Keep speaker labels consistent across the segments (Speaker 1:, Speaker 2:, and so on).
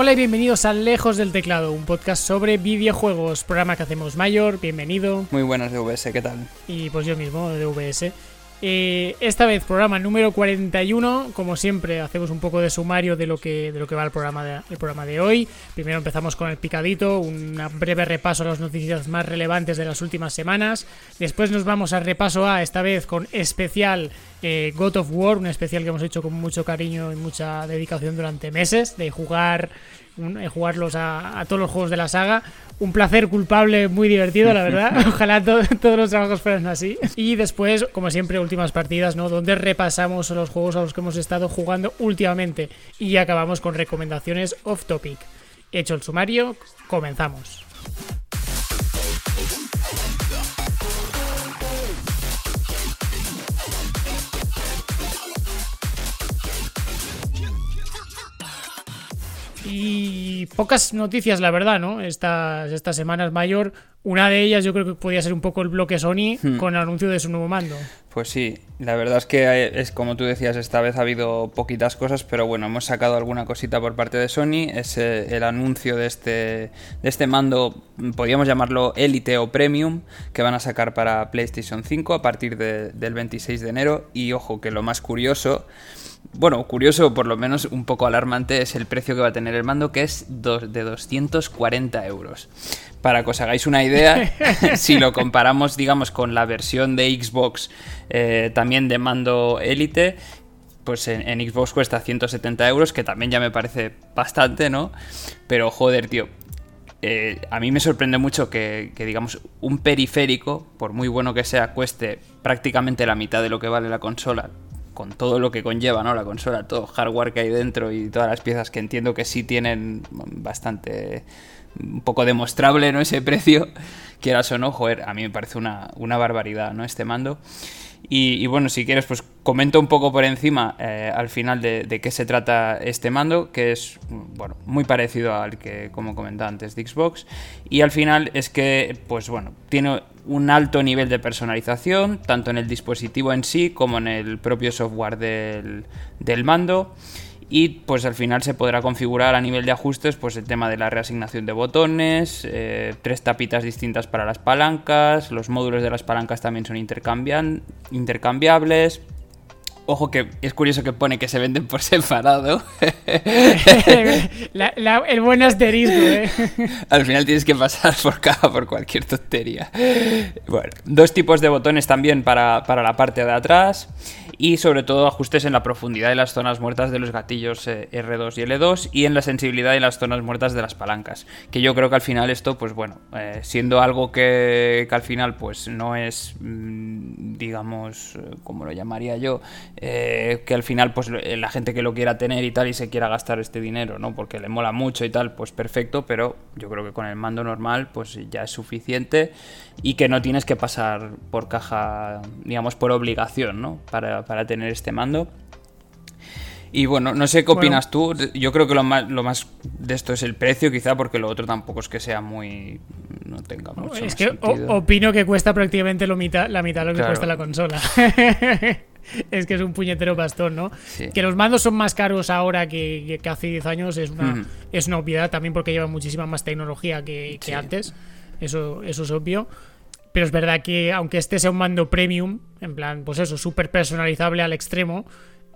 Speaker 1: Hola y bienvenidos a Lejos del Teclado, un podcast sobre videojuegos, programa que hacemos mayor, bienvenido.
Speaker 2: Muy buenas de VS, ¿qué tal?
Speaker 1: Y pues yo mismo, de VS. Eh, esta vez programa número 41, como siempre hacemos un poco de sumario de lo que, de lo que va el programa de, el programa de hoy. Primero empezamos con el picadito, un breve repaso a las noticias más relevantes de las últimas semanas. Después nos vamos al repaso A, esta vez con especial eh, God of War, un especial que hemos hecho con mucho cariño y mucha dedicación durante meses, de jugar, eh, jugarlos a, todos los juegos de la saga. Un placer culpable muy divertido, la verdad. Ojalá todos los trabajos fueran así. Y después, como siempre, últimas partidas, ¿no? Donde repasamos los juegos a los que hemos estado jugando últimamente. Y acabamos con recomendaciones off topic. Hecho el sumario, comenzamos. Y pocas noticias, la verdad, ¿no? Estas, estas semanas mayor. Una de ellas yo creo que podría ser un poco el bloque Sony hmm. con el anuncio de su nuevo mando.
Speaker 2: Pues sí, la verdad es que es como tú decías, esta vez ha habido poquitas cosas, pero bueno, hemos sacado alguna cosita por parte de Sony. Es eh, el anuncio de este, de este mando, podríamos llamarlo Elite o Premium, que van a sacar para PlayStation 5 a partir del 26 de enero. Y ojo, que lo más curioso bueno, curioso, por lo menos un poco alarmante, es el precio que va a tener el mando, que es de 240 euros. Para que os hagáis una idea, si lo comparamos, digamos, con la versión de Xbox eh, también de mando Elite, pues en, Xbox cuesta 170 euros, que también ya me parece bastante, ¿no? Pero joder, tío, eh, a mí me sorprende mucho que, digamos, un periférico, por muy bueno que sea, cueste prácticamente la mitad de lo que vale la consola, con todo lo que conlleva, ¿no? La consola, todo hardware que hay dentro y todas las piezas que entiendo que sí tienen bastante un poco demostrable, ¿no? Ese precio, quieras o no, joder, a mí me parece una, una barbaridad, ¿no? Este mando. Y, bueno, si quieres, pues comento un poco por encima eh, al final de, qué se trata este mando, que es bueno, muy parecido al que, como comentaba antes, de Xbox. Y al final es que, pues bueno, tiene un alto nivel de personalización, tanto en el dispositivo en sí como en el propio software del, del mando y pues al final se podrá configurar a nivel de ajustes pues el tema de la reasignación de botones, eh, tres tapitas distintas para las palancas, los módulos de las palancas también son intercambiables. Ojo que es curioso que pone que se venden por separado.
Speaker 1: el buen asterisco, ¿eh?
Speaker 2: Al final tienes que pasar por cada por cualquier tontería. Bueno, dos tipos de botones también para, para la parte de atrás y sobre todo ajustes en la profundidad de las zonas muertas de los gatillos eh, R2 y L2 y en la sensibilidad de las zonas muertas de las palancas. Que yo creo que al final esto, pues bueno, eh, siendo algo que, al final pues no es, mm, digamos, eh, como lo llamaría yo, que al final pues la gente que lo quiera tener y tal y se quiera gastar este dinero, ¿no? Porque le mola mucho y tal, pues perfecto, pero yo creo que con el mando normal pues ya es suficiente y que no tienes que pasar por caja, digamos, por obligación, ¿no? Para, para tener este mando. Y bueno, no sé qué opinas tú. Yo creo que lo más, lo más de esto es el precio, quizá, porque lo otro tampoco es que sea muy. No tenga mucho.
Speaker 1: Es que opino que cuesta prácticamente lo mitad, la mitad de lo que cuesta la consola. es que es un puñetero bastón, ¿no? Que los mandos son más caros ahora que, que hace 10 años es una, es una obviedad también porque lleva muchísima más tecnología que, que antes. Eso, eso es obvio. Pero es verdad que aunque este sea un mando premium, en plan, pues eso, súper personalizable al extremo,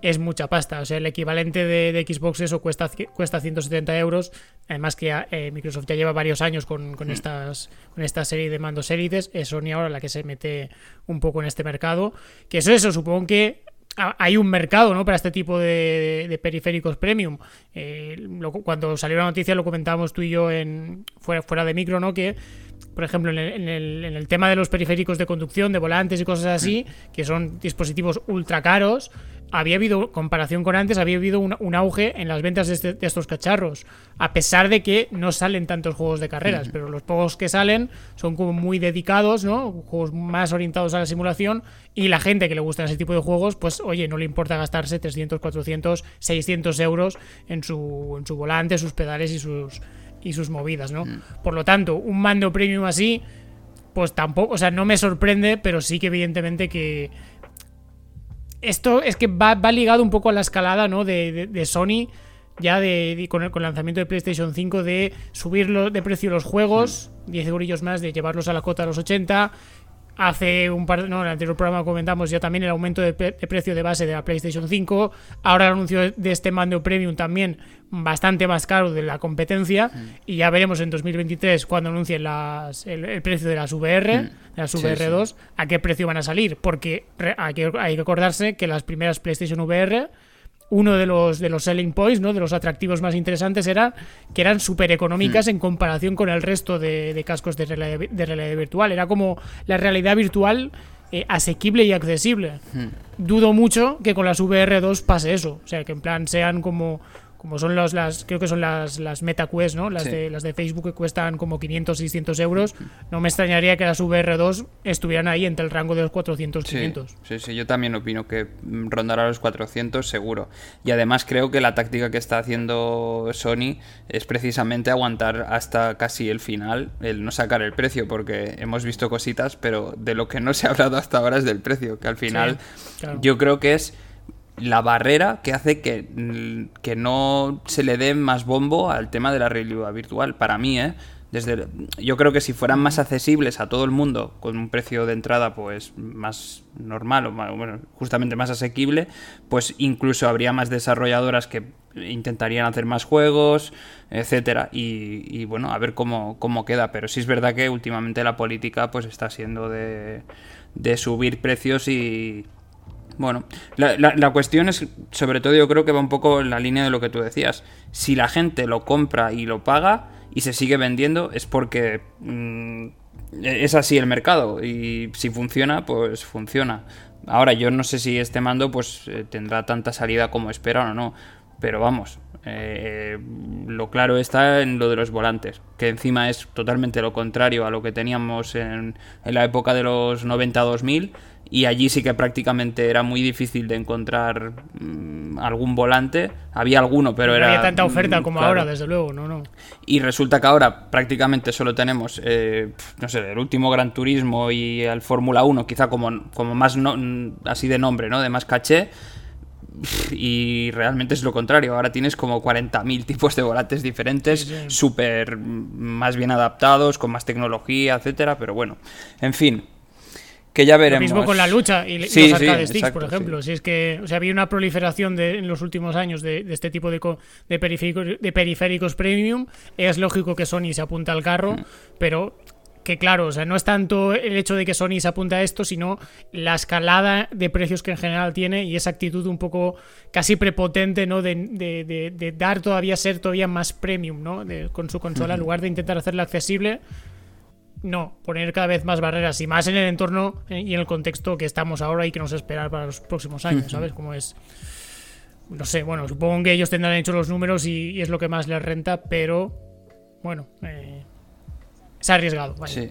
Speaker 1: es mucha pasta. O sea, el equivalente de, Xbox eso cuesta, cuesta 170 euros. Además que eh, Microsoft ya lleva varios años con, con, mm. estas, con esta serie de mandos élites. Es Sony ahora la que se mete un poco en este mercado. Que eso, eso, supongo que hay un mercado ¿no? para este tipo de, periféricos premium. Eh, cuando salió la noticia lo comentábamos tú y yo en fuera, fuera de micro, ¿no? Que por ejemplo, en el, en el, tema de los periféricos de conducción, de volantes y cosas así, que son dispositivos ultra caros, había habido, comparación con antes, había habido un, auge en las ventas este, de, estos cacharros. A pesar de que no salen tantos juegos de carreras, pero los pocos que salen son como muy dedicados, ¿no? Juegos más orientados a la simulación. Y la gente que le gusta ese tipo de juegos, pues oye, no le importa gastarse 300, 400, 600 euros en su, en su volante, sus pedales y sus y sus movidas, ¿no? Mm. Por lo tanto, un mando premium así, pues tampoco, o sea, no me sorprende, pero sí que evidentemente que... Esto es que va, ligado un poco a la escalada, ¿no? De, de, Sony ya de, con, el, con, lanzamiento de PlayStation 5 de subir de precio los juegos, 10 euros más, de llevarlos a la cota a los 80. Hace un par no, en el anterior programa comentamos ya también el aumento de, precio de base de la PlayStation 5. Ahora el anuncio de este mando premium también bastante más caro de la competencia. Y ya veremos en 2023 cuando anuncien las, el, precio de las VR, de las VR2, a qué precio van a salir. Porque hay que, hay que acordarse que las primeras PlayStation VR uno de los, de los selling points, ¿no? de los atractivos más interesantes, era que eran súper económicas en comparación con el resto de, cascos de realidad, virtual. Era como la realidad virtual eh, asequible y accesible. Hmm. Dudo mucho que con las VR2 pase eso. O sea, que en plan sean como como son los, las, creo que son las, las MetaQuest, ¿no? Las, de, las de Facebook que cuestan como 500, 600 euros. No me extrañaría que las VR2 estuvieran ahí entre el rango de los 400, 500.
Speaker 2: Sí, sí, yo también opino que rondará los 400 seguro. Y además creo que la táctica que está haciendo Sony es precisamente aguantar hasta casi el final, el no sacar el precio, porque hemos visto cositas, pero de lo que no se ha hablado hasta ahora es del precio, que al final yo creo que es la barrera que hace que, que, no se le dé más bombo al tema de la realidad virtual. Para mí, ¿eh? Desde, yo creo que si fueran más accesibles a todo el mundo, con un precio de entrada pues más normal o bueno, justamente más asequible, pues incluso habría más desarrolladoras que intentarían hacer más juegos, etcétera. Y, y bueno, a ver cómo, cómo queda. Pero sí es verdad que últimamente la política pues está siendo de, de subir precios y, bueno, la, la, cuestión es, sobre todo yo creo que va un poco en la línea de lo que tú decías. Si la gente lo compra y lo paga y se sigue vendiendo es porque mm, es así el mercado y si funciona, pues funciona. Ahora yo no sé si este mando pues eh, tendrá tanta salida como esperan o no, pero vamos, eh, lo claro está en lo de los volantes, que encima es totalmente lo contrario a lo que teníamos en, en la época de los 90-2000 y allí sí que prácticamente era muy difícil de encontrar mm, algún volante. Había alguno, pero era...
Speaker 1: No había tanta oferta mm, como ahora, desde luego, no, no.
Speaker 2: Y resulta que ahora prácticamente solo tenemos, eh, no sé, el último Gran Turismo y el Fórmula 1, quizá como, como más mm, así de nombre, ¿no? De más caché. Y realmente es lo contrario. Ahora tienes como 40.000 tipos de volantes diferentes, súper más bien adaptados, con más tecnología, etcétera. Pero bueno, en fin, que ya veremos.
Speaker 1: Lo mismo con la lucha y, los arcade sticks, por ejemplo. Si es que o sea, había una proliferación de, en los últimos años de, este tipo de, de, periféricos, de periféricos premium, es lógico que Sony se apunta al carro, mm. pero que claro, o sea, no es tanto el hecho de que Sony se apunta a esto, sino la escalada de precios que en general tiene y esa actitud un poco casi prepotente, ¿no? De, de, dar todavía, ser todavía más premium, ¿no? con su consola, en lugar de intentar hacerla accesible no, poner cada vez más barreras y más en el entorno eh, y en el contexto que estamos ahora y que nos esperar para los próximos años, ¿sabes? Como es. No sé, bueno, supongo que ellos tendrán hecho los números y, es lo que más les renta, pero bueno, eh, es arriesgado. Sí.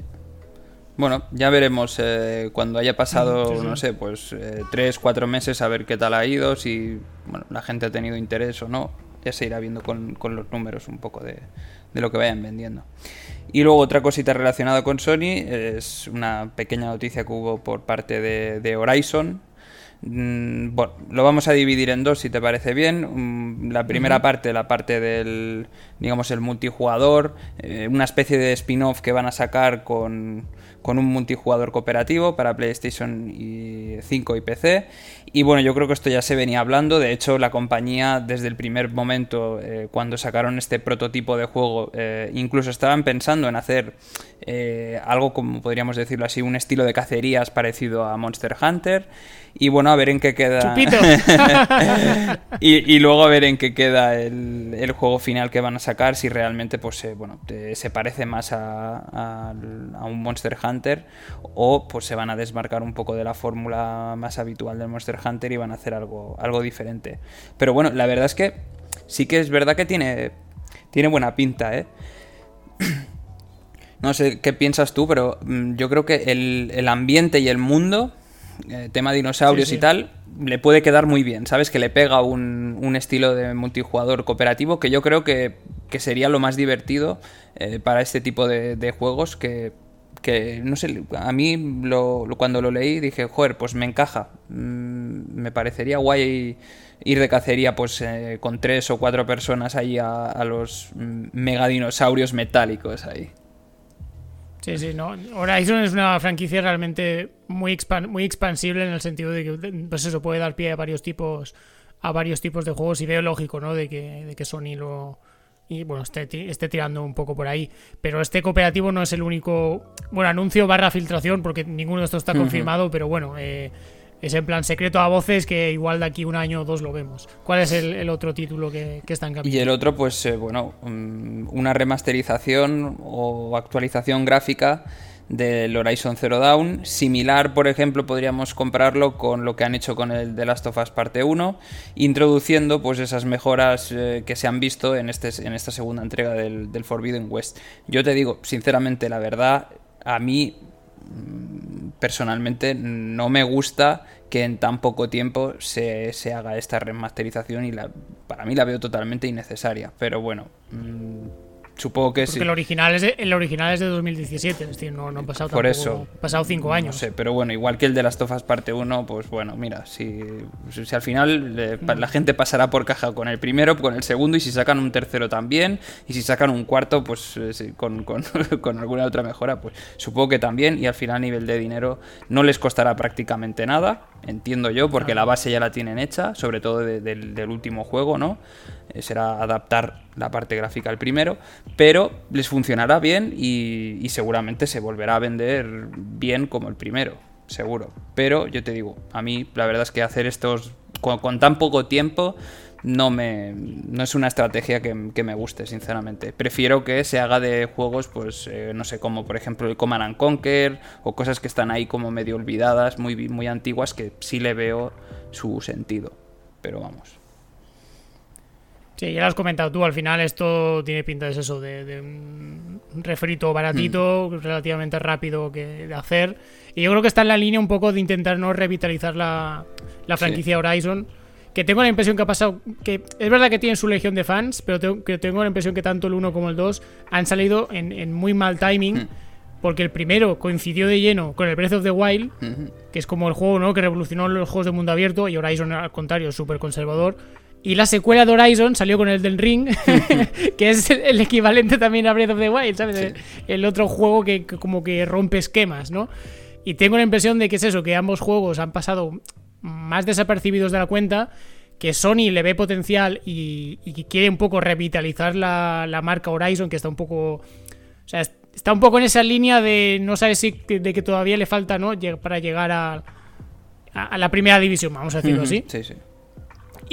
Speaker 2: Bueno, ya veremos eh, cuando haya pasado, no sé, pues tres, cuatro meses a ver qué tal ha ido, si bueno, la gente ha tenido interés o no. Ya se irá viendo con, con los números un poco de, de lo que vayan vendiendo. Y luego otra cosita relacionada con Sony es una pequeña noticia que hubo por parte de, Horizon. Mm, bueno, lo vamos a dividir en dos si te parece bien. Mm, la primera parte, la parte del, digamos, el multijugador, eh, una especie de spin-off que van a sacar con, con un multijugador cooperativo para PlayStation 5 y PC. Y bueno, yo creo que esto ya se venía hablando. De hecho, la compañía desde el primer momento, eh, cuando sacaron este prototipo de juego, eh, incluso estaban pensando en hacer eh, algo como podríamos decirlo así, un estilo de cacerías parecido a Monster Hunter. Y bueno, a ver en qué queda. y, y, luego a ver en qué queda el, el, juego final que van a sacar, si realmente pues bueno, se parece más a, a, a, un Monster Hunter o pues se van a desmarcar un poco de la fórmula más habitual del Monster Hunter y van a hacer algo, algo diferente. Pero bueno, la verdad es que sí que es verdad que tiene, tiene buena pinta, ¿eh? No sé qué piensas tú, pero mm, yo creo que el, ambiente y el mundo, eh, tema dinosaurios y tal, le puede quedar muy bien, ¿sabes? Que le pega un, estilo de multijugador cooperativo que yo creo que, sería lo más divertido eh, para este tipo de, juegos que, que no sé, a mí lo, cuando lo leí dije, joder, pues me encaja. Mm, me parecería guay ir de cacería pues eh, con tres o cuatro personas ahí a, los megadinosaurios metálicos ahí.
Speaker 1: Sí, sí, no. Horizon es una franquicia realmente muy, muy expansible en el sentido de que pues eso puede dar pie a varios tipos a varios tipos de juegos y veo lógico, ¿no? De que, de que Sony lo y bueno, esté, esté tirando un poco por ahí. Pero este cooperativo no es el único, bueno, anuncio barra filtración, porque ninguno de estos está confirmado, pero bueno, eh, es en plan secreto a voces que igual de aquí un año o dos lo vemos. ¿Cuál es el, otro título que, está en camino?
Speaker 2: Y el otro, pues eh, bueno, mm, una remasterización o actualización gráfica del Horizon Zero Dawn. Similar, por ejemplo, podríamos comprarlo con lo que han hecho con el The Last of Us Parte 1, introduciendo pues esas mejoras eh, que se han visto en, este, en esta segunda entrega del, Forbidden West. Yo te digo, sinceramente, la verdad, a mí personalmente no me gusta que en tan poco tiempo se, se haga esta remasterización y para mí la veo totalmente innecesaria. Pero bueno, mm, Supongo que
Speaker 1: Porque el original, es de, el original es de 2017, es decir, no, no han pasado Por eso. pasado cinco años.
Speaker 2: No sé, pero bueno, igual que el de las tofas parte 1, pues bueno, mira, si, si al final la gente pasará por caja con el primero, con el segundo, y si sacan un tercero también, y si sacan un cuarto, pues eh, con, con, con, alguna otra mejora, pues supongo que también, y al final a nivel de dinero no les costará prácticamente nada, entiendo yo, porque la base ya la tienen hecha, sobre todo del último juego, ¿no? Eh, será adaptar la parte gráfica al primero, pero les funcionará bien y, seguramente se volverá a vender bien como el primero, seguro. Pero yo te digo, a mí la verdad es que hacer estos con, tan poco tiempo no me no es una estrategia que, me guste sinceramente. Prefiero que se haga de juegos pues eh, no sé como por ejemplo el Command and Conquer o cosas que están ahí como medio olvidadas muy muy antiguas que sí le veo su sentido. Pero vamos
Speaker 1: Sí, ya lo has comentado tú, al final esto tiene pinta de eso, de, un refrito baratito, mm. relativamente rápido que de hacer. Y yo creo que está en la línea un poco de intentar no revitalizar la, franquicia Horizon. Que tengo la impresión que ha pasado. que Es verdad que tienen su legión de fans, pero tengo, que tengo la impresión que tanto el 1 como el 2 han salido en, muy mal timing. Mm. Porque el primero coincidió de lleno con el Breath of the Wild, que es como el juego ¿no? que revolucionó los juegos de mundo abierto, y Horizon al contrario, es súper conservador. Y la secuela de Horizon salió con el del Ring, que es el equivalente también a Breath of the Wild, ¿sabes? El, otro juego que, como que rompe esquemas, ¿no? Y tengo la impresión de que es eso, que ambos juegos han pasado más desapercibidos de la cuenta, que Sony le ve potencial y, quiere un poco revitalizar la, marca Horizon, que está un poco... O sea, está un poco en esa línea de no sabes si de que todavía le falta, ¿no? Para llegar a, a, la primera división, vamos a decirlo así.
Speaker 2: Sí, sí.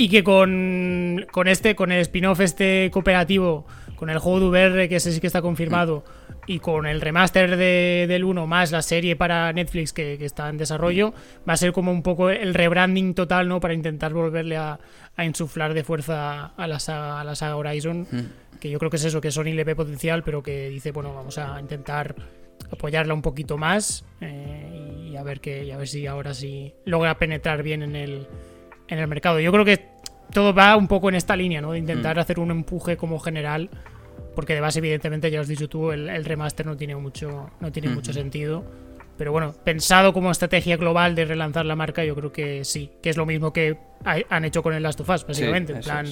Speaker 1: Y que con, con este, con el spin-off este cooperativo, con el juego de VR, que ese sí que está confirmado, y con el remaster de, del 1 más la serie para Netflix que, está en desarrollo, va a ser como un poco el rebranding total, ¿no? Para intentar volverle a, a insuflar de fuerza a la saga, a la saga Horizon. Que yo creo que es eso, que Sony le ve potencial, pero que dice, bueno, vamos a intentar apoyarla un poquito más eh, y a ver que a ver si ahora sí logra penetrar bien en el en el mercado. Yo creo que todo va un poco en esta línea, ¿no? De intentar mm. hacer un empuje como general. Porque de base, evidentemente, ya has dicho tú, el, remaster no tiene mucho, no tiene mucho sentido. Pero bueno, pensado como estrategia global de relanzar la marca, yo creo que sí, que es lo mismo que han hecho con el Last of Us, básicamente. en plan,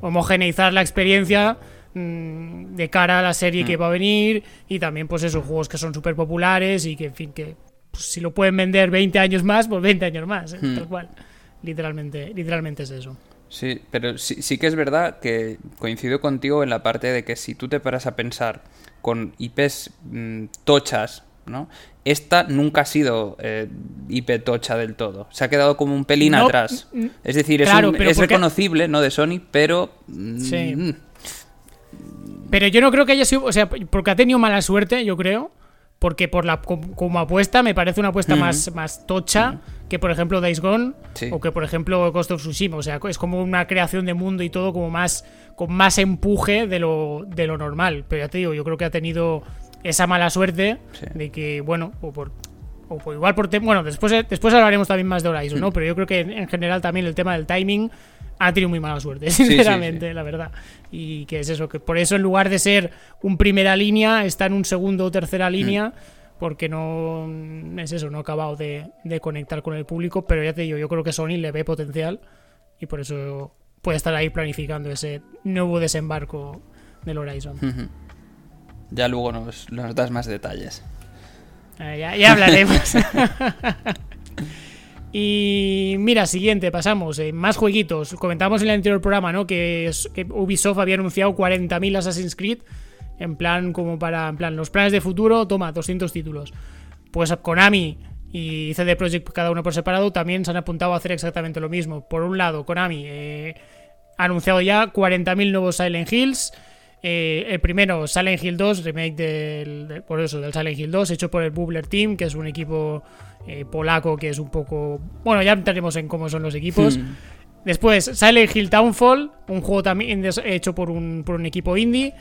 Speaker 1: homogeneizar la experiencia mm, de cara a la serie que mm. va a venir y también, pues esos juegos que son súper populares y que, en fin, que pues, si lo pueden vender 20 años más, pues 20 años más, ¿eh? tal cual. Literalmente, literalmente es eso.
Speaker 2: Sí, pero sí, sí, que es verdad que coincido contigo en la parte de que si tú te paras a pensar con IPs mm, tochas, ¿no? Esta nunca ha sido eh, IP tocha del todo. Se ha quedado como un pelín atrás. Mm, es decir, es, es reconocible, ¿no? De Sony, pero... Mm, sí.
Speaker 1: Pero yo no creo que haya sido... O sea, porque ha tenido mala suerte, yo creo porque por la como, apuesta me parece una apuesta más, más tocha que por ejemplo Days Gone o que por ejemplo Ghost of Tsushima, o sea, es como una creación de mundo y todo como más con más empuje de lo, de lo normal, pero ya te digo, yo creo que ha tenido esa mala suerte de que bueno, o por o por igual por bueno, después después hablaremos también más de Horizon, ¿no? Pero yo creo que en general también el tema del timing ha tenido muy mala suerte, sinceramente, la verdad. Y que es eso, que por eso en lugar de ser un primera línea, está en un segundo o tercera línea, porque no es eso, no ha acabado de, conectar con el público, pero ya te digo, yo creo que Sony le ve potencial y por eso puede estar ahí planificando ese nuevo desembarco del Horizon.
Speaker 2: Ya luego nos, das más detalles.
Speaker 1: Eh, ya, hablaremos. y mira, siguiente, pasamos. Eh, más jueguitos. Comentamos en el anterior programa, ¿no? Que, que Ubisoft había anunciado 40.000 Assassin's Creed en plan, como para, en plan, los planes de futuro, toma, 200 títulos. Pues Konami y CD Projekt, cada uno por separado, también se han apuntado a hacer exactamente lo mismo. Por un lado, Konami eh, ha anunciado ya 40.000 nuevos Silent Hills. Eh, el primero, Silent Hill 2, remake del, por eso, del Silent Hill 2, hecho por el Bubbler Team, que es un equipo eh, polaco que es un poco... Bueno, ya entraremos en cómo son los equipos. Hmm. Después, Silent Hill Townfall, un juego también hecho por un, por un equipo indie.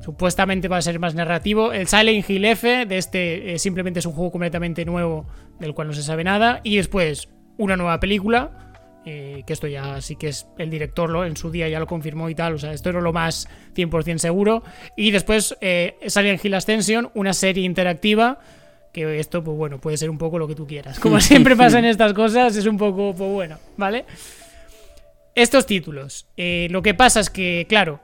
Speaker 1: Supuestamente va a ser más narrativo. El Silent Hill F de este eh, simplemente es un juego completamente nuevo del cual no se sabe nada. Y después una nueva película. Eh, que esto ya sí que es el director lo, en su día ya lo confirmó y tal. O sea, esto era lo más 100% seguro. Y después eh, Silent Hill Ascension, una serie interactiva. Que esto, pues bueno, puede ser un poco lo que tú quieras. Como siempre pasa en estas cosas, es un poco, pues bueno, ¿vale? Estos títulos. Eh, lo que pasa es que, claro,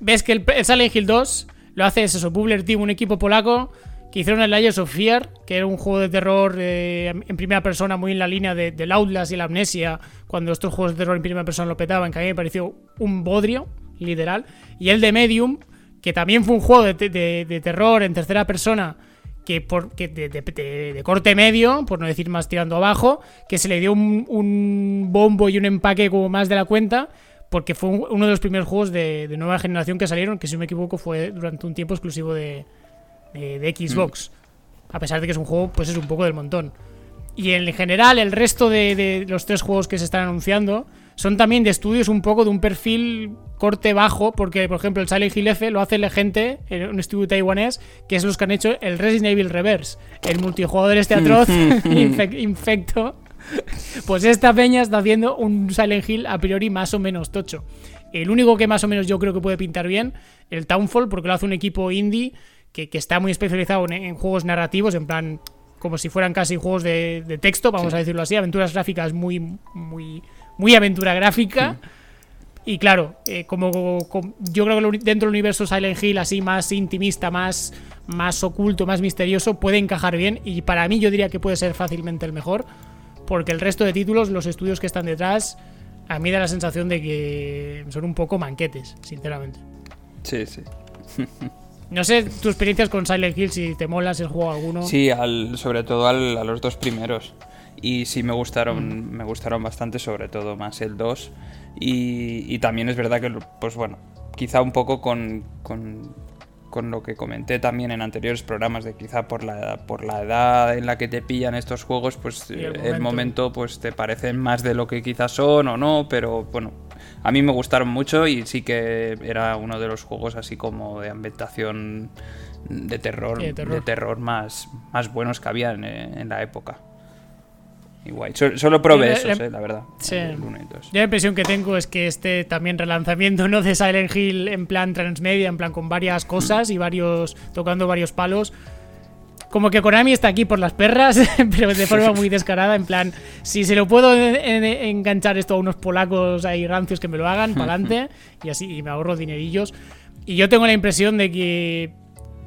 Speaker 1: ves que el, Silent Hill 2 lo hace eso, Bubbler Team, un equipo polaco que hicieron el Layers of Fear, que era un juego de terror eh, en primera persona muy en la línea de, del Outlast y la Amnesia, cuando estos juegos de terror en primera persona lo petaban, que a mí me pareció un bodrio, literal. Y el de Medium, que también fue un juego de, terror en tercera persona, que, por, de, corte medio, por no decir más tirando abajo, que se le dio un, un bombo y un empaque como más de la cuenta, porque fue uno de los primeros juegos de, nueva generación que salieron, que si no me equivoco fue durante un tiempo exclusivo de, Xbox. Mm. A pesar de que es un juego, pues es un poco del montón. Y en general, el resto de, los tres juegos que se están anunciando son también de estudios un poco de un perfil corte bajo, porque por ejemplo el Silent Hill F lo hace la gente, un estudio taiwanés, que es los que han hecho el Resident Evil Reverse, el multijugador este atroz, infecto, pues esta peña está haciendo un Silent Hill a priori más o menos tocho. El único que más o menos yo creo que puede pintar bien, el Townfall, porque lo hace un equipo indie que, está muy especializado en, juegos narrativos, en plan, como si fueran casi juegos de, texto, vamos a decirlo así, aventuras gráficas muy, muy, muy aventura gráfica. Y claro, eh, como, yo creo que dentro del universo Silent Hill, así más intimista, más, más oculto, más misterioso, puede encajar bien. Y para mí yo diría que puede ser fácilmente el mejor porque el resto de títulos, los estudios que están detrás, a mí da la sensación de que son un poco manquetes, sinceramente.
Speaker 2: Sí, sí.
Speaker 1: No sé tu experiencias con Silent Hill, si te molas el juego alguno.
Speaker 2: Sí, al, sobre todo al, a los dos primeros. Y sí me gustaron, mm. me gustaron bastante, sobre todo más el 2. Y, y, también es verdad que, pues bueno, quizá un poco con, con con lo que comenté también en anteriores programas de quizá por la, por la edad en la que te pillan estos juegos, pues el, momento. pues te parecen más de lo que quizás son o no, pero bueno, a mí me gustaron mucho y sí que era uno de los juegos así como de ambientación de terror, de terror, más, más buenos que había en la época. Solo, probé esos, eh, la verdad. Sí.
Speaker 1: la impresión que tengo es que este también relanzamiento ¿no? de Silent Hill en plan transmedia, en plan con varias cosas y varios. tocando varios palos. Como que Konami está aquí por las perras, pero de forma muy descarada. En plan, si se lo puedo enganchar esto a unos polacos ahí rancios que me lo hagan, para adelante. Y así, y me ahorro dinerillos. Y yo tengo la impresión de que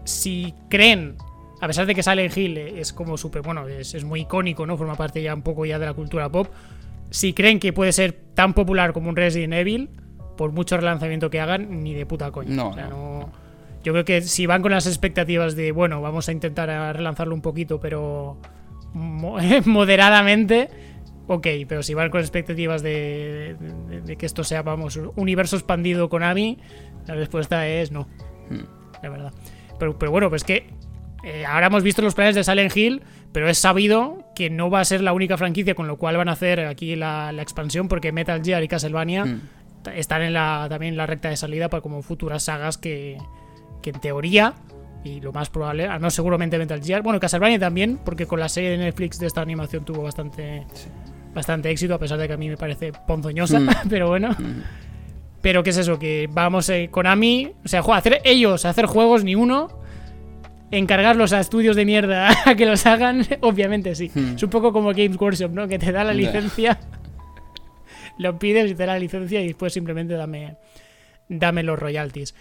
Speaker 1: si creen a pesar de que Silent Hill es como súper, bueno, es, muy icónico, ¿no? Forma parte ya un poco ya de la cultura pop. Si creen que puede ser tan popular como un Resident Evil, por mucho relanzamiento que hagan, ni de puta coña. No, o sea, no. Yo creo que si van con las expectativas de, bueno, vamos a intentar relanzarlo un poquito, pero moderadamente, ok, pero si van con expectativas de, que esto sea, vamos, universo expandido con Ami, la respuesta es no. Hmm. La verdad. Pero, pero bueno, pues que eh, ahora hemos visto los planes de Silent Hill, pero es sabido que no va a ser la única franquicia con lo cual van a hacer aquí la, expansión, porque Metal Gear y Castlevania mm. están en la, también en la recta de salida para como futuras sagas que, en teoría, y lo más probable, menos seguramente Metal Gear, bueno, Castlevania también, porque con la serie de Netflix de esta animación tuvo bastante, bastante éxito, a pesar de que a mí me parece ponzoñosa, mm. pero bueno. Mm. Pero ¿qué es eso? Que vamos, eh, Konami, o sea, hacer ellos, hacer juegos ni uno encargarlos a estudios de mierda a que los hagan, obviamente sí. Hmm. Es un poco como Games Workshop, ¿no? Que te da la licencia, lo pides y te da la licencia y después simplemente dame, dame los royalties.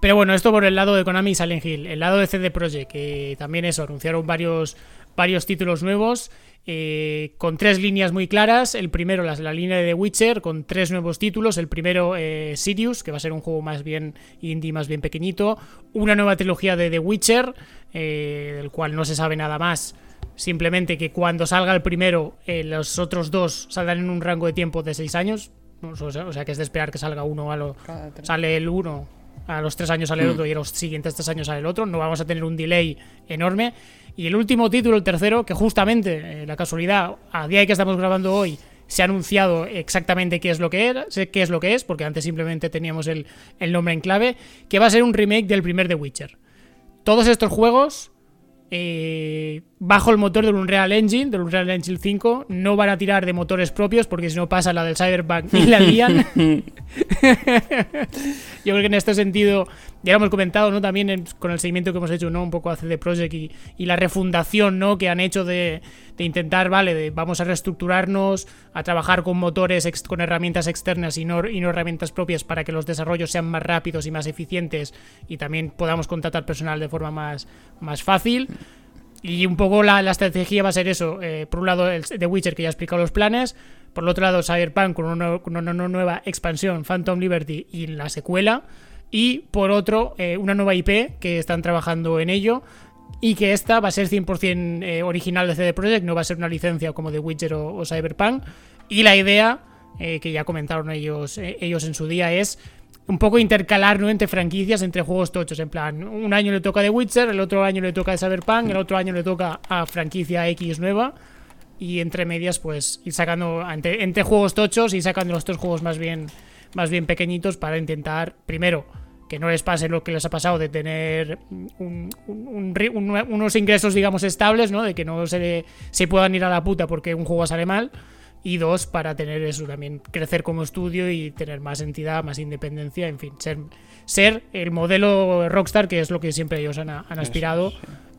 Speaker 1: Pero bueno, esto por el lado de Konami y Silent Hill. El lado de CD Projekt, que también eso, anunciaron varios, varios títulos nuevos. Eh, con tres líneas muy claras. El primero, la, la, línea de The Witcher, con tres nuevos títulos. El primero, eh, Sirius, que va a ser un juego más bien indie, más bien pequeñito. Una nueva trilogía de The Witcher, eh, del cual no se sabe nada más. Simplemente que cuando salga el primero, los otros dos saldrán en un rango de tiempo de seis años. O sea, que es de esperar que salga uno a lo. Sale el uno, a los tres años sale el mm. otro y a los siguientes tres años sale el otro. No vamos a tener un delay enorme. Y el último título, el tercero, que justamente, eh, la casualidad, a día de que estamos grabando hoy, se ha anunciado exactamente qué es lo que era, qué es lo que es, porque antes simplemente teníamos el, el nombre en clave, que va a ser un remake del primer The Witcher. Todos estos juegos eh, bajo el motor del Unreal Engine, del Unreal Engine 5. No van a tirar de motores propios porque si no pasa la del Cyberpunk y la lían. Yo creo que en este sentido, ya lo hemos comentado, ¿no? También con el seguimiento que hemos hecho, ¿no? Un poco hace de Project y, la refundación, ¿no? Que han hecho de, intentar, vale, de vamos a reestructurarnos, a trabajar con motores, con herramientas externas y no, y herramientas propias para que los desarrollos sean más rápidos y más eficientes y también podamos contratar personal de forma más, más fácil. Y un poco la, estrategia va a ser eso. Eh, por un lado, el The Witcher, que ya ha explicado los planes. Por el otro lado, Cyberpunk con una nueva expansión, Phantom Liberty, y la secuela. Y por otro, eh, una nueva IP que están trabajando en ello. Y que esta va a ser 100% eh, original de CD Projekt, no va a ser una licencia como The Witcher o, Cyberpunk. Y la idea, que ya comentaron ellos, ellos en su día, es un poco intercalar ¿no? entre franquicias, entre juegos tochos. En plan, un año le toca The Witcher, el otro año le toca The Cyberpunk, el otro año le toca a franquicia X nueva. Y entre medias, pues ir sacando entre, juegos tochos y sacando los tres juegos más bien, más bien pequeñitos para intentar, primero, que no les pase lo que les ha pasado de tener unos ingresos, digamos, estables, ¿no? De que no se, se puedan ir a la puta porque un juego sale mal y dos, para tener eso también, crecer como estudio y tener más entidad, más independencia, en fin, ser, ser el modelo Rockstar, que es lo que siempre ellos han, aspirado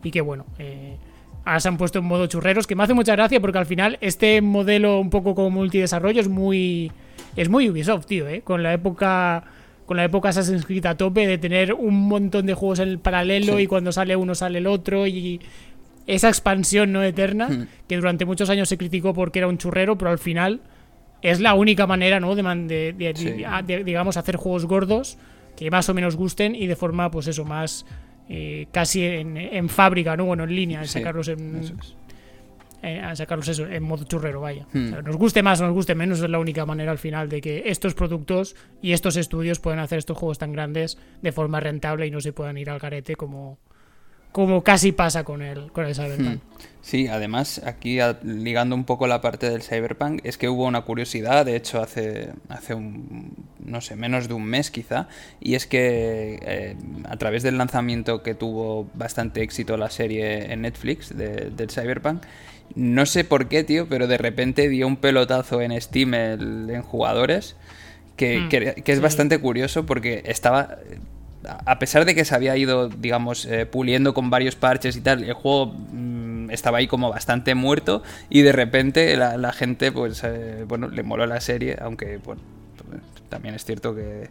Speaker 1: y que bueno, eh, ahora se han puesto en modo churreros, que me hace mucha gracia porque al final este modelo un poco como multidesarrollo es muy, es muy Ubisoft, tío, ¿eh? con la época con la época Assassin's Creed a tope de tener un montón de juegos en el paralelo y cuando sale uno sale el otro y esa expansión no eterna, hmm. que durante muchos años se criticó porque era un churrero, pero al final es la única manera, ¿no? De, de, digamos, hacer juegos gordos que más o menos gusten y de forma, pues eso, más eh, casi en, fábrica, ¿no? Bueno, en línea, en sacarlos en... Eh, sacarlos eso, en modo churrero, vaya. Hmm. nos guste más o nos guste menos, es la única manera al final de que estos productos y estos estudios puedan hacer estos juegos tan grandes de forma rentable y no se puedan ir al garete como, como casi pasa con el, con el Cyberpunk. Hmm.
Speaker 2: Sí, además, aquí ligando un poco la parte del Cyberpunk, es que hubo una curiosidad, de hecho, hace, hace un, no sé, menos de un mes quizá, y es que eh, a través del lanzamiento que tuvo bastante éxito la serie en Netflix del Cyberpunk, no sé por qué, tío, pero de repente dio un pelotazo en Steam en jugadores. Que, hmm. que, es bastante curioso porque estaba a pesar de que se había ido, digamos, eh, puliendo con varios parches y tal, el juego mm, estaba ahí como bastante muerto y de repente la, gente, pues, eh, bueno, le moló la serie, aunque, bueno, también es cierto que,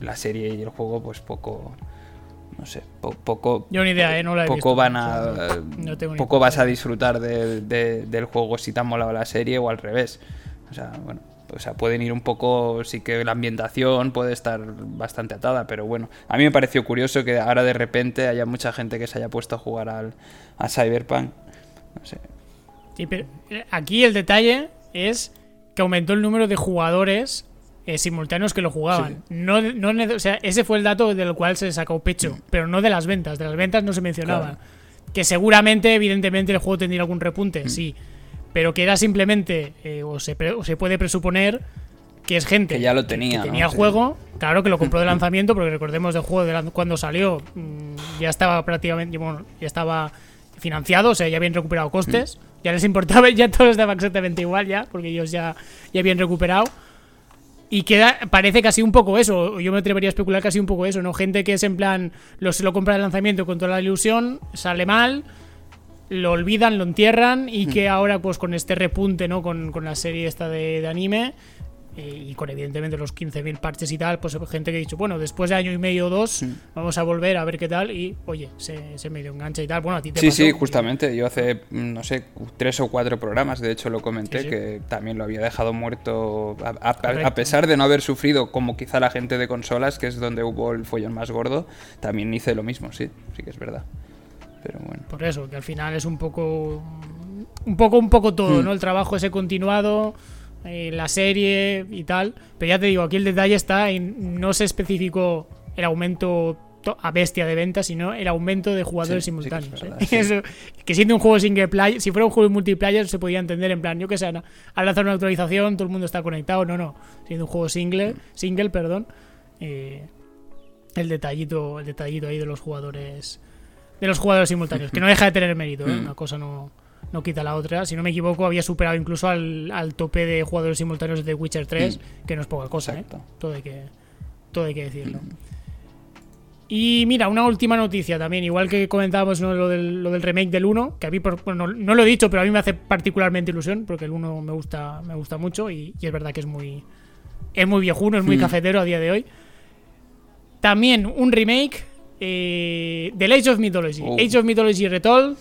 Speaker 2: la serie y el juego, pues, poco no sé, poco.
Speaker 1: Yo ni idea, ¿eh? no la he
Speaker 2: poco van a. poco vas a disfrutar del juego si te ha molado la serie o al revés. O sea, bueno. O sea, pueden ir un poco, sí que la ambientación puede estar bastante atada, pero bueno, a mí me pareció curioso que ahora de repente haya mucha gente que se haya puesto a jugar al, a Cyberpunk. No sé.
Speaker 1: Sí, pero eh, aquí el detalle es que aumentó el número de jugadores eh, simultáneos que lo jugaban. No, no, o sea, ese fue el dato del cual se sacó pecho, mm. pero no de las ventas. De las ventas no se mencionaba. Que seguramente, evidentemente, el juego tendría algún repunte, mm. sí pero que era simplemente, eh, o, se se puede presuponer que es gente
Speaker 2: que ya lo tenía,
Speaker 1: que, tenía el juego, claro que lo compró de lanzamiento, porque recordemos del juego de cuando salió, mm, ya estaba prácticamente, bueno, ya estaba financiado, o sea, ya habían recuperado costes, mm. ya les importaba, ya todo estaba exactamente igual ya, porque ellos ya, ya habían recuperado. Y queda, parece casi un poco eso, yo me atrevería a especular casi un poco eso, ¿no? Gente que es en plan, lo, se lo compra de lanzamiento con toda la ilusión, sale mal, lo olvidan, lo entierran y que hmm. ahora pues con este repunte, ¿no? Con, la serie esta de, anime eh, y con evidentemente los 15.000 parches y tal, pues gente que ha dicho, bueno, después de año y medio o dos, hmm. vamos a volver a ver qué tal y, oye, se, se medio engancha y tal. Bueno, a ti te
Speaker 2: Sí, sí, justamente. Yo hace, no sé, tres o cuatro programas, de hecho lo comenté, que también lo había dejado muerto, a, pesar de no haber sufrido como quizá la gente de consolas, que es donde hubo el follón más gordo, también hice lo mismo, sí, sí que es verdad.
Speaker 1: Por eso, que al final es un poco. Un poco, un poco todo, hmm. ¿no? El trabajo ese continuado, eh, la serie y tal. Pero ya te digo, aquí el detalle está en. No se especificó el aumento a bestia de ventas, sino el aumento de jugadores simultáneos. ¿eh? que siendo un juego single player, si fuera un juego multiplayer se podía entender en plan, yo que sé, al lanzar una actualización todo el mundo está conectado, no, no, siendo un juego single, single, perdón, eh, el detallito, el detallito ahí de los jugadores de los jugadores simultáneos, que no deja de tener mérito, ¿eh? mm. una cosa no, no quita la otra. Si no me equivoco, había superado incluso al, tope de jugadores simultáneos de Witcher 3, mm. que no es poca cosa, ¿eh? Todo hay que, todo hay que decirlo. Mm. Y mira, una última noticia también, igual que comentábamos lo, del, lo, del, remake del 1, que a mí, bueno, no, lo he dicho, pero a mí me hace particularmente ilusión, porque el 1 me gusta, me gusta mucho y, es verdad que es muy, es muy viejuno, es muy cafetero a día de hoy. También un remake eh, del Age of Mythology. Oh. Age of Mythology Retold,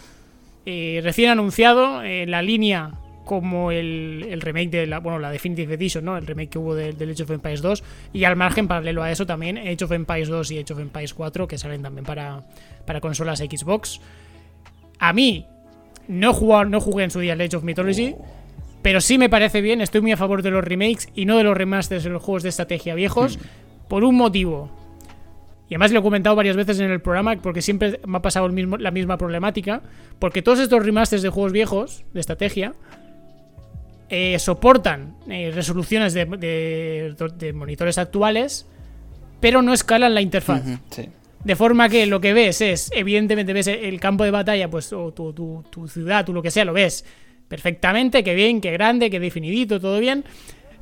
Speaker 1: eh, recién anunciado en la línea como el, remake de la, bueno, la Definitive Edition, ¿no? El remake que hubo del, Age of Empires 2. Y al margen, paralelo a eso, también Age of Empires 2 y Age of Empires 4, que salen también para, para consolas Xbox. A mí, no, no jugué en su día el Age of Mythology. Pero sí me parece bien, estoy muy a favor de los remakes y no de los remasters de los juegos de estrategia viejos. Hmm. Por un motivo. Y además lo he comentado varias veces en el programa porque siempre me ha pasado el mismo, la misma problemática. Porque todos estos remasters de juegos viejos, de estrategia, eh, soportan eh, resoluciones de, monitores actuales, pero no escalan la interfaz. De forma que lo que ves es, evidentemente ves el campo de batalla, pues o tu, tu, ciudad, o lo que sea, lo ves perfectamente, que bien, que grande, que definidito, todo bien.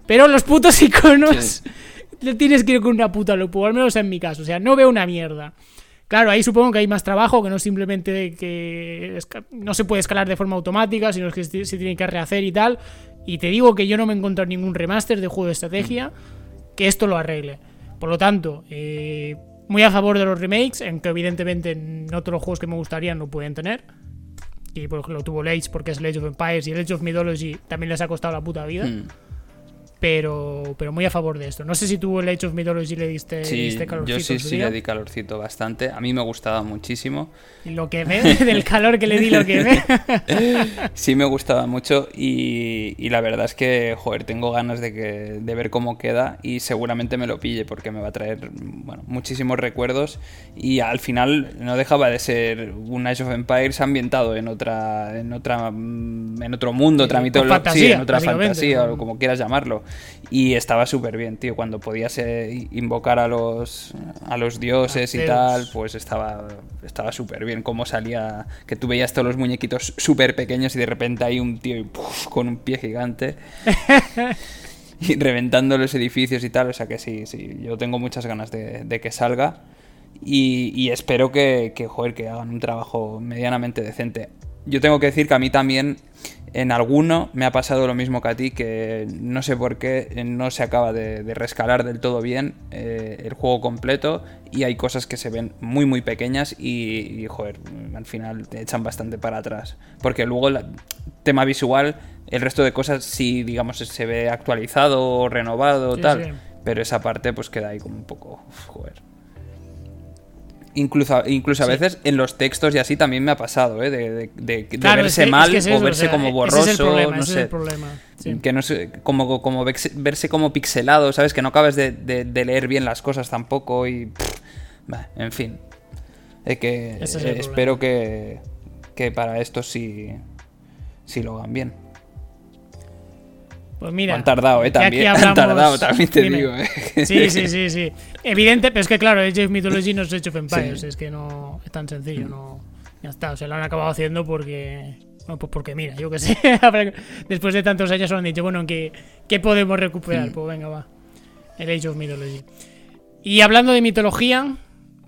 Speaker 1: Pero los putos iconos le tienes que ir con una puta lupa, al menos en mi caso. O sea, no veo una mierda. Claro, ahí supongo que hay más trabajo, que no simplemente que no se puede escalar de forma automática, sino que se tiene que rehacer y tal. Y te digo que yo no me he encontrado ningún remaster de juego de estrategia que esto lo arregle. Por lo tanto, eh, muy a favor de los remakes, aunque evidentemente en otros juegos que me gustarían no pueden tener. Y por ejemplo tuvo Age porque es Age of Empires y Age of Mythology también les ha costado la puta vida. Hmm pero, pero muy a favor de esto. No sé si tú el Age of Mythology le diste,
Speaker 2: sí,
Speaker 1: calorcito.
Speaker 2: Yo sí, sí le di calorcito bastante. A mí me gustaba muchísimo.
Speaker 1: Y lo que ve, del calor que le di, lo que ve.
Speaker 2: sí, me gustaba mucho y, y, la verdad es que, joder, tengo ganas de, que, de ver cómo queda y seguramente me lo pille porque me va a traer bueno, muchísimos recuerdos y al final no dejaba de ser un Age of Empires ambientado en otra en otra en otro mundo, otra mitología, sí, en otra fantasía, o como quieras llamarlo. Y estaba súper bien, tío. Cuando podías eh, invocar a los, a los dioses y tal, pues estaba estaba súper bien. Cómo salía, que tú veías todos los muñequitos súper pequeños y de repente hay un tío con un pie gigante. y reventando los edificios y tal. O sea que sí, sí, yo tengo muchas ganas de, que salga. Y, espero que, que, joder, que hagan un trabajo medianamente decente. Yo tengo que decir que a mí también en alguno me ha pasado lo mismo que a ti, que no sé por qué no se acaba de, rescalar del todo bien eh, el juego completo y hay cosas que se ven muy muy pequeñas y, joder, al final te echan bastante para atrás. Porque luego el tema visual, el resto de cosas sí, digamos, se ve actualizado o renovado o tal, pero esa parte pues queda ahí como un poco, joder. Incluso, incluso a veces en los textos y así también me ha pasado, ¿eh? De, verse mal o verse como borroso. no sé. Que no sé, como, como verse como pixelado, ¿sabes? Que no acabes de, leer bien las cosas tampoco y. en fin. que, espero que, que para esto sí, sí lo hagan bien.
Speaker 1: Pues mira.
Speaker 2: Han tardado, ¿eh? También. Han tardado, también te digo, ¿eh?
Speaker 1: Sí, sí, sí, sí. Evidente, pero es que claro, Age of Mythology no es Age of Empires. Es que no es tan sencillo, no. Ya está, o sea, lo han acabado haciendo porque. Bueno, pues porque mira, yo que sé. Después de tantos años han dicho, bueno, ¿qué, qué podemos recuperar? Mm. Pues venga, va. El Age of Mythology. Y hablando de mitología,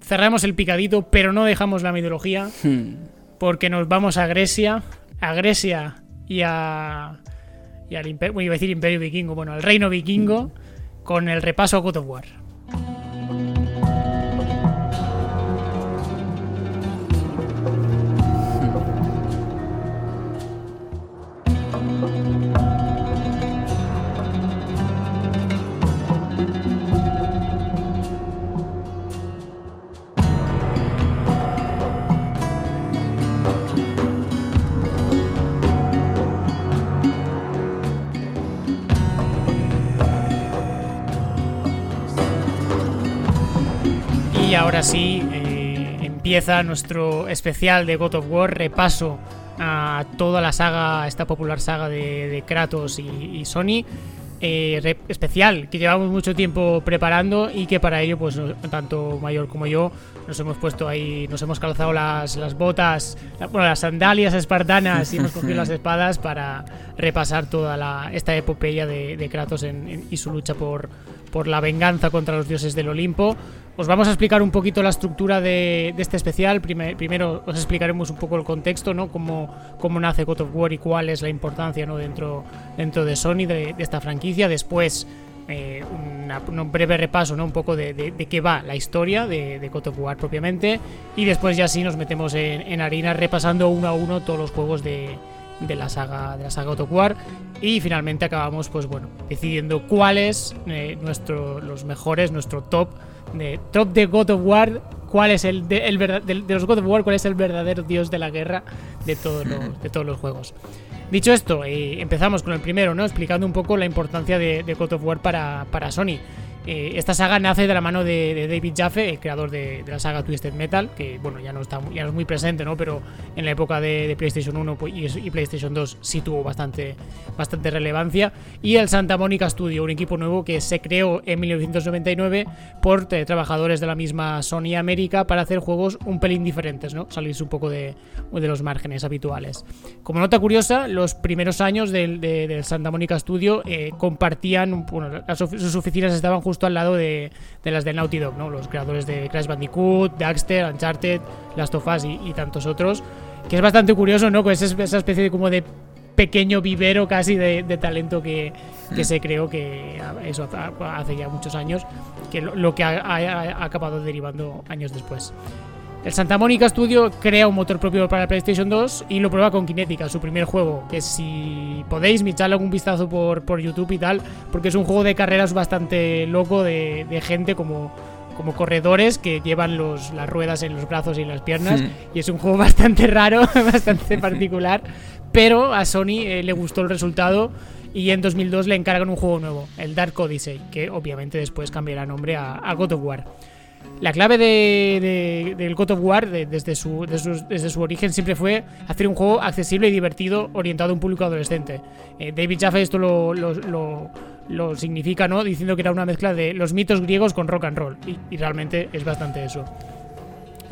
Speaker 1: cerramos el picadito, pero no dejamos la mitología, hmm. porque nos vamos a Grecia, a Grecia y a... Y al imperio, iba a decir imperio vikingo, bueno, al reino vikingo, con el repaso a God of War. Ahora sí eh, empieza nuestro especial de God of War, repaso a toda la saga, esta popular saga de, Kratos y, Sony. Eh, especial que llevamos mucho tiempo preparando y que para ello pues tanto mayor como yo nos hemos puesto ahí nos hemos calzado las, las botas bueno, las sandalias espartanas y hemos cogido las espadas para repasar toda la, esta epopeya de, Kratos y su lucha por, por la venganza contra los dioses del Olimpo os vamos a explicar un poquito la estructura de, este especial. primero os explicaremos un poco el contexto, ¿no? Cómo, cómo nace God of War y cuál es la importancia ¿no? dentro, dentro de Sony de, esta franquicia. Después eh, un breve repaso, ¿no? Un poco de, qué va la historia de, God of War propiamente. Y después ya sí nos metemos en, harina repasando uno a uno todos los juegos de, la saga de la saga God of War y finalmente acabamos pues bueno decidiendo cuáles eh, nuestro, los mejores nuestro top de top de God of War, cuál es el, de, los God of War, cuál es el verdadero dios de la guerra de todos los, de todos los juegos. Dicho esto, eh, empezamos con el primero, ¿no? Explicando un poco la importancia de, de God of War para, para Sony. Eh, esta saga nace de la mano de, David Jaffe, el creador de, la saga Twisted Metal, que bueno, ya no está ya no es muy presente, ¿no? Pero en la época de, PlayStation 1 pues, y, PlayStation 2 sí tuvo bastante, bastante relevancia. Y el Santa Mónica Studio, un equipo nuevo que se creó en 1999 por eh, trabajadores de la misma Sony América para hacer juegos un pelín diferentes, ¿no? Salirse un poco de, los márgenes habituales. Como nota curiosa, los primeros años del, Santa Mónica Studio eh, compartían, bueno, sus oficinas estaban justo al lado de, las de Naughty Dog, ¿no? Los creadores de Crash Bandicoot, Daxter, Uncharted, Last of Us y, tantos otros. Que es bastante curioso, ¿no? Pues esa especie de como de pequeño vivero casi de, talento que, hmm. se creó que eso hace ya muchos años, que lo, que ha, acabado derivando años después. El Santa Mónica Studio crea un motor propio para la PlayStation 2 y lo prueba con Kinetica, su primer juego, que si podéis echarle algún vistazo por, por YouTube y tal, porque es un juego de carreras bastante loco de, gente como, como corredores que llevan los, las ruedas en los brazos y en las piernas. Y es un juego bastante raro, bastante particular. Pero a Sony eh, le gustó el resultado y en 2002 le encargan un juego nuevo, el Dark Odyssey, que obviamente después cambiará nombre a, a God of War. La clave de, del God of War desde, su, desde, su, origen siempre fue hacer un juego accesible y divertido orientado a un público adolescente. Eh, David Jaffe esto lo, lo, significa, ¿no? Diciendo que era una mezcla de los mitos griegos con rock and roll. Y, realmente es bastante eso.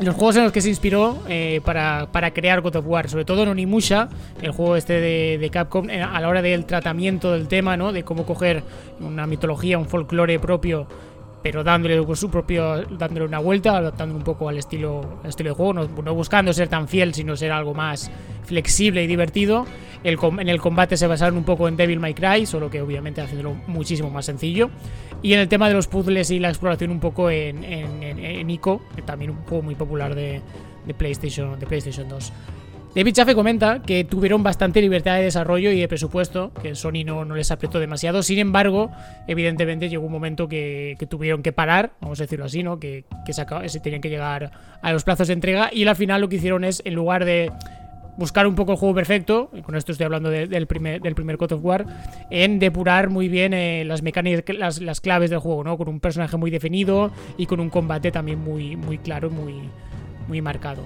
Speaker 1: Los juegos en los que se inspiró eh, para, crear God of War, sobre todo en Onimusha, el juego este de, de, Capcom, eh, a la hora del tratamiento del tema, ¿no? De cómo coger una mitología, un folclore propio pero dándole su propio dándole una vuelta adaptando un poco al estilo estilo de juego no, buscando ser tan fiel sino ser algo más flexible y divertido. El, en el combate se basaron un poco en Devil May Cry solo que obviamente haciéndolo muchísimo más sencillo. Y en el tema de los puzzles y la exploración un poco en, en, Ico también un juego muy popular de, de PlayStation de PlayStation 2 David Chafe comenta que tuvieron bastante libertad de desarrollo y de presupuesto, que Sony no, no les apretó demasiado. Sin embargo, evidentemente llegó un momento que, tuvieron que parar, vamos a decirlo así, ¿no? Que, se, tenían que llegar a los plazos de entrega y al final lo que hicieron es, en lugar de buscar un poco el juego perfecto, y con esto estoy hablando del, primer, del primer God of War, en depurar muy bien eh, las mecánicas, las, las, claves del juego, ¿no? Con un personaje muy definido y con un combate también muy, muy claro, muy, muy marcado.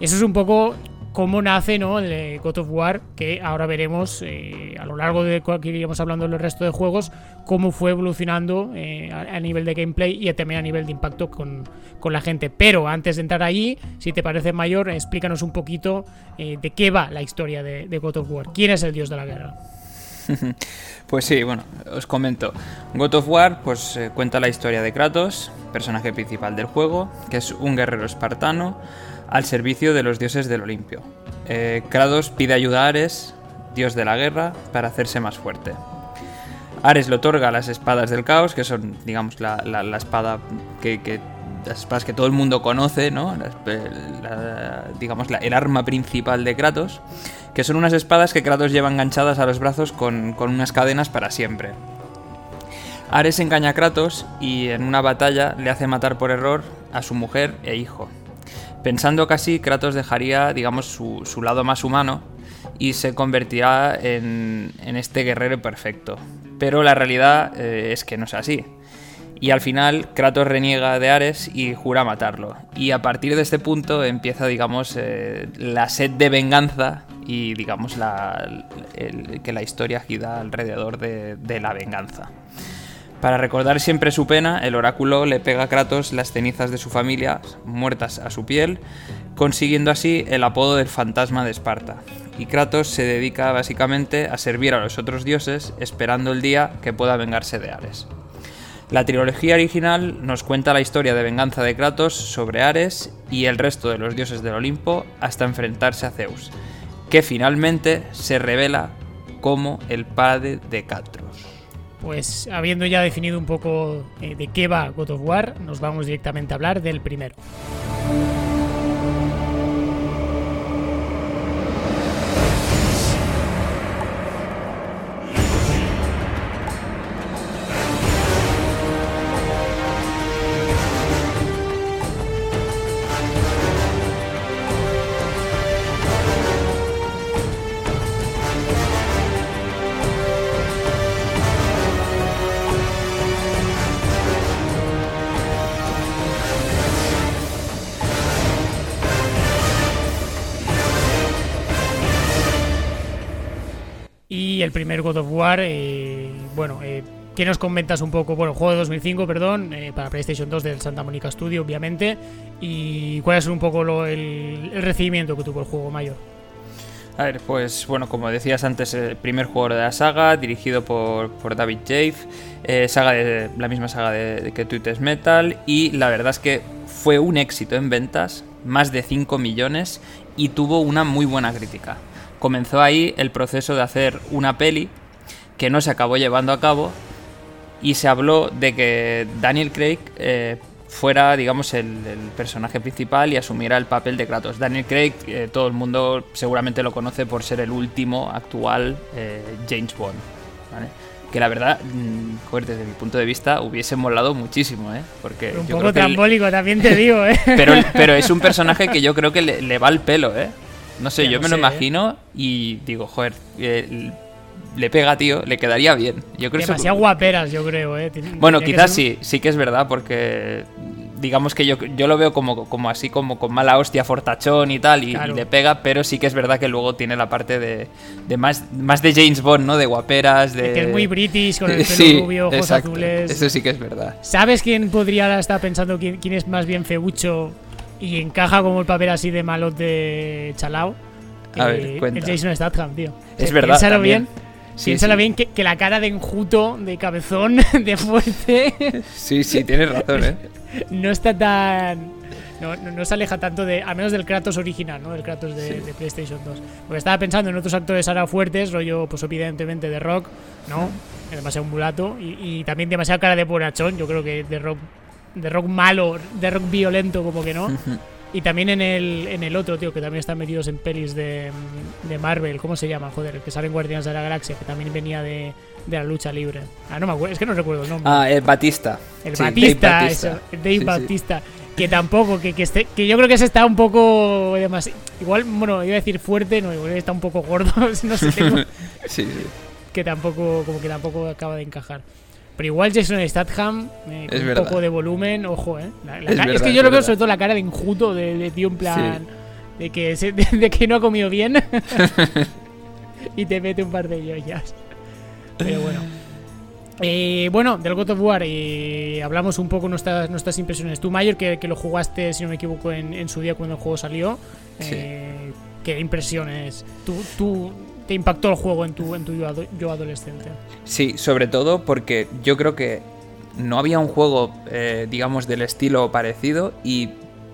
Speaker 1: Eso es un poco cómo nace ¿no? el God of War, que ahora veremos eh, a lo largo de que iríamos hablando del resto de juegos, cómo fue evolucionando eh, a, nivel de gameplay y también a nivel de impacto con, la gente. Pero antes de entrar allí, si te parece mayor, explícanos un poquito eh, de qué va la historia de, de God of War. ¿Quién es el dios de la guerra?
Speaker 2: pues sí, bueno, os comento. God of War pues eh, cuenta la historia de Kratos, personaje principal del juego, que es un guerrero espartano al servicio de los dioses del Olimpio. Eh, Kratos pide ayuda a Ares, dios de la guerra, para hacerse más fuerte. Ares le otorga las espadas del caos, que son, digamos, la, espada que, las espadas que todo el mundo conoce, ¿no? digamos, el arma principal de Kratos, que son unas espadas que Kratos lleva enganchadas a los brazos con, con unas cadenas para siempre. Ares engaña a Kratos y en una batalla le hace matar por error a su mujer e hijo. Pensando que así Kratos dejaría, digamos, su, lado más humano y se convertirá en, este guerrero perfecto. Pero la realidad eh, es que no es así. Y al final Kratos reniega de Ares y jura matarlo. Y a partir de este punto empieza, digamos, eh, la sed de venganza y, digamos, la, que la historia gira alrededor de, de la venganza. Para recordar siempre su pena, el oráculo le pega a Kratos las cenizas de su familia muertas a su piel, consiguiendo así el apodo del fantasma de Esparta. Y Kratos se dedica básicamente a servir a los otros dioses, esperando el día que pueda vengarse de Ares. La trilogía original nos cuenta la historia de venganza de Kratos sobre Ares y el resto de los dioses del Olimpo hasta enfrentarse a Zeus, que finalmente se revela como el padre de Catros.
Speaker 1: Pues habiendo ya definido un poco eh, de qué va God of War, nos vamos directamente a hablar del primero. El primer God of War, eh, bueno, eh, ¿qué nos comentas un poco? Bueno, juego de 2005, perdón, eh, para PlayStation 2 del Santa Monica Studio, obviamente. ¿Y cuál es un poco el, recibimiento que tuvo el juego mayor?
Speaker 2: A ver, pues bueno, como decías antes, el primer juego de la saga, dirigido por, David Jaffe, saga de, la misma saga de, que Twitter Metal, y la verdad es que fue un éxito en ventas, más de 5 millones, y tuvo una muy buena crítica comenzó ahí el proceso de hacer una peli que no se acabó llevando a cabo y se habló de que Daniel Craig eh, fuera, digamos, el, personaje principal y asumiera el papel de Kratos. Daniel Craig, eh, todo el mundo seguramente lo conoce por ser el último actual eh, James Bond. Que la verdad, mm, desde mi punto de vista, hubiese molado muchísimo, ¿eh? Porque
Speaker 1: un poco trambólico, también te digo, ¿eh?
Speaker 2: Pero, pero es un personaje que yo creo que le, le va al pelo, ¿eh? No sé, yo me lo ¿eh? imagino y digo, joder, eh, le pega, tío, le quedaría bien. Yo creo
Speaker 1: Demasiado guaperas, yo creo, ¿eh?
Speaker 2: bueno, quizás sí, sí que es verdad, porque digamos que yo, yo lo veo como, como así, como con mala hostia, fortachón y tal, y, le pega, pero sí que es verdad que luego tiene la parte de, de más, más de James Bond, ¿no? De guaperas, de...
Speaker 1: Que es muy british, con el pelo rubio, ojos azules.
Speaker 2: Eso sí que es verdad.
Speaker 1: ¿Sabes quién podría estar pensando quién, quién es más bien feucho y encaja como el papel así de malot de Chalao.
Speaker 2: A ver, eh,
Speaker 1: El Jason Statham, tío.
Speaker 2: Es verdad.
Speaker 1: Piénsalo bien. piénsalo bien que, que, la cara de enjuto, de cabezón, de fuerte.
Speaker 2: Sí, sí, tienes razón, ¿eh?
Speaker 1: no está tan. No, no, se aleja tanto de. Al menos del Kratos original, ¿no? Del Kratos de, PlayStation 2. Porque estaba pensando en otros actores ahora fuertes, rollo, pues evidentemente de rock, ¿no? Demasiado mulato. Y, y también demasiada cara de bonachón. Yo creo que de rock de rock malo, de rock violento, como que no. y también en el, en el otro, tío, que también están metidos en pelis de, de Marvel, ¿cómo se llama? Joder, el que sale en Guardianes de la Galaxia, que también venía de, de la lucha libre. Ah, no me acuerdo, es que no recuerdo el nombre.
Speaker 2: Ah, el Batista.
Speaker 1: El Batista, Dave Batista. Eso, Dave Batista. Que tampoco, que, que, esté, que yo creo que se está un poco demasiado. Igual, bueno, iba a decir fuerte, no, igual está un poco gordo, no sé, tengo,
Speaker 2: sí, sí.
Speaker 1: Que tampoco, como que tampoco acaba de encajar. Pero igual Jason Statham, eh, con un poco de volumen, ojo, ¿eh? es, que yo lo veo sobre todo la cara de enjuto, de, tío en plan. De, que de, que no ha comido bien. y te mete un par de joyas. Pero bueno. Eh, bueno, del God of War eh, hablamos un poco nuestras, nuestras impresiones. Tú, Mayor, que, lo jugaste, si no me equivoco, en, su día cuando el juego salió. ¿Qué impresiones? ¿Tú, tú te impactó el juego en tu, en tu yo, adolescente.
Speaker 2: Sí, sobre todo porque yo creo que no había un juego, eh, digamos, del estilo parecido y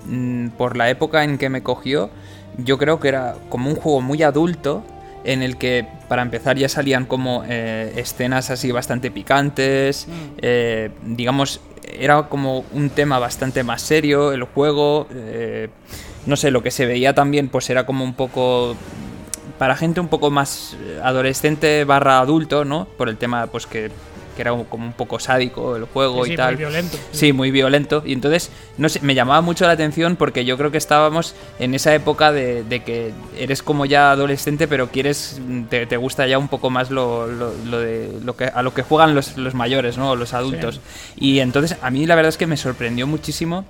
Speaker 2: mm, por la época en que me cogió, yo creo que era como un juego muy adulto en el que para empezar ya salían como eh, escenas así bastante picantes, mm. eh, digamos, era como un tema bastante más serio el juego, no sé, lo que se veía también pues era como un poco para gente un poco más adolescente barra adulto, ¿no? Por el tema pues que que era como un poco sádico el juego y tal.
Speaker 1: Muy violento.
Speaker 2: Sí. muy violento. Y entonces, no sé, me llamaba mucho la atención porque yo creo que estábamos en esa época de, que eres como ya adolescente, pero quieres, te, gusta ya un poco más lo, de lo que a lo que juegan los, los mayores, ¿no? Los adultos. Y entonces, a mí la verdad es que me sorprendió muchísimo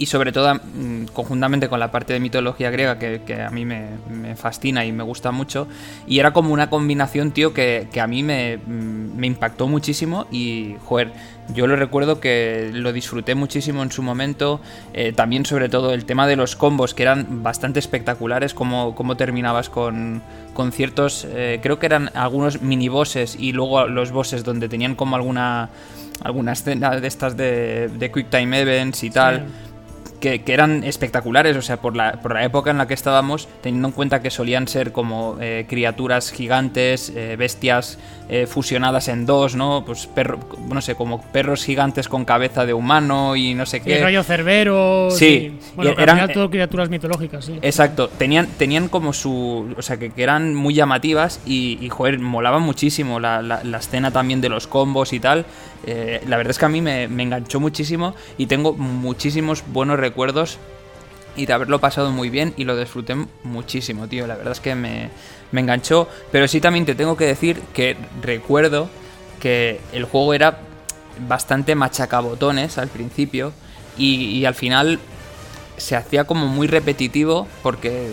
Speaker 2: y sobre todo mm, conjuntamente con la parte de mitología griega que, a mí me, fascina y me gusta mucho y era como una combinación tío que, a mí mm, me, impactó muchísimo y joder yo lo recuerdo que lo disfruté muchísimo en su momento eh, también sobre todo el tema de los combos que eran bastante espectaculares como, como terminabas con, con ciertos eh, creo que eran algunos mini bosses y luego los bosses donde tenían como alguna alguna escena de estas de quick time events y tal que, eran espectaculares, o sea, por la, por la época en la que estábamos, teniendo en cuenta que solían ser como eh, criaturas gigantes, eh, bestias eh, fusionadas en dos, ¿no? Pues perro, no sé, como perros gigantes con cabeza de humano y no sé qué.
Speaker 1: Y rayo cerbero.
Speaker 2: Sí,
Speaker 1: bueno, eran todo criaturas mitológicas, sí.
Speaker 2: Exacto, tenían, tenían como su. O sea, que, eran muy llamativas y, y, joder, molaban muchísimo la, la, escena también de los combos y tal. la verdad es que a mí me, me enganchó muchísimo y tengo muchísimos buenos recuerdos y de haberlo pasado muy bien y lo disfruté muchísimo, tío. La verdad es que me, me enganchó. Pero sí también te tengo que decir que recuerdo que el juego era bastante machacabotones al principio y, al final se hacía como muy repetitivo porque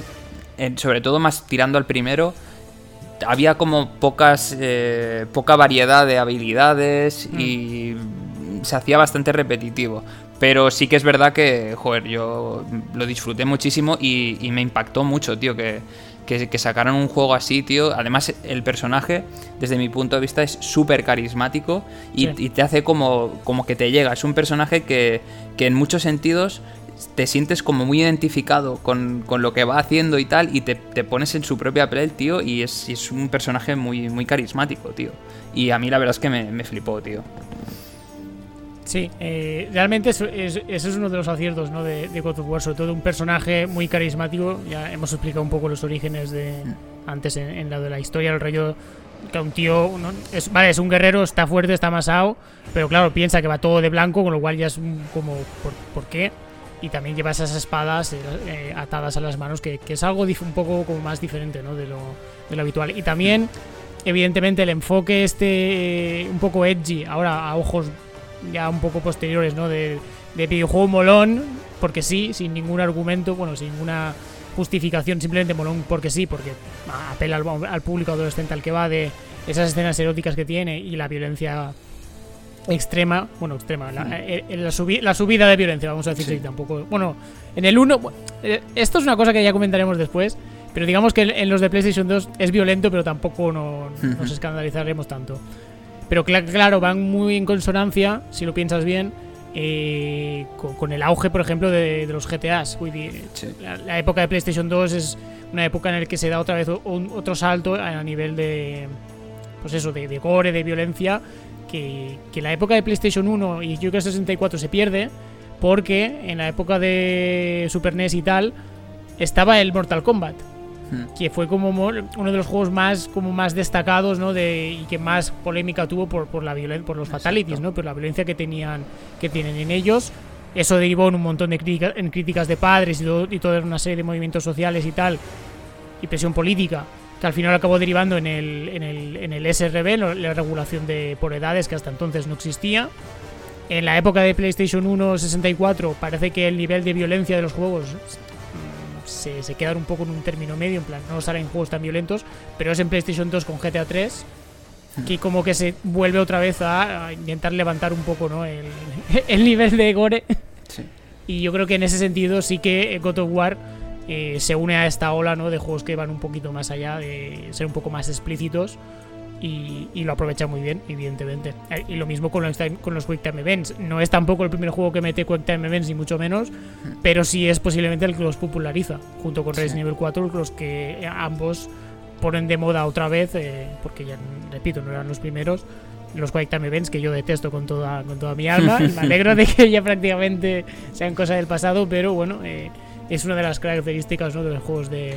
Speaker 2: sobre todo más tirando al primero había como pocas eh, poca variedad de habilidades y mm. se hacía bastante repetitivo pero sí que es verdad que, joder, yo lo disfruté muchísimo y, me impactó mucho, tío, que, que, sacaran un juego así, tío. Además, el personaje, desde mi punto de vista, es súper carismático y, te hace como, como que te llega. Es un personaje que, que en muchos sentidos te sientes como muy identificado con, con, lo que va haciendo y tal, y te, te pones en su propia piel, tío, y es, es, un personaje muy, muy carismático, tío. Y a mí la verdad es que me, me flipó, tío.
Speaker 1: Sí, eh, realmente eso, es, uno de los aciertos ¿no? de, de, God of War, sobre todo un personaje muy carismático. Ya hemos explicado un poco los orígenes de antes en, la de la historia, el rollo que un tío, es, vale, es un guerrero, está fuerte, está amasado, pero claro, piensa que va todo de blanco, con lo cual ya es como, ¿por, qué? Y también lleva esas espadas eh, eh, atadas a las manos, que, es algo un poco como más diferente ¿no? de, lo, de lo habitual. Y también, evidentemente, el enfoque este un poco edgy, ahora a ojos ya un poco posteriores, ¿no? De, de videojuego molón, porque sí, sin ningún argumento, bueno, sin ninguna justificación, simplemente molón porque sí, porque apela al, público adolescente al que va de esas escenas eróticas que tiene y la violencia extrema, bueno, extrema, la, eh, eh, la, subida de violencia, vamos a decir, tampoco. Bueno, en el 1, eh, esto es una cosa que ya comentaremos después, pero digamos que en, los de PlayStation 2 es violento, pero tampoco nos escandalizaremos tanto. Pero claro, van muy en consonancia, si lo piensas bien, eh, con, el auge, por ejemplo, de, los GTAs. La, época de PlayStation 2 es una época en la que se da otra vez otro salto a nivel de, pues eso, de, de gore, de violencia, que, que la época de PlayStation 1 y yo creo que 64 se pierde, porque en la época de Super NES y tal, estaba el Mortal Kombat que fue como uno de los juegos más como más destacados ¿no? de, y que más polémica tuvo por, por la por los fatalities no por la violencia que tenían que tienen en ellos eso derivó en un montón de críticas, en críticas de padres y, y toda una serie de movimientos sociales y tal y presión política que al final acabó derivando en el, en el, en el SRB, la regulación de por edades que hasta entonces no existía. En la época de PlayStation 1 64 parece que el nivel de violencia de los juegos se, se quedan un poco en un término medio, en plan, no salen juegos tan violentos, pero es en PlayStation 2 con GTA 3 que como que se vuelve otra vez a, intentar levantar un poco ¿no? el, el nivel de gore. Y yo creo que en ese sentido sí que God of War eh, se une a esta ola ¿no? de juegos que van un poquito más allá, de ser un poco más explícitos. Y, lo aprovecha muy bien, evidentemente. Eh, y lo mismo con los, con los Quick Time Events. No es tampoco el primer juego que mete Quick Time Events, ni mucho menos, pero sí es posiblemente el que los populariza, junto con Resident Evil 4, los que ambos ponen de moda otra vez, eh, porque ya, repito, no eran los primeros, los Quick Time Events que yo detesto con toda, con toda mi alma. y me alegro de que ya prácticamente sean cosas del pasado, pero bueno, eh, es una de las características de los juegos de,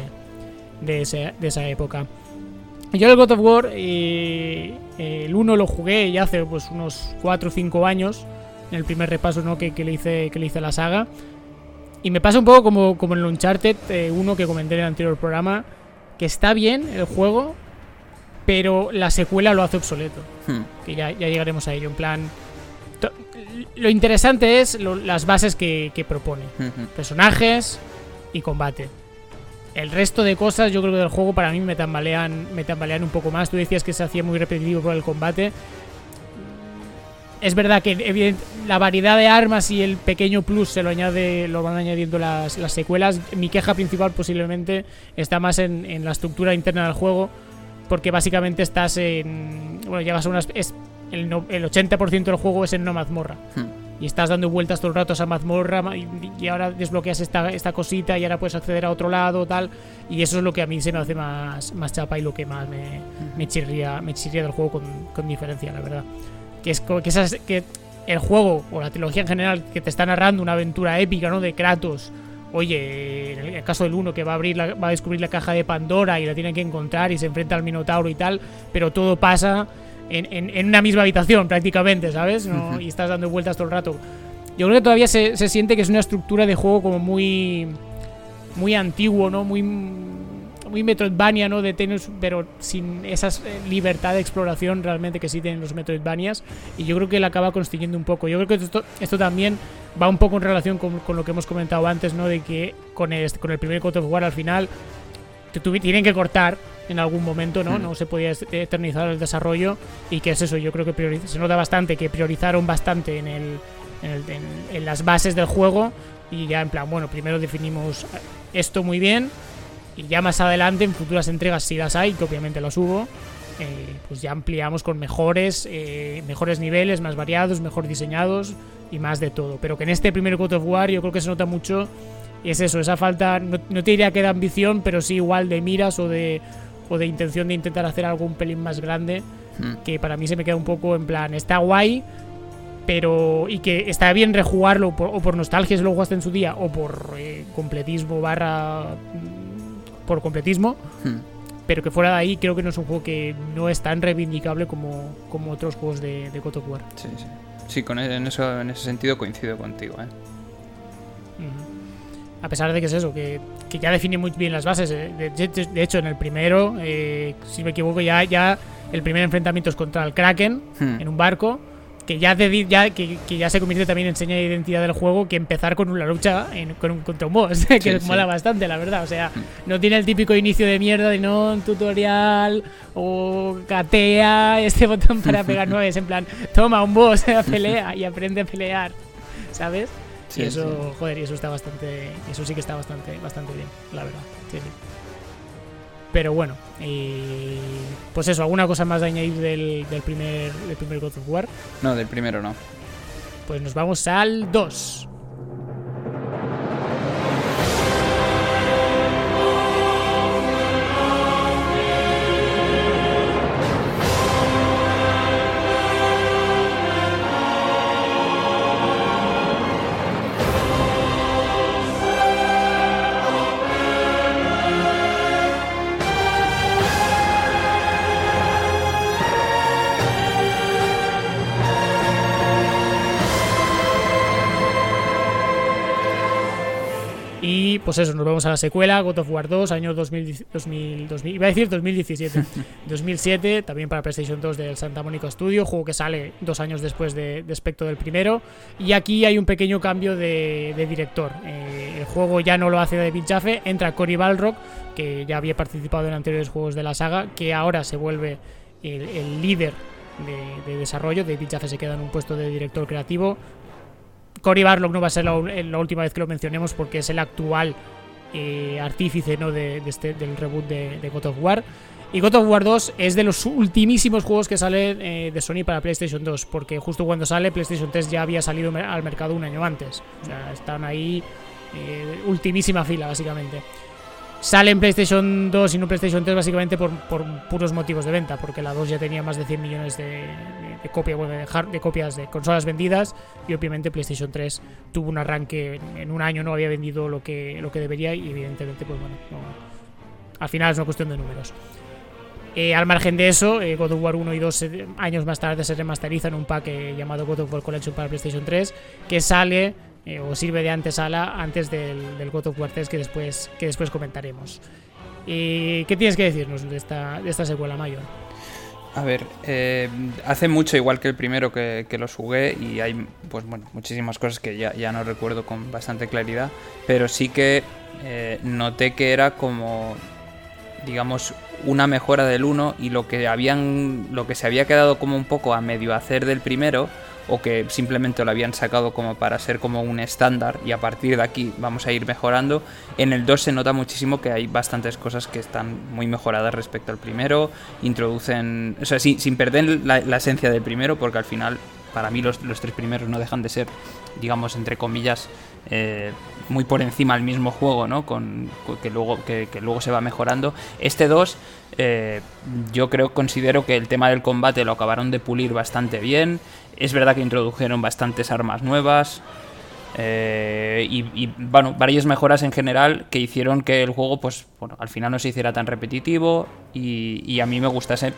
Speaker 1: de, esa época. Yo el God of War, eh, el 1 lo jugué ya hace pues, unos 4 o 5 años, en el primer repaso ¿no? que, le hice, que le hice la saga. Y me pasa un poco como, como en el Uncharted 1 que comenté en el anterior programa, que está bien el juego, pero la secuela lo hace obsoleto. Hmm. Que ya, ya, llegaremos a ello. En plan, lo interesante es las bases que, propone. Personajes y combate. El resto de cosas yo creo que del juego para mí me tambalean, me tambalean un poco más. Tú decías que se hacía muy repetitivo por el combate. Es verdad que la variedad de armas y el pequeño plus se lo añade, lo van añadiendo las, secuelas. Mi queja principal posiblemente está más en, la estructura interna del juego. Porque básicamente estás en. Bueno, llegas a unas el, 80% del juego es en una mazmorra. Hmm. Y estás dando vueltas todo el rato a esa mazmorra y, ahora desbloqueas esta, esta cosita y ahora puedes acceder a otro lado, tal. Y eso es lo que a mí se me hace más, más chapa y lo que más me, me, chirría, me chirría del juego con, diferencia, la verdad. Que es que, esas, que el juego o la trilogía en general que te está narrando una aventura épica, ¿no? De Kratos. Oye, en el caso del uno que va a abrir va a descubrir la caja de Pandora y la tiene que encontrar y se enfrenta al Minotauro y tal, pero todo pasa en, una misma habitación prácticamente, ¿sabes? Y estás dando vueltas todo el rato. Yo creo que todavía se, siente que es una estructura de juego como muy muy antiguo, ¿no? Muy muy Metroidvania, ¿no? De tener, pero sin esa eh, libertad de exploración realmente que sí tienen los Metroidvanias. Y yo creo que la acaba construyendo un poco. Yo creo que esto, esto también va un poco en relación con, lo que hemos comentado antes, ¿no? De que con el, con el primer God of War al final te tienen que cortar en algún momento, ¿no? Mm. No se podía eternizar el desarrollo y que es eso, yo creo que se nota bastante que priorizaron bastante en, el, en, las bases del juego y ya en plan, bueno, primero definimos esto muy bien y ya más adelante en futuras entregas si las hay, que obviamente las hubo, eh, pues ya ampliamos con mejores, eh, mejores niveles, más variados, mejor diseñados y más de todo. Pero que en este primer God of War yo creo que se nota mucho y es eso, esa falta, no, no te diría que de ambición, pero sí igual de miras o de, o de intención de intentar hacer algo un pelín más grande, hmm. que para mí se me queda un poco en plan, está guay, pero y que está bien rejugarlo o por nostalgia si lo jugaste en su día o por eh, completismo barra mm, por completismo hmm. pero que fuera de ahí creo que no es un juego que no es tan reivindicable como, como otros juegos de, de God of War
Speaker 2: sí, sí. sí con, e, en, eso, en ese sentido coincido contigo ¿eh?
Speaker 1: A pesar de que es eso, que, ya define muy bien las bases. Eh, de, hecho, en el primero, eh, si me equivoco, ya, ya el primer enfrentamiento es contra el Kraken hmm. en un barco, que ya, ya que, ya se convierte también en seña de identidad del juego, que empezar con una lucha con un, contra un boss, que mola bastante, la verdad. O sea, hmm. no tiene el típico inicio de mierda de no, un tutorial o catea este botón para pegar nueve. en plan, toma un boss, pelea y aprende a pelear, ¿sabes? Y eso, joder, y eso está bastante. Eso sí que está bastante, bastante bien, la verdad. Sí, sí. Pero bueno, pues eso, ¿alguna cosa más de añadir del, del, primer, del primer God of War?
Speaker 2: No, del primero no.
Speaker 1: Pues nos vamos al 2. Pues eso, nos vamos a la secuela, God of War 2, año 2000, 2000, iba a decir 2017, 2007, también para PlayStation 2 del Santa Mónica Studio, juego que sale dos años después de, aspecto del primero, y aquí hay un pequeño cambio de, director. Eh, el juego ya no lo hace David Jaffe, entra Cory Balrock, que ya había participado en anteriores juegos de la saga, que ahora se vuelve el, líder de, de, desarrollo. David Jaffe se queda en un puesto de director creativo. Cory Barlock no va a ser la, última vez que lo mencionemos porque es el actual eh, artífice ¿no? de, este, del reboot de, God of War. Y God of War 2 es de los ultimísimos juegos que sale eh, de Sony para PlayStation 2, porque justo cuando sale PlayStation 3 ya había salido al mercado un año antes. O sea, están ahí ultimísima fila, básicamente. Sale en PlayStation 2 y no PlayStation 3 básicamente por, puros motivos de venta, porque la 2 ya tenía más de 100 millones de, copias, de, copias de consolas vendidas y obviamente PlayStation 3 tuvo un arranque en, un año, no había vendido lo que, lo que debería y evidentemente pues bueno, al final es una cuestión de números. Eh, al margen de eso, eh, God of War 1 y 2 años más tarde se remasterizan un pack eh, llamado God of War Collection para PlayStation 3 que sale eh, o sirve de antesala antes del, del God of War 3 que después, que después comentaremos. ¿Y ¿Qué tienes que decirnos de esta, de esta secuela mayor?
Speaker 2: A ver, eh, hace mucho igual que el primero que, que, los jugué y hay pues bueno, muchísimas cosas que ya, ya no recuerdo con bastante claridad, pero sí que eh, noté que era como digamos una mejora del 1 y lo que habían lo que se había quedado como un poco a medio hacer del primero o que simplemente lo habían sacado como para ser como un estándar y a partir de aquí vamos a ir mejorando. En el 2 se nota muchísimo que hay bastantes cosas que están muy mejoradas respecto al primero, introducen, o sea, sin, perder la, esencia del primero, porque al final para mí los, tres primeros no dejan de ser, digamos, entre comillas, eh, muy por encima del mismo juego, ¿no? Con, que, luego, que, luego se va mejorando. Este 2, eh, yo creo, considero que el tema del combate lo acabaron de pulir bastante bien. Es verdad que introdujeron bastantes armas nuevas. Eh, y, bueno, varias mejoras en general que hicieron que el juego, pues, bueno, al final no se hiciera tan repetitivo y, a mí me gustase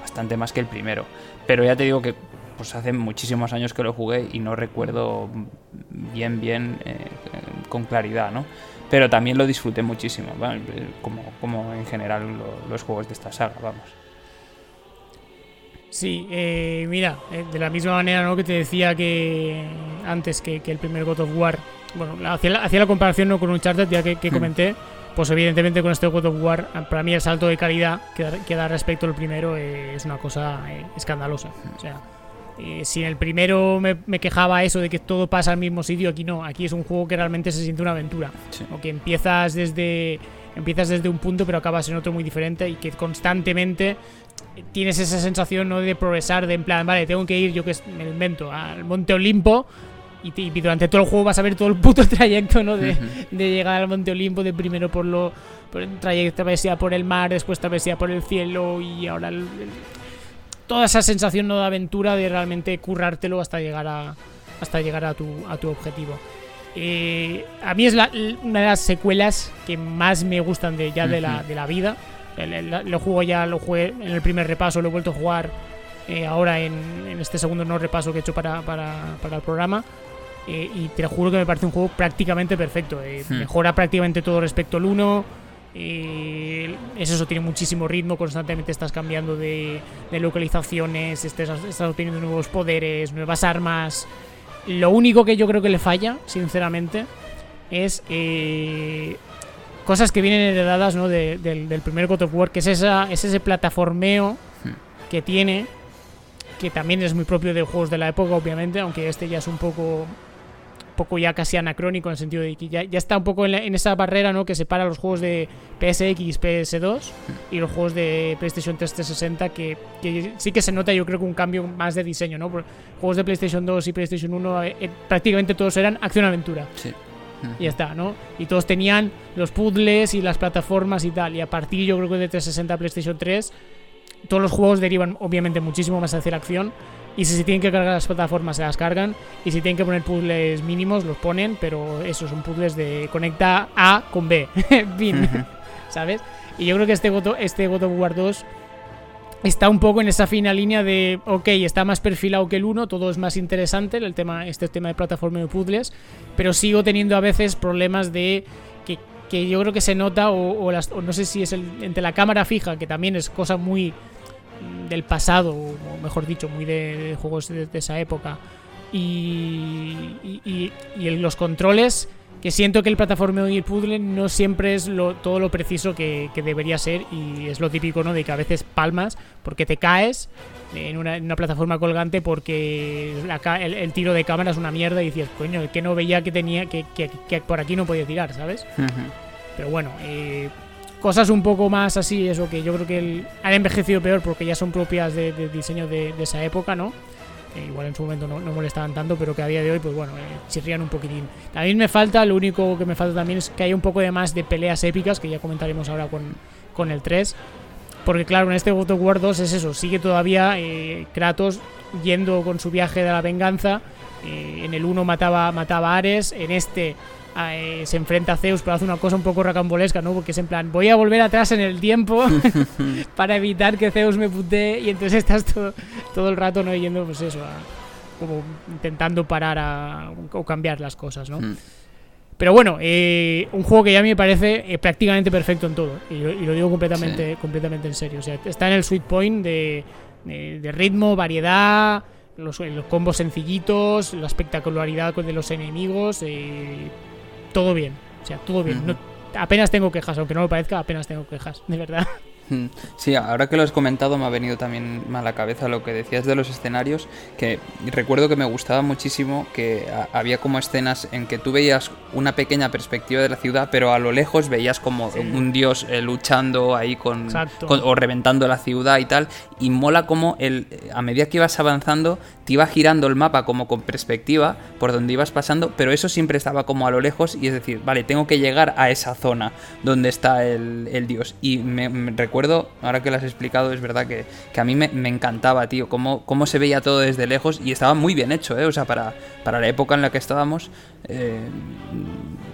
Speaker 2: bastante más que el primero. Pero ya te digo que pues hace muchísimos años que lo jugué y no recuerdo bien, bien, eh, con claridad, ¿no? Pero también lo disfruté muchísimo, como, como en general los juegos de esta saga, vamos.
Speaker 1: Sí, eh, mira, eh, de la misma manera ¿no? que te decía que antes que, el primer God of War, bueno, hacía la, la comparación ¿no? con Uncharted ya que, que hmm. comenté, pues evidentemente con este God of War, para mí el salto de calidad que, da respecto al primero es una cosa eh, escandalosa. O sea, si en el primero me, quejaba eso de que todo pasa al mismo sitio, aquí no, aquí es un juego que realmente se siente una aventura. O que empiezas desde empiezas desde un punto pero acabas en otro muy diferente y que constantemente tienes esa sensación ¿no? de progresar, de en plan, vale, tengo que ir, yo que me invento, al Monte Olimpo. Y, durante todo el juego vas a ver todo el puto trayecto, ¿no? De, llegar al Monte Olimpo, de primero por lo por el trayecto travesía por el mar, después travesía por el cielo y ahora toda esa sensación ¿no? de aventura de realmente currártelo hasta llegar a hasta llegar a tu, a tu objetivo. Eh, a mí es una de las secuelas que más me gustan de ya de, la, de la vida lo juego ya, lo jugué en el primer repaso, lo he vuelto a jugar eh, ahora en, este segundo no repaso que he hecho para, el programa. Eh, y te lo juro que me parece un juego prácticamente perfecto. Eh, hmm. Mejora prácticamente todo respecto al 1. es eso, tiene muchísimo ritmo, constantemente estás cambiando de, localizaciones, estás, estás, obteniendo nuevos poderes, nuevas armas. Lo único que yo creo que le falla, sinceramente, es cosas que vienen heredadas ¿no? del, primer God of War, que es, esa, es ese plataformeo hmm. que tiene, que también es muy propio de juegos de la época, obviamente, aunque este ya es un poco poco ya casi anacrónico en el sentido de que ya, está un poco en, esa barrera ¿no? que separa los juegos de PSX, PS2 hmm. y los juegos de PlayStation 3 360 que, que, sí que se nota yo creo que un cambio más de diseño, ¿no? juegos de PlayStation 2 y PlayStation 1 eh, eh, prácticamente todos eran acción-aventura. Sí. Y ya está, ¿no? Y todos tenían los puzzles y las plataformas y tal. Y a partir, yo creo que de 360 PlayStation 3, todos los juegos derivan obviamente muchísimo más hacia la acción. Y si se tienen que cargar las plataformas, se las cargan. Y si tienen que poner puzzles mínimos, los ponen. Pero eso son puzzles de conecta A con B. Bin. ¿Sabes? Y yo creo que este God, este God of War 2 está un poco en esa fina línea de, ok, está más perfilado que el 1, todo es más interesante, el tema, este tema de plataforma de puzzles, pero sigo teniendo a veces problemas de que, que yo creo que se nota, o, no sé si es el, entre la cámara fija, que también es cosa muy del pasado, o mejor dicho, muy de, juegos de, esa época, y, y, y los controles que siento que el plataformeo y el puzzle no siempre es lo, todo lo preciso que, debería ser y es lo típico, ¿no? De que a veces palmas porque te caes en una, plataforma colgante porque el, tiro de cámara es una mierda y dices, coño, que no veía que tenía, que, por aquí no podía tirar, ¿sabes? Pero bueno, eh, cosas un poco más así, eso que yo creo que el, han envejecido peor porque ya son propias de, diseño de, esa época, ¿no? Igual en su momento no, molestaban tanto, pero que a día de hoy, pues bueno, eh, chirrían un poquitín. También me falta, lo único que me falta también es que haya un poco de más de peleas épicas, que ya comentaremos ahora con, con el 3. Porque claro, en este God of War 2 es eso, sigue todavía eh, Kratos yendo con su viaje de la venganza. Eh, en el 1 mataba, mataba a Ares, en este eh, se enfrenta a Zeus, pero hace una cosa un poco racambolesca, ¿no? Porque es en plan, voy a volver atrás en el tiempo para evitar que Zeus me putee y entonces estás todo, todo el rato, ¿no? Yendo, pues eso, como intentando parar o cambiar las cosas, ¿no? Hmm. Pero bueno, eh, un juego que ya a mí me parece eh, prácticamente perfecto en todo. Y, lo digo completamente, completamente en serio. O sea, está en el sweet point de, de, ritmo, variedad, los, los, combos sencillitos, la espectacularidad de los enemigos. Eh, todo bien. O sea, todo bien. apenas tengo quejas, aunque no lo parezca, apenas tengo quejas, de verdad.
Speaker 2: Sí, ahora que lo has comentado me ha venido también a la cabeza lo que decías de los escenarios, que recuerdo que me gustaba muchísimo que había como escenas en que tú veías una pequeña perspectiva de la ciudad, pero a lo lejos veías como un dios eh, luchando ahí con, o reventando la ciudad y tal, y mola como el, a medida que ibas avanzando te iba girando el mapa como con perspectiva por donde ibas pasando, pero eso siempre estaba como a lo lejos y es decir, vale, tengo que llegar a esa zona donde está el, dios. Y me, recuerdo, ahora que lo has explicado, es verdad que, a mí me, encantaba, tío, cómo, cómo se veía todo desde lejos y estaba muy bien hecho, ¿eh? O sea, para, para la época en la que estábamos, eh,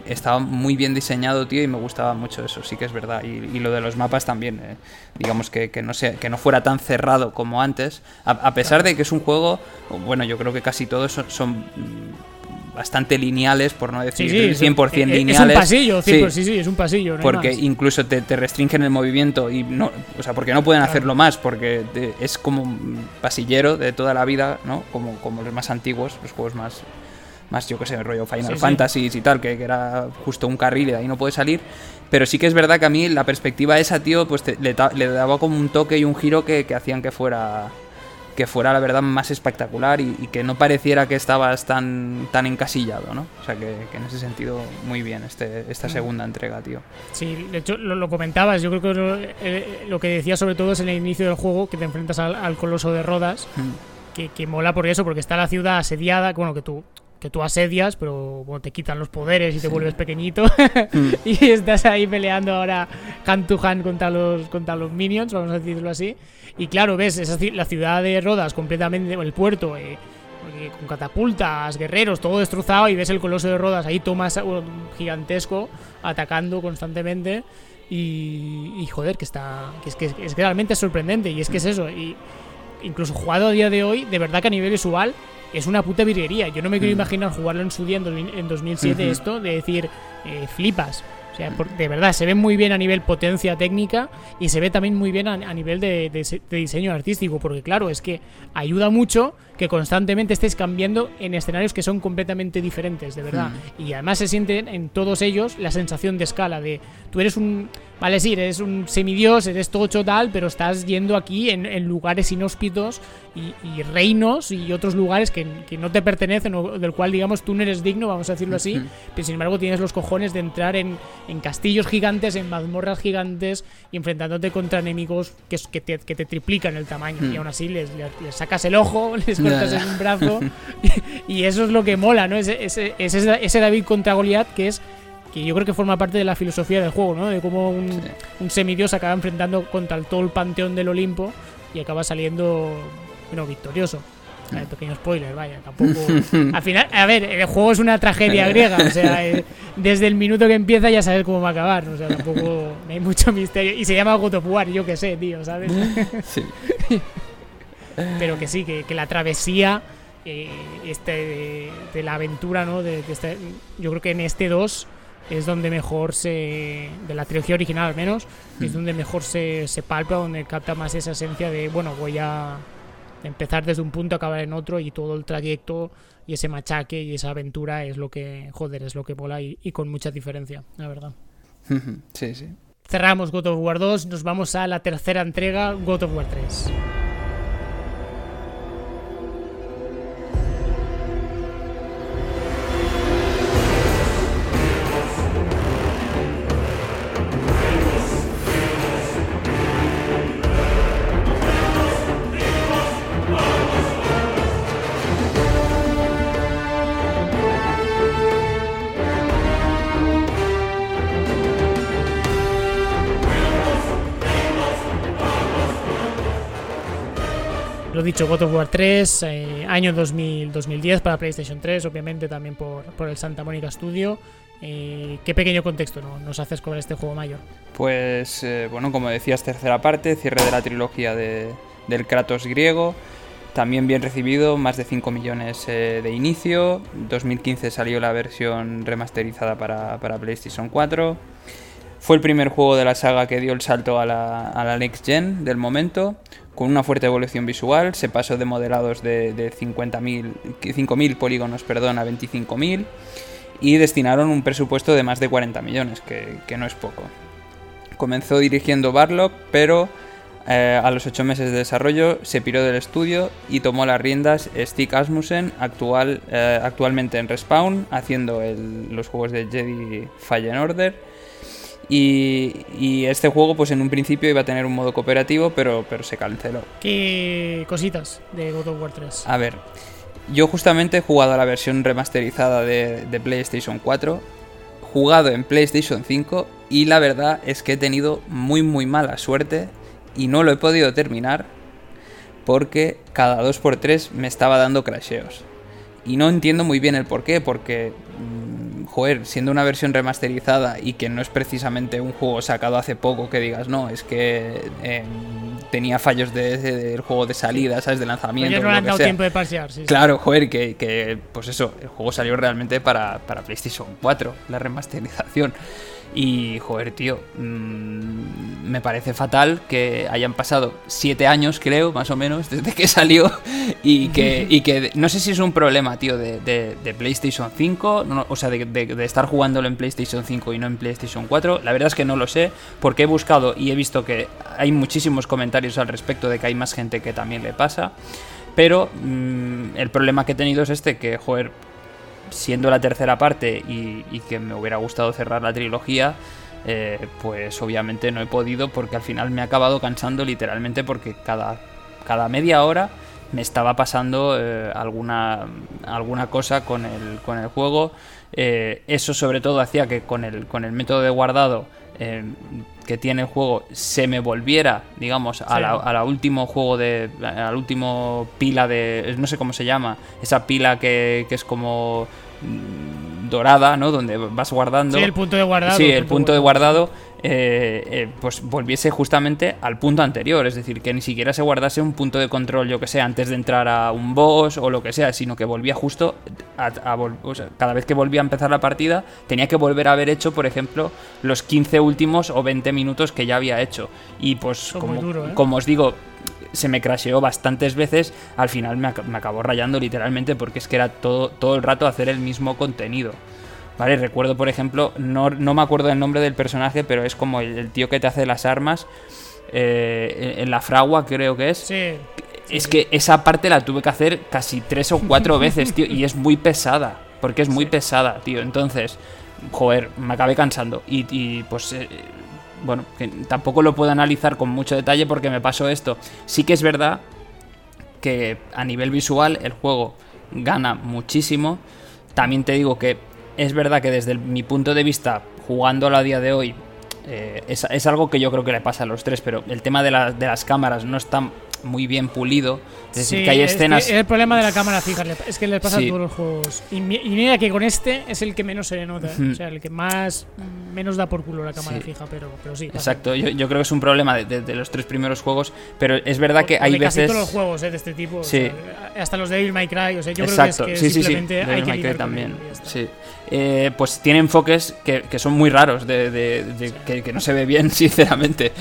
Speaker 2: estaba muy bien diseñado, tío, y me gustaba mucho eso, sí que es verdad. Y, lo de los mapas también, eh, digamos que, que, no sea, que no fuera tan cerrado como antes, a, pesar de que es un juego, bueno, yo creo que casi todos son, bastante lineales, por no decir 100% lineales. Es un
Speaker 1: pasillo, sí. sí, es un pasillo.
Speaker 2: porque incluso te, restringen el movimiento y no, o sea, porque no pueden hacerlo más, porque es como un pasillero de toda la vida, ¿no? Como, como los más antiguos, los juegos más más yo que sé, rollo Final Fantasy y tal, que, era justo un carril y de ahí no puede salir. Pero sí que es verdad que a mí la perspectiva esa, tío, pues le, daba como un toque y un giro que, hacían que fuera que fuera la verdad más espectacular y, que no pareciera que estabas tan, tan encasillado, ¿no? O sea que, en ese sentido muy bien este, esta mm. segunda entrega, tío.
Speaker 1: Sí, de hecho lo, comentabas, yo creo que lo, eh, lo, que decía sobre todo es en el inicio del juego, que te enfrentas al, coloso de Rodas, mm. que, que, mola por eso, porque está la ciudad asediada, bueno, que tú que tú asedias, pero bueno, te quitan los poderes y te vuelves pequeñito mm. y estás ahí peleando ahora hand to hand contra los, contra los minions, vamos a decirlo así. Y claro, ves esa, la ciudad de Rodas completamente, el puerto, eh, con catapultas, guerreros, todo destrozado y ves el coloso de Rodas ahí, tomas gigantesco, atacando constantemente. Y, joder, que está. Que es que es realmente sorprendente. Y es que es eso. Y incluso jugado a día de hoy, de verdad que a nivel visual es una puta virguería. Yo no me quiero mm. imaginar jugarlo en su día, en 2007, esto, de decir, eh, flipas. O sea, de verdad, se ve muy bien a nivel potencia técnica y se ve también muy bien a, nivel de, diseño artístico, porque claro, es que ayuda mucho que constantemente estés cambiando en escenarios que son completamente diferentes, de verdad. Mm. Y además se siente en todos ellos la sensación de escala, de tú eres un, vale, sí, eres un semidios, eres tocho tal, pero estás yendo aquí en, lugares inhóspitos y, reinos y otros lugares que, no te pertenecen o del cual, digamos, tú no eres digno, vamos a decirlo así, pero sin embargo tienes los cojones de entrar en, castillos gigantes, en mazmorras gigantes y enfrentándote contra enemigos que, que, te, que te triplican el tamaño y aún así les, sacas el ojo, les cortas en un brazo y, eso es lo que mola, ¿no? Ese, ese, ese David contra Goliath que es que yo creo que forma parte de la filosofía del juego, ¿no? De cómo un, semidios acaba enfrentando contra todo el panteón del Olimpo y acaba saliendo, bueno, victorioso. Mm. pequeño spoiler, vaya, tampoco. Al final, a ver, el juego es una tragedia griega, o sea, eh, desde el minuto que empieza ya sabes cómo va a acabar, o sea, tampoco hay mucho misterio. Y se llama God of War, yo qué sé, tío, ¿sabes? Sí. Pero que sí, que, la travesía eh, este, de, la aventura, ¿no? De, este, yo creo que en este 2 es donde mejor se. de la trilogía original al menos, es mm. donde mejor se, se palpa, donde capta más esa esencia de, bueno, voy a empezar desde un punto, acabar en otro y todo el trayecto y ese machaque y esa aventura es lo que, joder, es lo que mola y, y con mucha diferencia, la verdad.
Speaker 2: Sí, sí.
Speaker 1: Cerramos God of War 2, nos vamos a la tercera entrega, God of War 3. Dicho, God of War 3, eh, año 2000, 2010 para PlayStation 3, obviamente también por, el Santa Mónica Studio. Eh, ¿Qué pequeño contexto nos haces con este juego mayor?
Speaker 2: Pues, eh, bueno, como decías, tercera parte, cierre de la trilogía de, del Kratos griego. También bien recibido, más de 5 millones de inicio. 2015 salió la versión remasterizada para, para, PlayStation 4. Fue el primer juego de la saga que dio el salto a la, Next Gen del momento, con una fuerte evolución visual. Se pasó de modelados de, de 5.000 polígonos perdón, a 25.000 y destinaron un presupuesto de más de 40 millones, que, no es poco. Comenzó dirigiendo Barlock, pero eh, a los 8 meses de desarrollo se piró del estudio y tomó las riendas Stig Asmussen, actual, eh, actualmente en Respawn, haciendo los juegos de Jedi Fallen Order. Y, este juego, pues en un principio iba a tener un modo cooperativo, pero, pero se canceló.
Speaker 1: ¿Qué cositas de God of War 3?
Speaker 2: A ver, yo justamente he jugado a la versión remasterizada de, PlayStation 4, jugado en PlayStation 5 y la verdad es que he tenido muy muy mala suerte y no lo he podido terminar porque cada 2x3 me estaba dando crasheos. Y no entiendo muy bien el por qué, porque, joder, siendo una versión remasterizada y que no es precisamente un juego sacado hace poco que digas, no, es que em, tenía fallos del juego de salida, ¿sabes? De lanzamiento.
Speaker 1: no le han dado tiempo de pasear, sí.
Speaker 2: Claro, joder, que, que, pues eso, el juego salió realmente para, para PlayStation 4, la remasterización. Y, joder, tío, mmm, me parece fatal que hayan pasado siete años, creo, más o menos, desde que salió. Y que, y que no sé si es un problema, tío, de, de, PlayStation 5, o sea, de, de, estar jugándolo en PlayStation 5 y no en PlayStation 4. La verdad es que no lo sé, porque he buscado y he visto que hay muchísimos comentarios al respecto de que hay más gente que también le pasa. Pero mmm, el problema que he tenido es este, que, joder, siendo la tercera parte y, que me hubiera gustado cerrar la trilogía, eh, pues obviamente no he podido porque al final me ha acabado cansando literalmente porque cada, cada media hora me estaba pasando eh, alguna, alguna cosa con el, con el juego. Eh, eso sobre todo hacía que con el, con el método de guardado que tiene el juego se me volviera, digamos, a, la, último juego de. al último pila de. no sé cómo se llama. Esa pila que, que es como dorada, ¿no? Donde vas guardando.
Speaker 1: Sí, el punto de guardado.
Speaker 2: Sí, el punto de guardado. Eh, eh, pues volviese justamente al punto anterior, es decir, que ni siquiera se guardase un punto de control, yo que sé, antes de entrar a un boss o lo que sea, sino que volvía justo a, cada vez que volvía a empezar la partida, tenía que volver a haber hecho, por ejemplo, los 15 últimos o 20 minutos que ya había hecho. Y pues, como, ¿eh? como os digo, se me crasheó bastantes veces, al final me, acabó rayando literalmente porque es que era todo, todo el rato hacer el mismo contenido. Vale, recuerdo por ejemplo, no, me acuerdo del nombre del personaje, pero es como el, tío que te hace las armas eh, en, la fragua creo que es.
Speaker 1: Sí.
Speaker 2: Es que esa parte la tuve que hacer casi tres o cuatro veces, tío, y es muy pesada, porque es muy pesada, tío. Entonces, joder, me acabé cansando. Y, pues eh, bueno, que tampoco lo puedo analizar con mucho detalle porque me pasó esto. Sí que es verdad que a nivel visual el juego gana muchísimo. También te digo que es verdad que desde mi punto de vista, jugándolo a día de hoy, eh, es, algo que yo creo que le pasa a los tres, pero el tema de, de las cámaras no está muy bien pulido. Es decir, que hay escenas.
Speaker 1: el problema de la cámara fija es que le pasa a todos los juegos. Y, mira que con este es el que menos se le nota. ¿eh? O sea, el que más. menos da por culo la cámara fija, pero, pero sí.
Speaker 2: Exacto, yo, yo, creo que es un problema de, los tres primeros juegos. Pero es verdad que hay veces.
Speaker 1: todos los juegos ¿eh? de este tipo.
Speaker 2: Sí.
Speaker 1: hasta los de Devil May Cry. O sea, yo
Speaker 2: Exacto.
Speaker 1: creo que, es que
Speaker 2: sí,
Speaker 1: simplemente
Speaker 2: sí,
Speaker 1: hay que
Speaker 2: May también. Sí. Eh, pues tiene enfoques que, que, son muy raros, de, que, que, no se ve bien, sinceramente.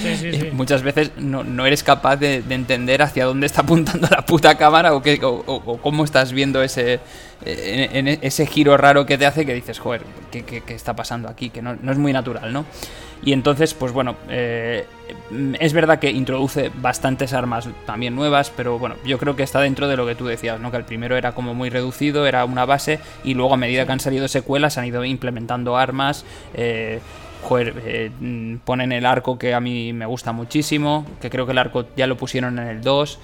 Speaker 2: muchas veces no, no, eres capaz de, entender hacia dónde está apuntando la puta cámara o, qué, o, cómo estás viendo ese, en, ese giro raro que te hace que dices, joder, ¿qué, qué está pasando aquí? Que no, no, es muy natural, ¿no? Y entonces, pues bueno, eh, es verdad que introduce bastantes armas también nuevas, pero bueno, yo creo que está dentro de lo que tú decías, ¿no? Que el primero era como muy reducido, era una base, y luego a medida que han salido secuelas han ido implementando armas. Eh, joder, eh, ponen el arco que a mí me gusta muchísimo, que creo que el arco ya lo pusieron en el 2,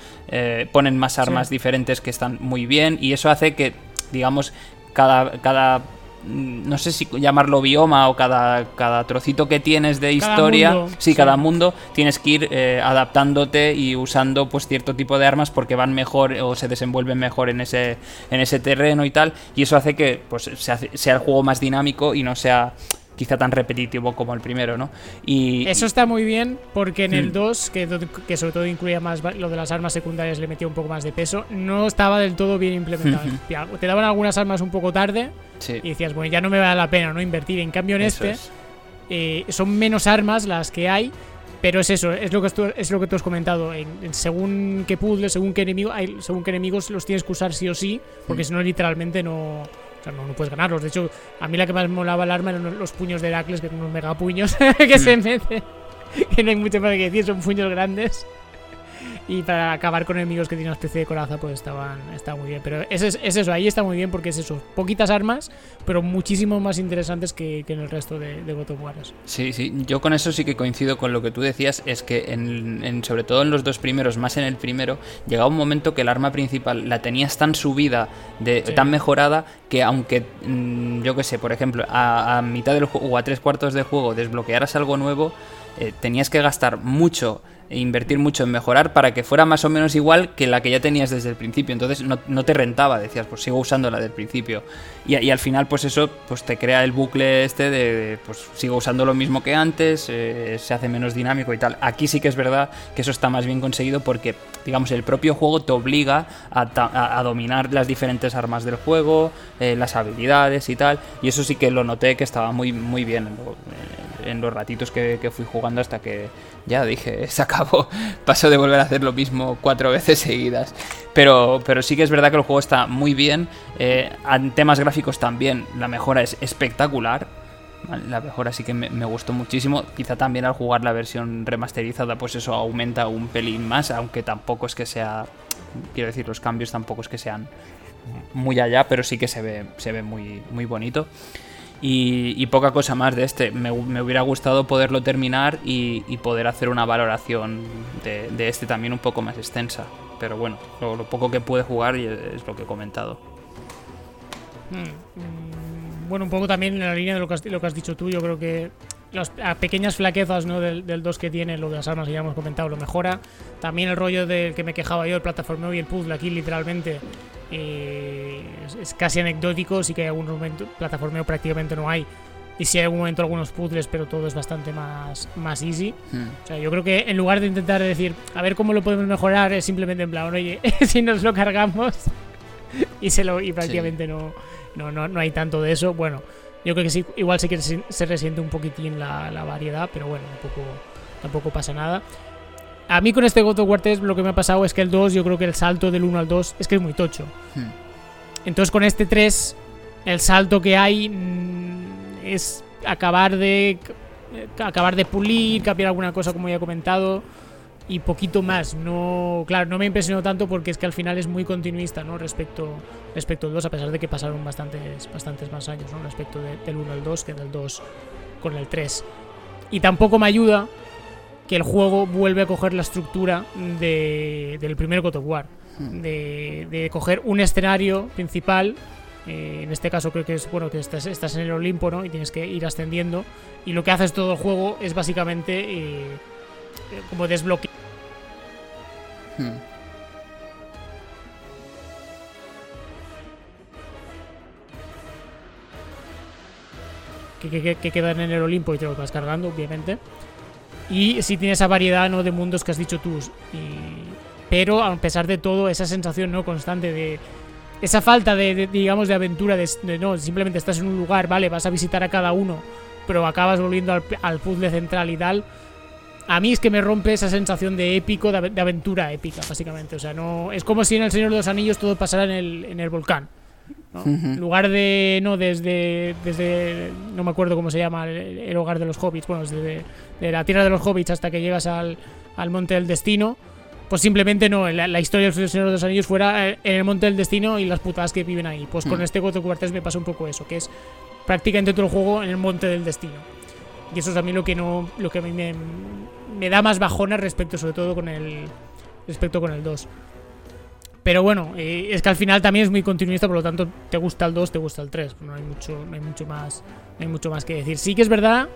Speaker 2: ponen más armas diferentes que están muy bien y eso hace que, digamos, cada, cada no sé si llamarlo bioma o cada, cada trocito que tienes de historia, sí, cada mundo, tienes que ir eh, adaptándote y usando pues cierto tipo de armas porque van mejor o se desenvuelven mejor en ese, en ese terreno y tal, y eso hace que pues sea el juego más dinámico y no sea quizá tan repetitivo como el primero, ¿no?
Speaker 1: Y eso está muy bien porque en el 2, mm. que, sobre todo incluía más lo de las armas secundarias, le metía un poco más de peso, no estaba del todo bien implementado. Te daban algunas armas un poco tarde y decías, bueno, ya no me vale la pena no invertir. En cambio en este eh, son menos armas las que hay. Pero es eso, es lo que tú, es lo que tú has comentado. En, según qué puzzle, según qué enemigo, hay, según qué enemigos los tienes que usar sí o sí, porque mm. si no literalmente no, o sea, no, no, puedes ganarlos. De hecho, a mí la que más molaba el arma eran los puños de Heracles, que son unos megapuños que se mm. mete. Que no hay mucho más que decir, son puños grandes. Y para acabar con enemigos que tienen una especie de coraza, pues estaban, está muy bien. Pero es, es, eso, ahí está muy bien porque es eso. Poquitas armas, pero muchísimo más interesantes que, en el resto de, de God of War.
Speaker 2: Sí, sí. Yo con eso sí que coincido con lo que tú decías. Es que en, sobre todo en los dos primeros, más en el primero, llegaba un momento que el arma principal la tenías tan subida, de, tan mejorada, que aunque, mm, yo qué sé, por ejemplo, a, mitad del juego o a tres cuartos de juego desbloquearas algo nuevo, eh, tenías que gastar mucho e invertir mucho en mejorar para que fuera más o menos igual que la que ya tenías desde el principio. Entonces no, te rentaba, decías, pues sigo usando la del principio. Y, al final, pues eso, pues te crea el bucle este de, pues sigo usando lo mismo que antes, eh, se hace menos dinámico y tal. Aquí sí que es verdad que eso está más bien conseguido porque, digamos, el propio juego te obliga a, dominar las diferentes armas del juego, eh, las habilidades y tal. Y eso sí que lo noté que estaba muy, muy bien en, los ratitos que fui jugando hasta que ya dije, se acabó. Paso de volver a hacer lo mismo cuatro veces seguidas. Pero, pero sí que es verdad que el juego está muy bien. Eh, en temas gráficos también, la mejora es espectacular. La mejora sí que me, gustó muchísimo. Quizá también al jugar la versión remasterizada, pues eso aumenta un pelín más, aunque tampoco es que sea. Quiero decir, los cambios tampoco es que sean muy allá, pero sí que se ve, se ve muy, muy bonito. Y, poca cosa más de este. Me, hubiera gustado poderlo terminar y, poder hacer una valoración de, este también un poco más extensa. Pero bueno, lo, poco que pude jugar es lo que he comentado.
Speaker 1: Hmm, mm, bueno, un poco también en la línea de lo que has dicho tú, yo creo que las pequeñas flaquezas ¿no? del 2 que tiene, lo de las armas que ya hemos comentado, lo mejora. También el rollo del que me quejaba yo, el plataformeo y el puzzle aquí literalmente eh, es, casi anecdótico, sí que hay algún momento, plataformeo prácticamente no hay. Y sí hay algún momento algunos puzzles, pero todo es bastante más, más easy. Hmm. O sea, yo creo que en lugar de intentar decir, a ver cómo lo podemos mejorar, es simplemente en plan, oye, si nos lo cargamos y, se lo, y prácticamente no, no, no, no hay tanto de eso, bueno yo creo que sí, igual sí que se resiente un poquitín la, variedad, pero bueno, tampoco, tampoco pasa nada. A mí con este God of War 3 lo que me ha pasado es que el 2, yo creo que el salto del 1 al 2 es que es muy tocho. Hmm. Entonces con este 3, el salto que hay mm, es acabar de acabar de pulir, cambiar alguna cosa como ya he comentado y poquito más. No, claro, no me impresionó tanto porque es que al final es muy continuista, ¿no? Respecto, respecto al 2, a pesar de que pasaron bastantes, bastantes más años, ¿no? Respecto del 1 al 2 que del 2 con el 3. Y tampoco me ayuda que el juego vuelve a coger la estructura de, del primer God of War. Hmm. De, de coger un escenario principal eh, en este caso creo que es bueno que estás, estás, en el Olimpo ¿no? y tienes que ir ascendiendo y lo que haces todo el juego es básicamente eh, como desbloquear Hmm. Que, quedan en el Olimpo y te lo vas cargando, obviamente. Y si tiene esa variedad ¿no? de mundos que has dicho tú. pero a pesar de todo, esa sensación no constante de. Esa falta de, digamos, de aventura, de, no, simplemente estás en un lugar, vale, vas a visitar a cada uno, pero acabas volviendo al, al puzzle central y tal a mí es que me rompe esa sensación de épico, de, aventura épica, básicamente. O sea, no es como si en El Señor de los Anillos todo pasara en el, en el volcán. En lugar de, no, desde, desde, no me acuerdo cómo se llama, el, hogar de los hobbits, bueno, desde de la tierra de los hobbits hasta que llegas al, al Monte del Destino, pues simplemente no, la, historia del Señor de los Anillos fuera eh, en el Monte del Destino y las putadas que viven ahí. Pues con este God of War me pasa un poco eso, que es prácticamente todo el juego en el Monte del Destino. Y eso es a mí lo que no, lo que a mí me, me da más bajones respecto sobre todo con el respecto con el 2. Pero bueno, eh, es que al final también es muy continuista, por lo tanto, te gusta el 2, te gusta el 3. No hay mucho, no hay mucho más, no hay mucho más que decir. Sí que es verdad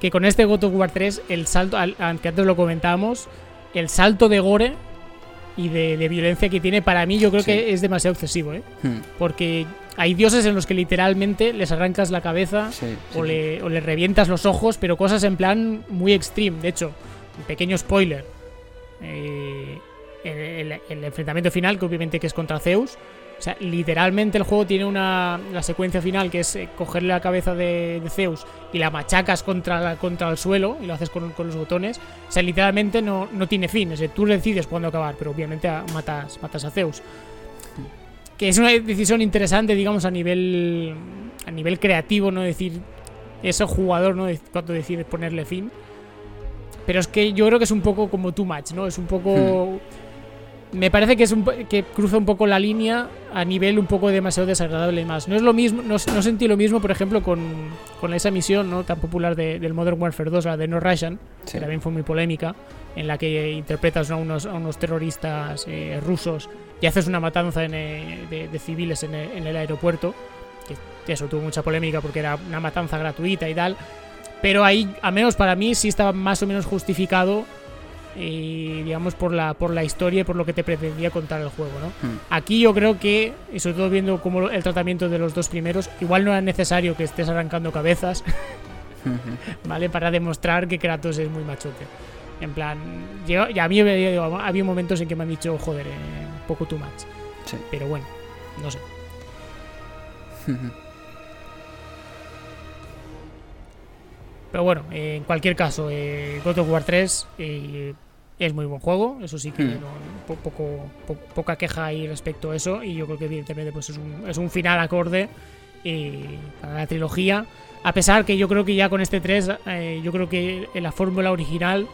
Speaker 1: que con este God of War 3, el salto, aunque antes lo comentábamos, el salto de gore y de, violencia que tiene, para mí yo creo que es demasiado excesivo, ¿eh? Hmm. Porque hay dioses en los que literalmente les arrancas la cabeza o, le, o, le, revientas los ojos, pero cosas en plan muy extreme. De hecho, pequeño spoiler. Eh, el, enfrentamiento final, que obviamente que es contra Zeus. O sea, literalmente el juego tiene una la secuencia final que es eh, cogerle la cabeza de, Zeus y la machacas contra, contra el suelo y lo haces con, los botones. O sea, literalmente no, no tiene fin. Es decir, tú decides cuándo acabar, pero obviamente matas, matas a Zeus. Que es una decisión interesante, digamos, a nivel a nivel creativo, ¿no? Decir, ese jugador, ¿no? Cuando decides ponerle fin. Pero es que yo creo que es un poco como too much, ¿no? Es un poco... Hmm me parece que es un, que cruza un poco la línea a nivel un poco demasiado desagradable y más. No es lo mismo, no, sentí lo mismo, por ejemplo, con, con esa misión no tan popular de, del Modern Warfare 2, la de No Russian, que también fue muy polémica, en la que interpretas a, unos, a unos terroristas eh, rusos y haces una matanza eh, de, civiles en el, en el aeropuerto. Que eso tuvo mucha polémica porque era una matanza gratuita y tal. Pero ahí, al menos para mí, sí estaba más o menos justificado y digamos por la por la historia y por lo que te pretendía contar el juego, ¿no? Hmm. Aquí yo creo que, y sobre todo viendo como el tratamiento de los dos primeros, igual no era necesario que estés arrancando cabezas, ¿vale? Para demostrar que Kratos es muy machote. En plan, yo, ya a mí había, momentos en que me han dicho, joder, eh, un poco too much. Pero bueno, no sé. Pero bueno, en cualquier caso, eh, God of War 3 eh, es muy buen juego, eso sí que hmm. poco, poca queja ahí respecto a eso y yo creo que evidentemente pues es un, es un final acorde eh, para la trilogía. A pesar que yo creo que ya con este 3, eh, yo creo que en la fórmula original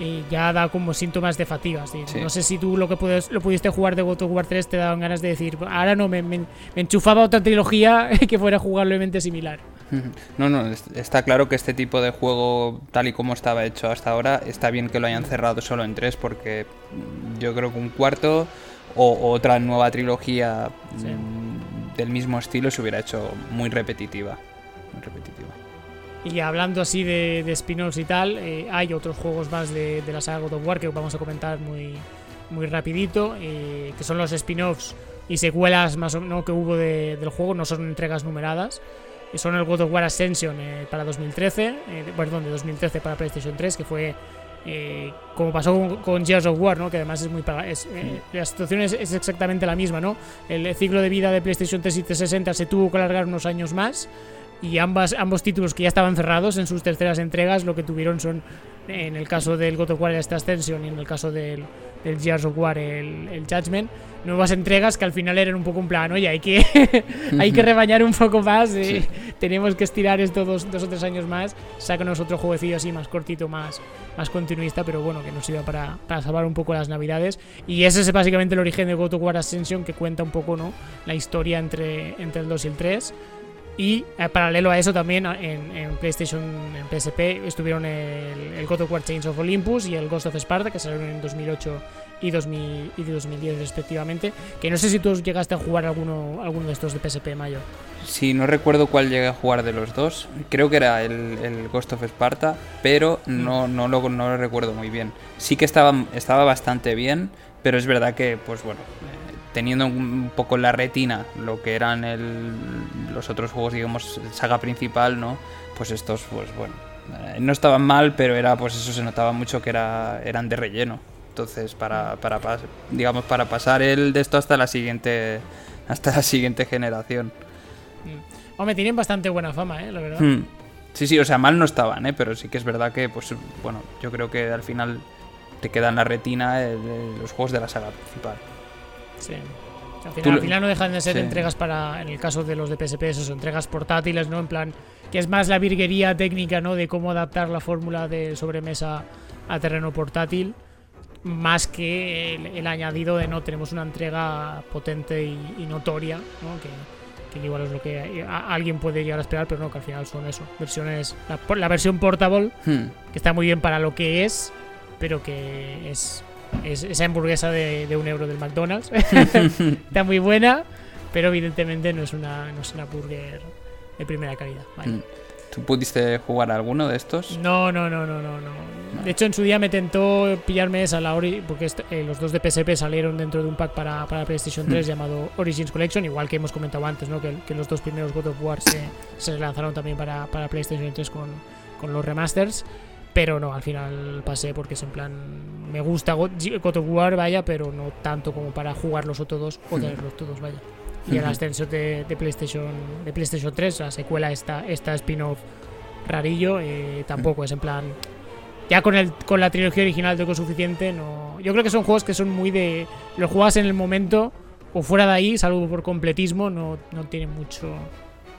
Speaker 1: eh, ya da como síntomas de fatiga. No sé si tú lo que puedes, lo pudiste jugar de God of War 3 te daban ganas de decir, ahora no, me, me, enchufaba otra trilogía que fuera jugablemente similar.
Speaker 2: No, no, está claro que este tipo de juego, tal y como estaba hecho hasta ahora, está bien que lo hayan cerrado solo en tres, porque yo creo que un cuarto o, otra nueva trilogía mm, del mismo estilo se hubiera hecho muy repetitiva. Muy repetitiva.
Speaker 1: Y hablando así de, de spin-offs y tal, eh, hay otros juegos más de, la saga God of War que vamos a comentar muy, muy rapidito, eh, que son los spin-offs y secuelas más o menos que hubo del juego, no son entregas numeradas son el God of War Ascension eh, para 2013, eh, perdón, de 2013 para PlayStation 3, que fue eh, como pasó con, Gears of War, ¿no? que además es muy es, la situación es, exactamente la misma, ¿no? El ciclo de vida de PlayStation 3 y 360 se tuvo que alargar unos años más y ambas, ambos títulos que ya estaban cerrados en sus terceras entregas lo que tuvieron son, en el caso del God of War esta Ascension y en el caso del, del Gears of War el, el Judgment, nuevas entregas que al final eran un poco un plan, oye, hay que, hay que rebañar un poco más, eh, tenemos que estirar esto dos, dos, o tres años más, sácanos otro jueguecillo así más cortito, más, más continuista, pero bueno, que nos sirva para, para salvar un poco las navidades. Y ese es básicamente el origen de God of War Ascension, que cuenta un poco ¿no? la historia entre, entre el 2 y el 3. Y eh, paralelo a eso también en, PlayStation, en PSP, estuvieron el, el, God of War Chains of Olympus y el Ghost of Sparta, que salieron en 2008 y, 2000, y 2010 respectivamente. Que no sé si tú llegaste a jugar alguno, alguno de estos de PSP mayor.
Speaker 2: Sí, no recuerdo cuál llegué a jugar de los dos. Creo que era el, el Ghost of Sparta, pero no, no, lo, no lo recuerdo muy bien. Sí que estaba, estaba bastante bien, pero es verdad que, pues bueno, teniendo un poco en la retina lo que eran el, los otros juegos, digamos, saga principal, ¿no? Pues estos, pues bueno, eh, no estaban mal, pero era, pues eso se notaba mucho que era, eran de relleno. Entonces, para, para, digamos, para pasar el de esto hasta la siguiente, hasta la siguiente generación.
Speaker 1: Mm. Hombre, tienen bastante buena fama, ¿eh? La verdad.
Speaker 2: Hmm. Sí, sí, o sea, mal no estaban, ¿eh? Pero sí que es verdad que, pues, bueno, yo creo que al final te queda en la retina los juegos de la saga principal.
Speaker 1: Sí. Al final, no dejan de ser entregas para, en el caso de los de PSP, esos entregas portátiles, ¿no? En plan, que es más la virguería técnica, ¿no? De cómo adaptar la fórmula de sobremesa a terreno portátil, más que el, añadido de, no, tenemos una entrega potente y, notoria, ¿no? Que, que, igual es lo que alguien puede llegar a esperar, pero no, que al final son eso, versiones, la, versión portable, hmm. que está muy bien para lo que es, pero que es es esa hamburguesa de, un euro del McDonald's. Está muy buena, pero evidentemente no es una, no es una burger de primera calidad. Mm.
Speaker 2: ¿Tú pudiste jugar a alguno de estos?
Speaker 1: No, no, no, no, no. no. De hecho, en su día me tentó pillarme esa la Ori, porque eh, los dos de PSP salieron dentro de un pack para, para PlayStation 3 mm. llamado Origins Collection, igual que hemos comentado antes, ¿no? Que, que los dos primeros God of War se, se lanzaron también para, para PlayStation 3 con, con los remasters. Pero no, al final pasé porque es en plan. Me gusta God of War, vaya, pero no tanto como para jugar los otros dos o tenerlos todos, vaya. Y el ascenso de, PlayStation de PlayStation 3, la secuela esta, esta spin-off rarillo, eh, tampoco es en plan ya con el con la trilogía original tengo suficiente, no yo creo que son juegos que son muy de los juegas en el momento o fuera de ahí, salvo por completismo, no, no tiene mucho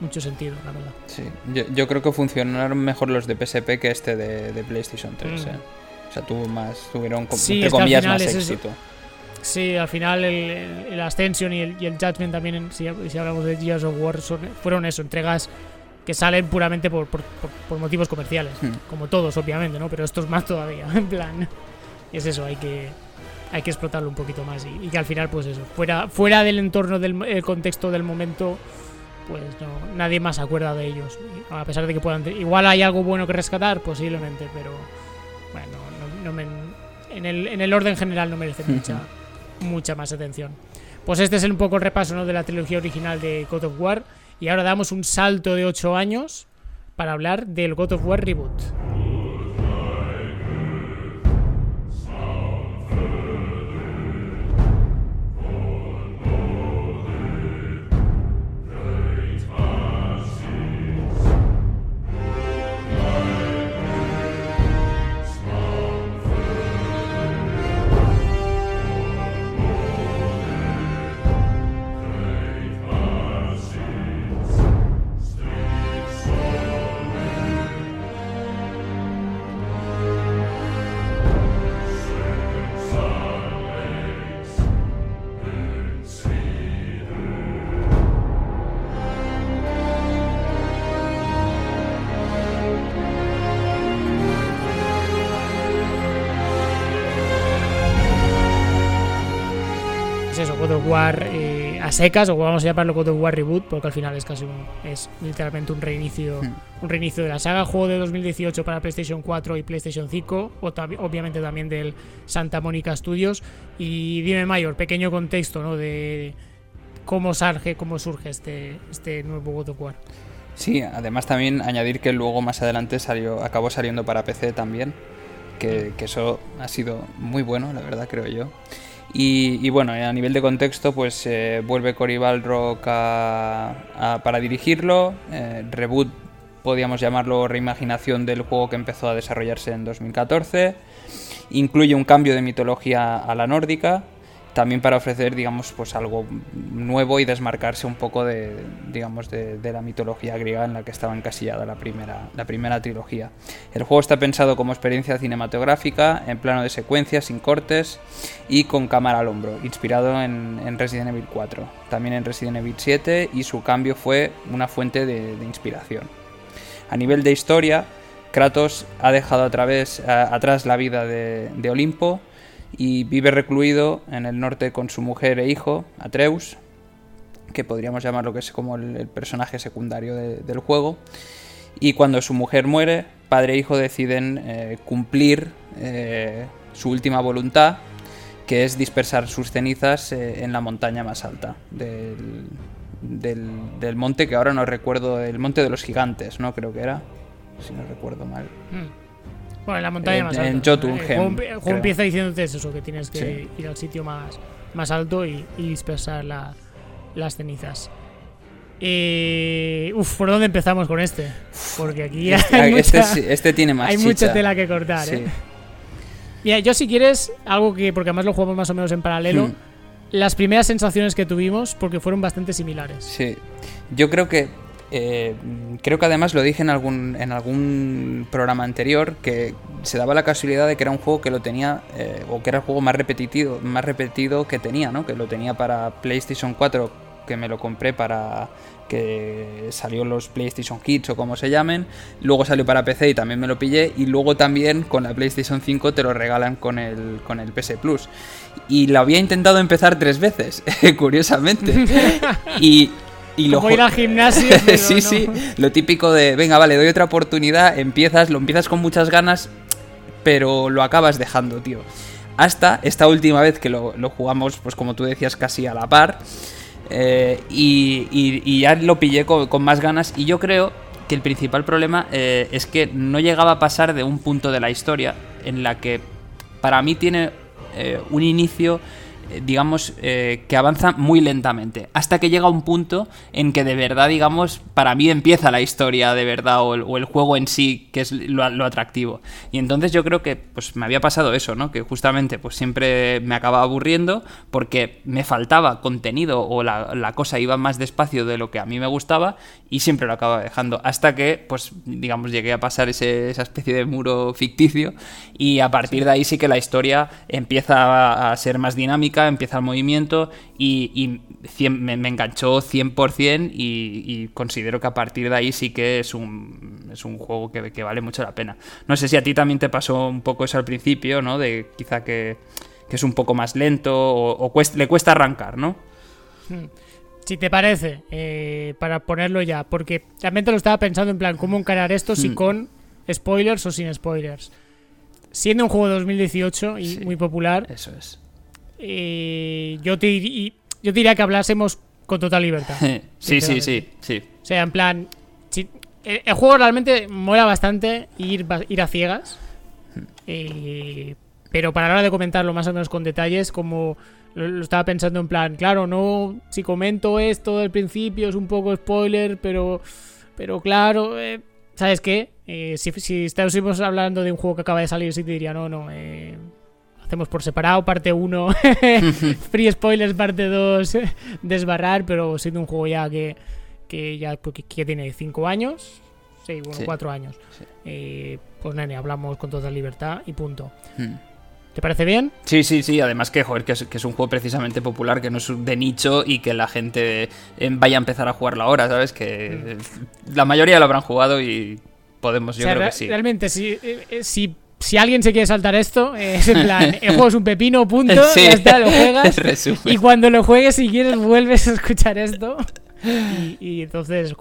Speaker 1: mucho sentido, la verdad.
Speaker 2: Sí, yo, creo que funcionaron mejor los de PSP que este de, PlayStation 3, mm. eh. O sea, tuvo más, tuvieron,
Speaker 1: sí, entre comillas, más éxito. Sí, al final el, el, Ascension y el, y el, Judgment también, si, hablamos de Gears of War, fueron eso, entregas que salen puramente por, por, motivos comerciales, hmm. como todos, obviamente, ¿no? Pero esto es más todavía, en plan, es eso, hay que hay que explotarlo un poquito más y, que al final, pues eso, fuera, fuera del entorno del contexto del momento, pues no, nadie más se acuerda de ellos, a pesar de que puedan, igual hay algo bueno que rescatar, posiblemente, pero bueno, no, me, en, el, en el orden general no merece mucha mucha más atención. Pues este es un poco el repaso ¿no? de la trilogía original de God of War. Y ahora damos un salto de 8 años para hablar del God of War Reboot. Eh, a secas, o vamos a llamarlo God of War Reboot, porque al final es casi un, es literalmente un reinicio, hmm. un reinicio de la saga. Juego de 2018 para PlayStation 4 y PlayStation 5, o obviamente también del Santa Mónica Studios. Y dime, Mayor, pequeño contexto ¿no? de cómo surge, cómo surge este, este nuevo God of War.
Speaker 2: Sí, además también añadir que luego más adelante salió, acabó saliendo para PC también, que, que eso ha sido muy bueno, la verdad, creo yo. Y, bueno, a nivel de contexto, pues eh, vuelve Cory Balrock para dirigirlo. Eh, reboot, podríamos llamarlo reimaginación del juego que empezó a desarrollarse en 2014. Incluye un cambio de mitología a la nórdica también para ofrecer, digamos, pues algo nuevo y desmarcarse un poco de, digamos, de, la mitología griega en la que estaba encasillada la primera, la primera trilogía. El juego está pensado como experiencia cinematográfica, en plano de secuencia, sin cortes y con cámara al hombro, inspirado en, Resident Evil 4, también en Resident Evil 7 y su cambio fue una fuente de, inspiración. A nivel de historia, Kratos ha dejado atrás la vida de Olimpo, y vive recluido en el norte con su mujer e hijo, Atreus, que podríamos llamar lo que es como el, personaje secundario del juego. Y cuando su mujer muere, padre e hijo deciden eh, cumplir eh, su última voluntad, que es dispersar sus cenizas eh, en la montaña más alta del, del, monte, que ahora no recuerdo, el monte de los gigantes, ¿no? Creo que era, si no recuerdo mal. Hmm.
Speaker 1: Bueno, en la montaña más alta. En
Speaker 2: Jotunheim.
Speaker 1: El juego, empieza diciéndote eso, que tienes que ir al sitio más, más alto y, dispersar las cenizas. uf, ¿por dónde empezamos con este? Porque aquí
Speaker 2: este, hay este, este, tiene más
Speaker 1: Hay mucha tela que cortar, ¿eh? Mira, yo si quieres, algo que, porque además lo jugamos más o menos en paralelo, hmm. las primeras sensaciones que tuvimos, porque fueron bastante similares.
Speaker 2: Sí, yo creo que eh, creo que además lo dije en algún, en algún programa anterior que se daba la casualidad de que era un juego que lo tenía, eh, o que era el juego más repetido, más repetido que tenía, ¿no? Que lo tenía para PlayStation 4 que me lo compré para que salió los PlayStation Kids o como se llamen, luego salió para PC y también me lo pillé y luego también con la PlayStation 5 te lo regalan con el, con el PS Plus. Y lo había intentado empezar tres veces, curiosamente. y, y
Speaker 1: lo ir al gimnasio.
Speaker 2: sí, sí, lo típico de, venga, vale, doy otra oportunidad, empiezas, lo empiezas con muchas ganas, pero lo acabas dejando, tío. Hasta esta última vez que lo, lo jugamos, pues como tú decías, casi a la par. Eh, y, ya lo pillé con, más ganas. Y yo creo que el principal problema eh, es que no llegaba a pasar de un punto de la historia en la que para mí tiene eh, un inicio digamos, eh, que avanza muy lentamente, hasta que llega un punto en que de verdad, digamos, para mí empieza la historia de verdad o el, juego en sí, que es lo, atractivo. Y entonces yo creo que pues me había pasado eso, ¿no? Que justamente pues siempre me acababa aburriendo porque me faltaba contenido o la, cosa iba más despacio de lo que a mí me gustaba y siempre lo acababa dejando, hasta que pues digamos llegué a pasar ese, esa especie de muro ficticio y a partir de ahí sí que la historia empieza a ser más dinámica empieza el movimiento y, me, enganchó 100% y, y, considero que a partir de ahí sí que es un, es un juego que, vale mucho la pena. No sé si a ti también te pasó un poco eso al principio, ¿no? De quizá que, es un poco más lento o, le cuesta arrancar, ¿no?
Speaker 1: Hmm. Si te parece, eh, para ponerlo ya, porque realmente lo estaba pensando en plan, ¿cómo encarar esto si hmm. con spoilers o sin spoilers? Siendo un juego de 2018 y muy popular.
Speaker 2: Eso es
Speaker 1: eh, yo, te, yo diría que hablásemos con total libertad.
Speaker 2: sí, sí, sí, sí.
Speaker 1: O sea, en plan, el, juego realmente mola bastante ir, ir a ciegas. Eh, pero para la hora de comentarlo más o menos con detalles, como lo, estaba pensando en plan, claro, no, si comento esto del principio es un poco spoiler, pero, pero claro, eh, ¿sabes qué? si, si estamos hablando de un juego que acaba de salir, sí te diría, no, no, eh, hacemos por separado, parte 1, free spoilers, parte 2, desbarrar, pero siendo un juego ya que, que ya que tiene 5 años, sí, bueno, 4 años, eh, pues nene, hablamos con toda libertad y punto. Hmm. ¿Te parece bien?
Speaker 2: Sí, sí, sí. Además que, joder, que es, un juego precisamente popular, que no es de nicho y que la gente eh, vaya a empezar a jugarlo ahora, ¿sabes? Que hmm. la mayoría lo habrán jugado y podemos, yo creo que sí.
Speaker 1: Realmente, si, eh, si si alguien se quiere saltar esto, es en plan, el juego es un pepino, punto, ya está, lo juegas. Y cuando lo juegues, si quieres, vuelves a escuchar esto. Y, entonces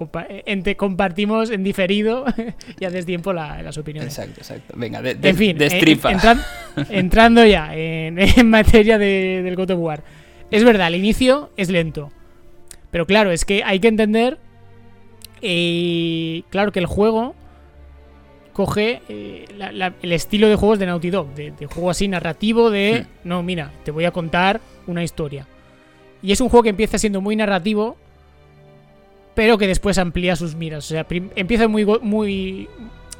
Speaker 1: entre, compartimos en diferido y haces tiempo las opiniones.
Speaker 2: Exacto, exacto. Venga, de, en fin, eh,
Speaker 1: entrando ya en, materia del God of War. Es verdad, el inicio es lento. Pero claro, es que hay que entender. Eh, claro que el juego coge eh, el estilo de juegos de Naughty Dog, de, juego así narrativo de, no, mira, te voy a contar una historia. Y es un juego que empieza siendo muy narrativo, pero que después amplía sus miras. O sea, empieza muy, muy,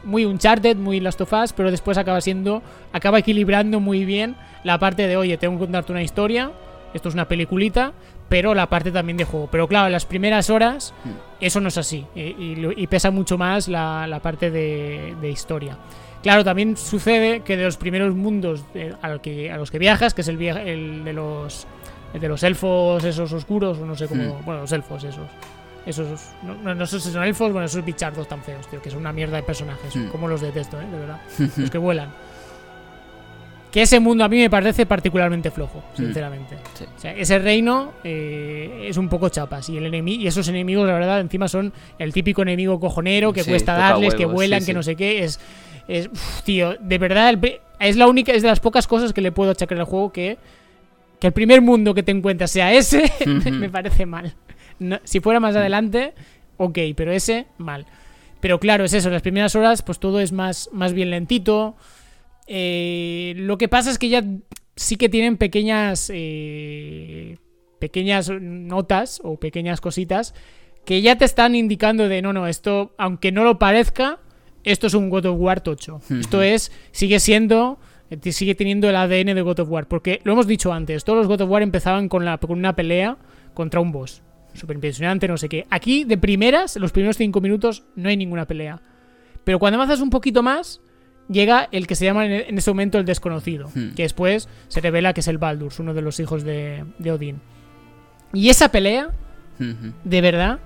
Speaker 1: muy Uncharted, muy Last of Us, pero después acaba siendo, acaba equilibrando muy bien la parte de, oye, tengo que contarte una historia, esto es una peliculita, pero la parte también de juego. Pero claro, las primeras horas hmm. eso no es así eh, y, pesa mucho más la, parte de, historia. Claro, también sucede que de los primeros mundos a, que, a los que viajas, que es el, el de los de los elfos esos oscuros, o no sé cómo... Hmm. Bueno, los elfos esos. Esos, no, no, sé si son elfos, bueno, esos bichardos tan feos, tío, que son una mierda de personajes. Hmm. Como los detesto, ¿eh? De verdad. los que vuelan que ese mundo a mí me parece particularmente flojo, mm. sinceramente. O sea, ese reino eh, es un poco chapas y, el y esos enemigos, la verdad, encima son el típico enemigo cojonero que cuesta darles, que vuelan, que no sé qué. Es, es tío, de verdad, es la única, es de las pocas cosas que le puedo achacar al juego que, que el primer mundo que te encuentras sea ese, me parece mal. si fuera más adelante, ok, pero ese, mal. Pero claro, es eso, las primeras horas, pues todo es más, más bien lentito. Eh, lo que pasa es que ya sí que tienen pequeñas. Eh, pequeñas notas o pequeñas cositas que ya te están indicando de no, no, esto, aunque no lo parezca, esto es un God of War tocho. Esto es, sigue siendo, eh, sigue teniendo el ADN de God of War. Porque lo hemos dicho antes, todos los God of War empezaban con, la, con una pelea contra un boss. Súper impresionante, no sé qué. Aquí, de primeras, los primeros cinco minutos, no hay ninguna pelea. Pero cuando avanzas un poquito más, llega el que se llama en ese momento el desconocido, hmm. que después se revela que es el Baldur, uno de los hijos de, Odín. Y esa pelea de verdad,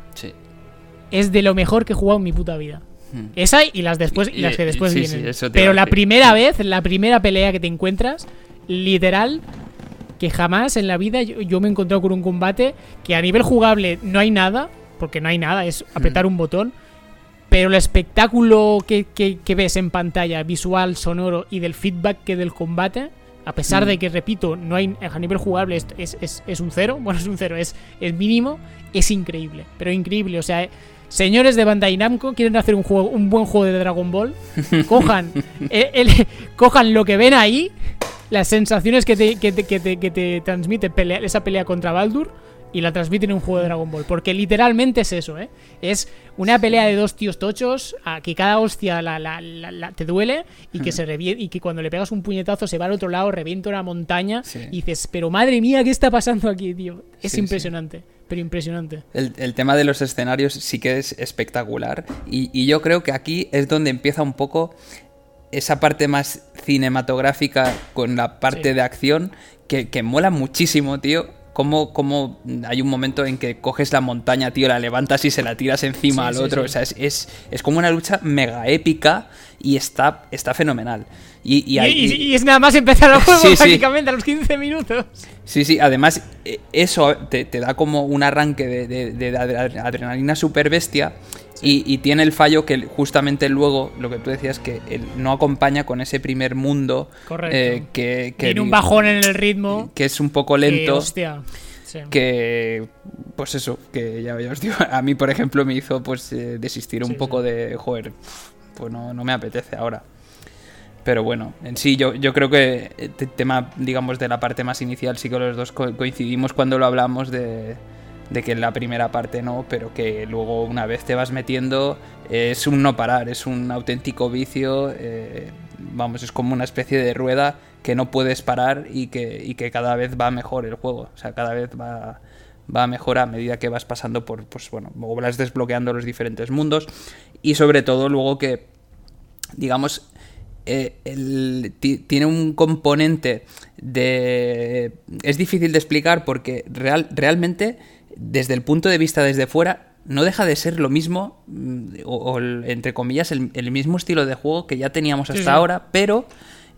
Speaker 1: es de lo mejor que he jugado en mi puta vida. Esa y las después y, las que después vienen. Pero la primera vez, la primera pelea que te encuentras, literal, que jamás en la vida yo, me he encontrado con un combate que a nivel jugable no hay nada, porque no hay nada, es apretar un botón. Pero el espectáculo que, que, ves en pantalla, visual, sonoro y del feedback que del combate, a pesar de que, repito, no hay a nivel jugable es, es, es, un cero, bueno, es un cero, es, es mínimo, es increíble, pero increíble. O sea, señores de Bandai Namco, quieren hacer un juego, un buen juego de Dragon Ball, cojan, eh, cojan lo que ven ahí, las sensaciones que te, que te, que te, que te transmite esa pelea contra Baldur y la transmiten en un juego de Dragon Ball. Porque literalmente es eso, ¿eh? Es una pelea de dos tíos tochos, a que cada hostia la, la, la, te duele y que, se y que cuando le pegas un puñetazo se va al otro lado, revienta una montaña y dices, pero madre mía, ¿qué está pasando aquí, tío? Es impresionante. Pero impresionante.
Speaker 2: El, tema de los escenarios sí que es espectacular. Y, y yo creo que aquí es donde empieza un poco esa parte más cinematográfica con la parte de acción que, que mola muchísimo, tío cómo, hay un momento en que coges la montaña, tío, la levantas y se la tiras encima al otro. O sea, es, como una lucha mega épica y está, está fenomenal.
Speaker 1: Y, es nada más empezar el juego prácticamente a los 15 minutos.
Speaker 2: Sí, sí, además e, eso te, da como un arranque de, de adrenalina super bestia y, tiene el fallo que justamente luego, lo que tú decías, que no acompaña con ese primer mundo. Eh, que,
Speaker 1: Tiene un bajón en el ritmo.
Speaker 2: Que es un poco lento. Que, pues eso, que ya, os digo, a mí, por ejemplo, me hizo pues eh, desistir un poco de, joder, pues no, no me apetece ahora. Pero bueno, en sí yo, yo creo que el tema, digamos, de la parte más inicial sí que los dos coincidimos cuando lo hablamos de, de que en la primera parte no, pero que luego una vez te vas metiendo es un no parar, es un auténtico vicio, eh, vamos, es como una especie de rueda que no puedes parar y que, que cada vez va mejor el juego, o sea, cada vez va, va mejor a medida que vas pasando por, pues bueno, vas desbloqueando los diferentes mundos. Y sobre todo luego que, digamos, eh, tiene un componente de... Es difícil de explicar porque real, realmente desde el punto de vista desde fuera, no deja de ser lo mismo, mm, o, entre comillas, el, mismo estilo de juego que ya teníamos hasta ahora, pero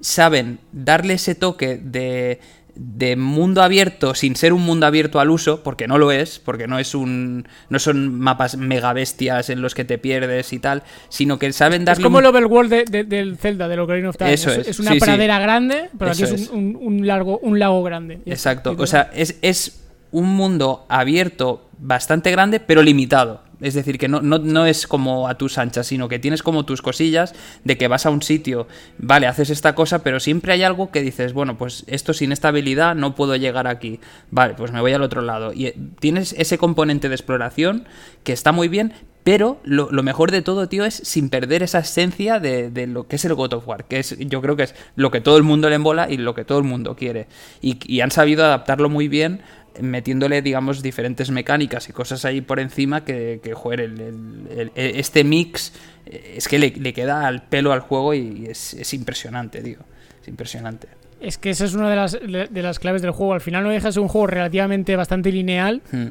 Speaker 2: saben darle ese toque de, de mundo abierto sin ser un mundo abierto al uso, porque no lo es, porque no es un no son mapas mega bestias en los que te pierdes y tal, sino que saben darle
Speaker 1: Es como el overworld del Zelda, de Ocarina of Time. Eso es. es una pradera grande, pero aquí es, un, largo, un lago grande.
Speaker 2: Exacto. O sea, es, es un mundo abierto bastante grande, pero limitado. Es decir, que no, no, es como a tus anchas, sino que tienes como tus cosillas de que vas a un sitio, vale, haces esta cosa, pero siempre hay algo que dices, bueno, pues esto sin estabilidad no puedo llegar aquí. Vale, pues me voy al otro lado. Y eh, tienes ese componente de exploración que está muy bien, pero lo, mejor de todo, tío, es sin perder esa esencia de, lo que es el God of War, que es, yo creo que es lo que todo el mundo le embola y lo que todo el mundo quiere. Y, y han sabido adaptarlo muy bien metiéndole, digamos, diferentes mecánicas y cosas ahí por encima que, que joder, el, este mix eh, es que le, queda al pelo al juego y es, impresionante, digo. Es impresionante.
Speaker 1: Es que esa es una de las, de las claves del juego. Al final no dejas un juego relativamente bastante lineal. Hmm.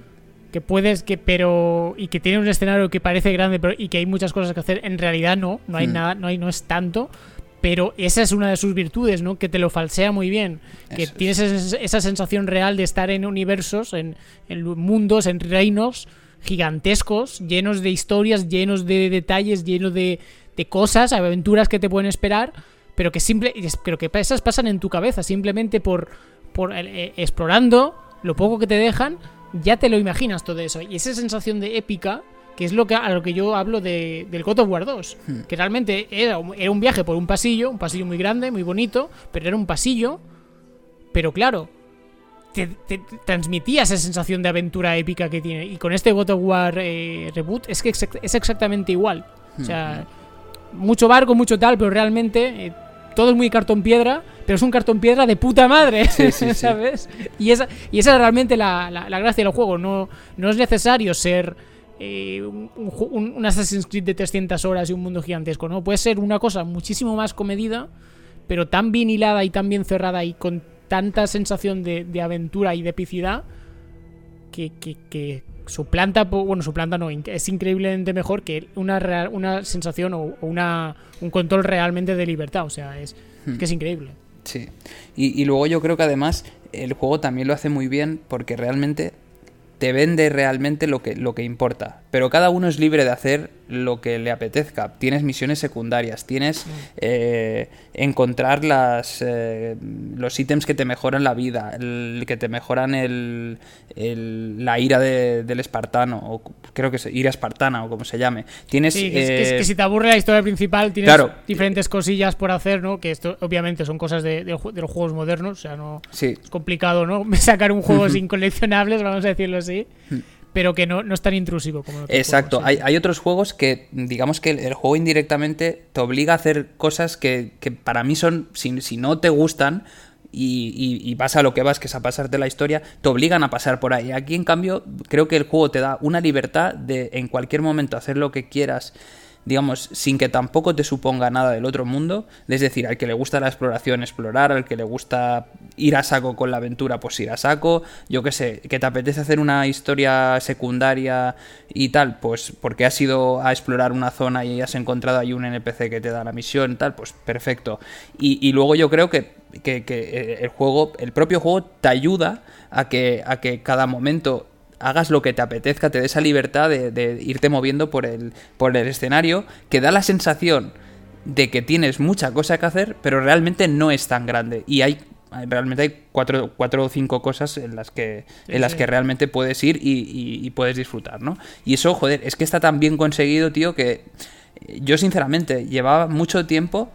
Speaker 1: Que puedes, que pero. Y que tiene un escenario que parece grande pero, y que hay muchas cosas que hacer. En realidad no, no hay hmm. nada, no, hay, no es tanto pero esa es una de sus virtudes, ¿no? Que te lo falsea muy bien, que tienes esa sensación real de estar en universos, en, mundos, en reinos gigantescos, llenos de historias, llenos de detalles, llenos de, cosas, aventuras que te pueden esperar, pero que simple, pero que esas pasan en tu cabeza, simplemente por, por eh, eh, explorando lo poco que te dejan, ya te lo imaginas todo eso. Y esa sensación de épica que es lo que, a lo que yo hablo de, del God of War 2, hmm. que realmente era, era un viaje por un pasillo, un pasillo muy grande, muy bonito, pero era un pasillo, pero claro, te, transmitía esa sensación de aventura épica que tiene. Y con este God of War eh, Reboot es que es exactamente igual. O sea, hmm. mucho barco, mucho tal, pero realmente eh, todo es muy cartón piedra, pero es un cartón piedra de puta madre, ¿sabes? Y esa, y esa es realmente la, la, gracia del juego. No, no es necesario ser eh, un, Assassin's Creed de 300 horas y un mundo gigantesco, ¿no? Puede ser una cosa muchísimo más comedida, pero tan bien hilada y tan bien cerrada y con tanta sensación de, aventura y de epicidad que, suplanta, bueno, suplanta no, es increíblemente mejor que una, una sensación o una, un control realmente de libertad. O sea, es, que es increíble.
Speaker 2: Sí. Y, y luego yo creo que además el juego también lo hace muy bien porque realmente te vende realmente lo que, lo que importa. Pero cada uno es libre de hacer lo que le apetezca. Tienes misiones secundarias, tienes eh, encontrar las, eh, los ítems que te mejoran la vida, el, que te mejoran el, la ira del espartano, o creo que es ira espartana o como se llame. Tienes,
Speaker 1: sí, que, que, si te aburre la historia principal, tienes diferentes cosillas por hacer, ¿no? Que esto obviamente son cosas de, los juegos modernos, o sea, no es complicado, ¿no? Sacar un juego sin coleccionables, vamos a decirlo así. Pero que no, no es tan intrusivo como
Speaker 2: Exacto, hay, hay, otros juegos que, digamos que el, juego indirectamente te obliga a hacer cosas que, que para mí son, si, si no te gustan, y, y, vas a lo que vas, que es a pasarte la historia, te obligan a pasar por ahí. Aquí, en cambio, creo que el juego te da una libertad de en cualquier momento hacer lo que quieras digamos, sin que tampoco te suponga nada del otro mundo. Es decir, al que le gusta la exploración, explorar, al que le gusta ir a saco con la aventura, pues ir a saco. Yo qué sé, que te apetece hacer una historia secundaria y tal, pues porque has ido a explorar una zona y has encontrado ahí un NPC que te da la misión, tal, pues perfecto. Y, luego yo creo que, que, que el juego, el propio juego te ayuda a que, a que cada momento hagas lo que te apetezca, te dé esa libertad de, irte moviendo por el, por el escenario, que da la sensación de que tienes mucha cosa que hacer, pero realmente no es tan grande. Y hay realmente hay cuatro, cuatro o cinco cosas en las que, en las que realmente puedes ir y, puedes disfrutar, ¿no? Y eso, joder, es que está tan bien conseguido, tío, que yo sinceramente llevaba mucho tiempo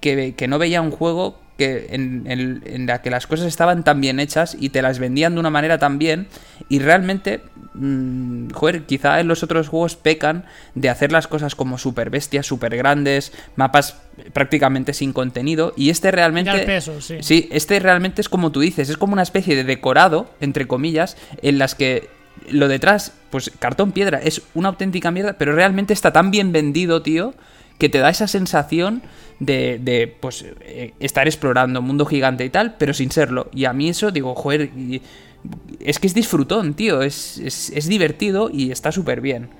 Speaker 2: que, que no veía un juego que en, la que las cosas estaban tan bien hechas y te las vendían de una manera tan bien y realmente mmm, joder quizá en los otros juegos pecan de hacer las cosas como super bestias super grandes mapas prácticamente sin contenido y este realmente
Speaker 1: sí.
Speaker 2: sí este realmente es como tú dices es como una especie de decorado entre comillas en las que lo detrás pues cartón piedra es una auténtica mierda pero realmente está tan bien vendido tío que te da esa sensación de, de pues, eh, estar explorando un mundo gigante y tal, pero sin serlo. Y a mí eso, digo, joder, es que es disfrutón, tío, es, es, divertido y está súper bien.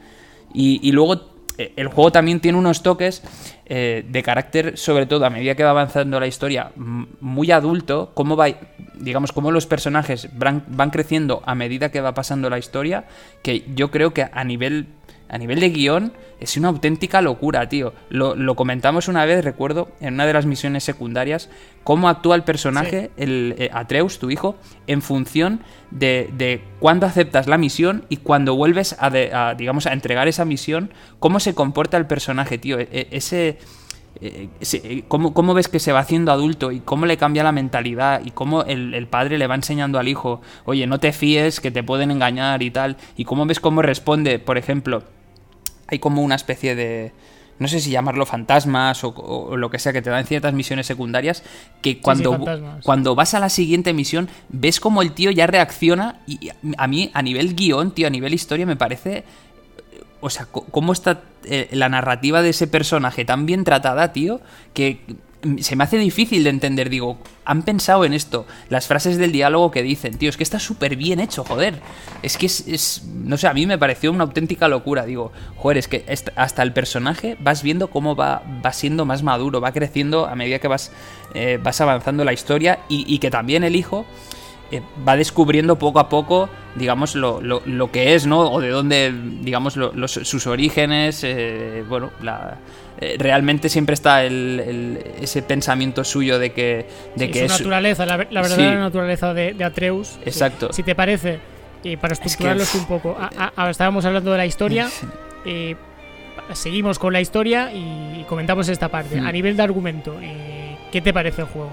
Speaker 2: Y, luego eh, el juego también tiene unos toques eh, de carácter, sobre todo a medida que va avanzando la historia, muy adulto, cómo va, digamos, cómo los personajes van, van creciendo a medida que va pasando la historia, que yo creo que a nivel a nivel de guion, es una auténtica locura, tío. Lo, comentamos una vez, recuerdo, en una de las misiones secundarias, cómo actúa el personaje, el eh, Atreus, tu hijo, en función de, de cuándo aceptas la misión y cuando vuelves a, digamos, a entregar esa misión, cómo se comporta el personaje, tío. E, e, ese... E, eh, ¿Cómo, ves que se va haciendo adulto y cómo le cambia la mentalidad y cómo el, el, padre le va enseñando al hijo, oye, no te fíes, que te pueden engañar y tal, y cómo ves cómo responde, por ejemplo, hay como una especie de no sé si llamarlo fantasmas o, lo que sea que te dan ciertas misiones secundarias que cuando, cuando vas a la siguiente misión ves como el tío ya reacciona y a mí a nivel guion, tío, a nivel historia me parece o sea, cómo está eh, la narrativa de ese personaje tan bien tratada, tío, que se me hace difícil de entender. Digo, han pensado en esto, las frases del diálogo que dicen, tío, es que está súper bien hecho, joder. Es que es, no sé, a mí me pareció una auténtica locura. Digo, joder, es que hasta el personaje vas viendo cómo va, va siendo más maduro, va creciendo a medida que vas, eh, vas avanzando la historia y, que también el hijo eh, va descubriendo poco a poco, digamos, lo, lo, que es, ¿no? O de dónde, digamos, sus orígenes, eh, bueno, la eh, realmente siempre está el, ese pensamiento suyo de que, de que
Speaker 1: su naturaleza, la, verdadera naturaleza de, Atreus.
Speaker 2: Exacto.
Speaker 1: Si, te parece, y para estructurarlos un poco, estábamos hablando de la historia. seguimos con la historia y comentamos esta parte. A nivel de argumento, ¿qué te parece el juego?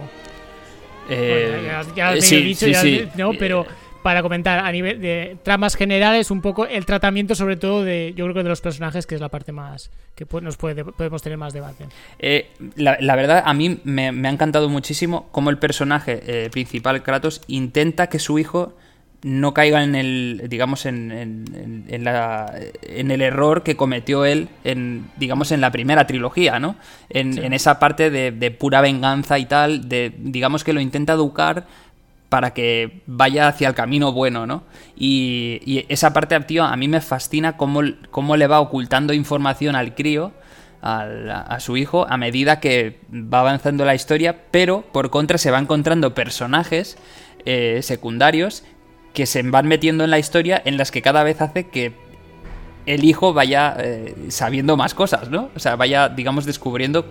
Speaker 2: Eh,
Speaker 1: ya, te he dicho, ¿no? Pero para comentar a nivel de tramas generales un poco el tratamiento sobre todo de yo creo que de los personajes que es la parte más que nos puede, podemos tener más debate
Speaker 2: eh, la, verdad a mí me, ha encantado muchísimo cómo el personaje eh, principal Kratos intenta que su hijo no caiga en el digamos en, en, la, en el error que cometió él en digamos en la primera trilogía no en, esa parte de, de pura venganza y tal de digamos que lo intenta educar para que vaya hacia el camino bueno, ¿no? Y, esa parte, tío, a mí me fascina cómo, cómo le va ocultando información al crío, a su hijo, a medida que va avanzando la historia, pero por contra se va encontrando personajes eh, secundarios que se van metiendo en la historia en las que cada vez hace que el hijo vaya eh, sabiendo más cosas, ¿no? O sea, vaya, digamos, descubriendo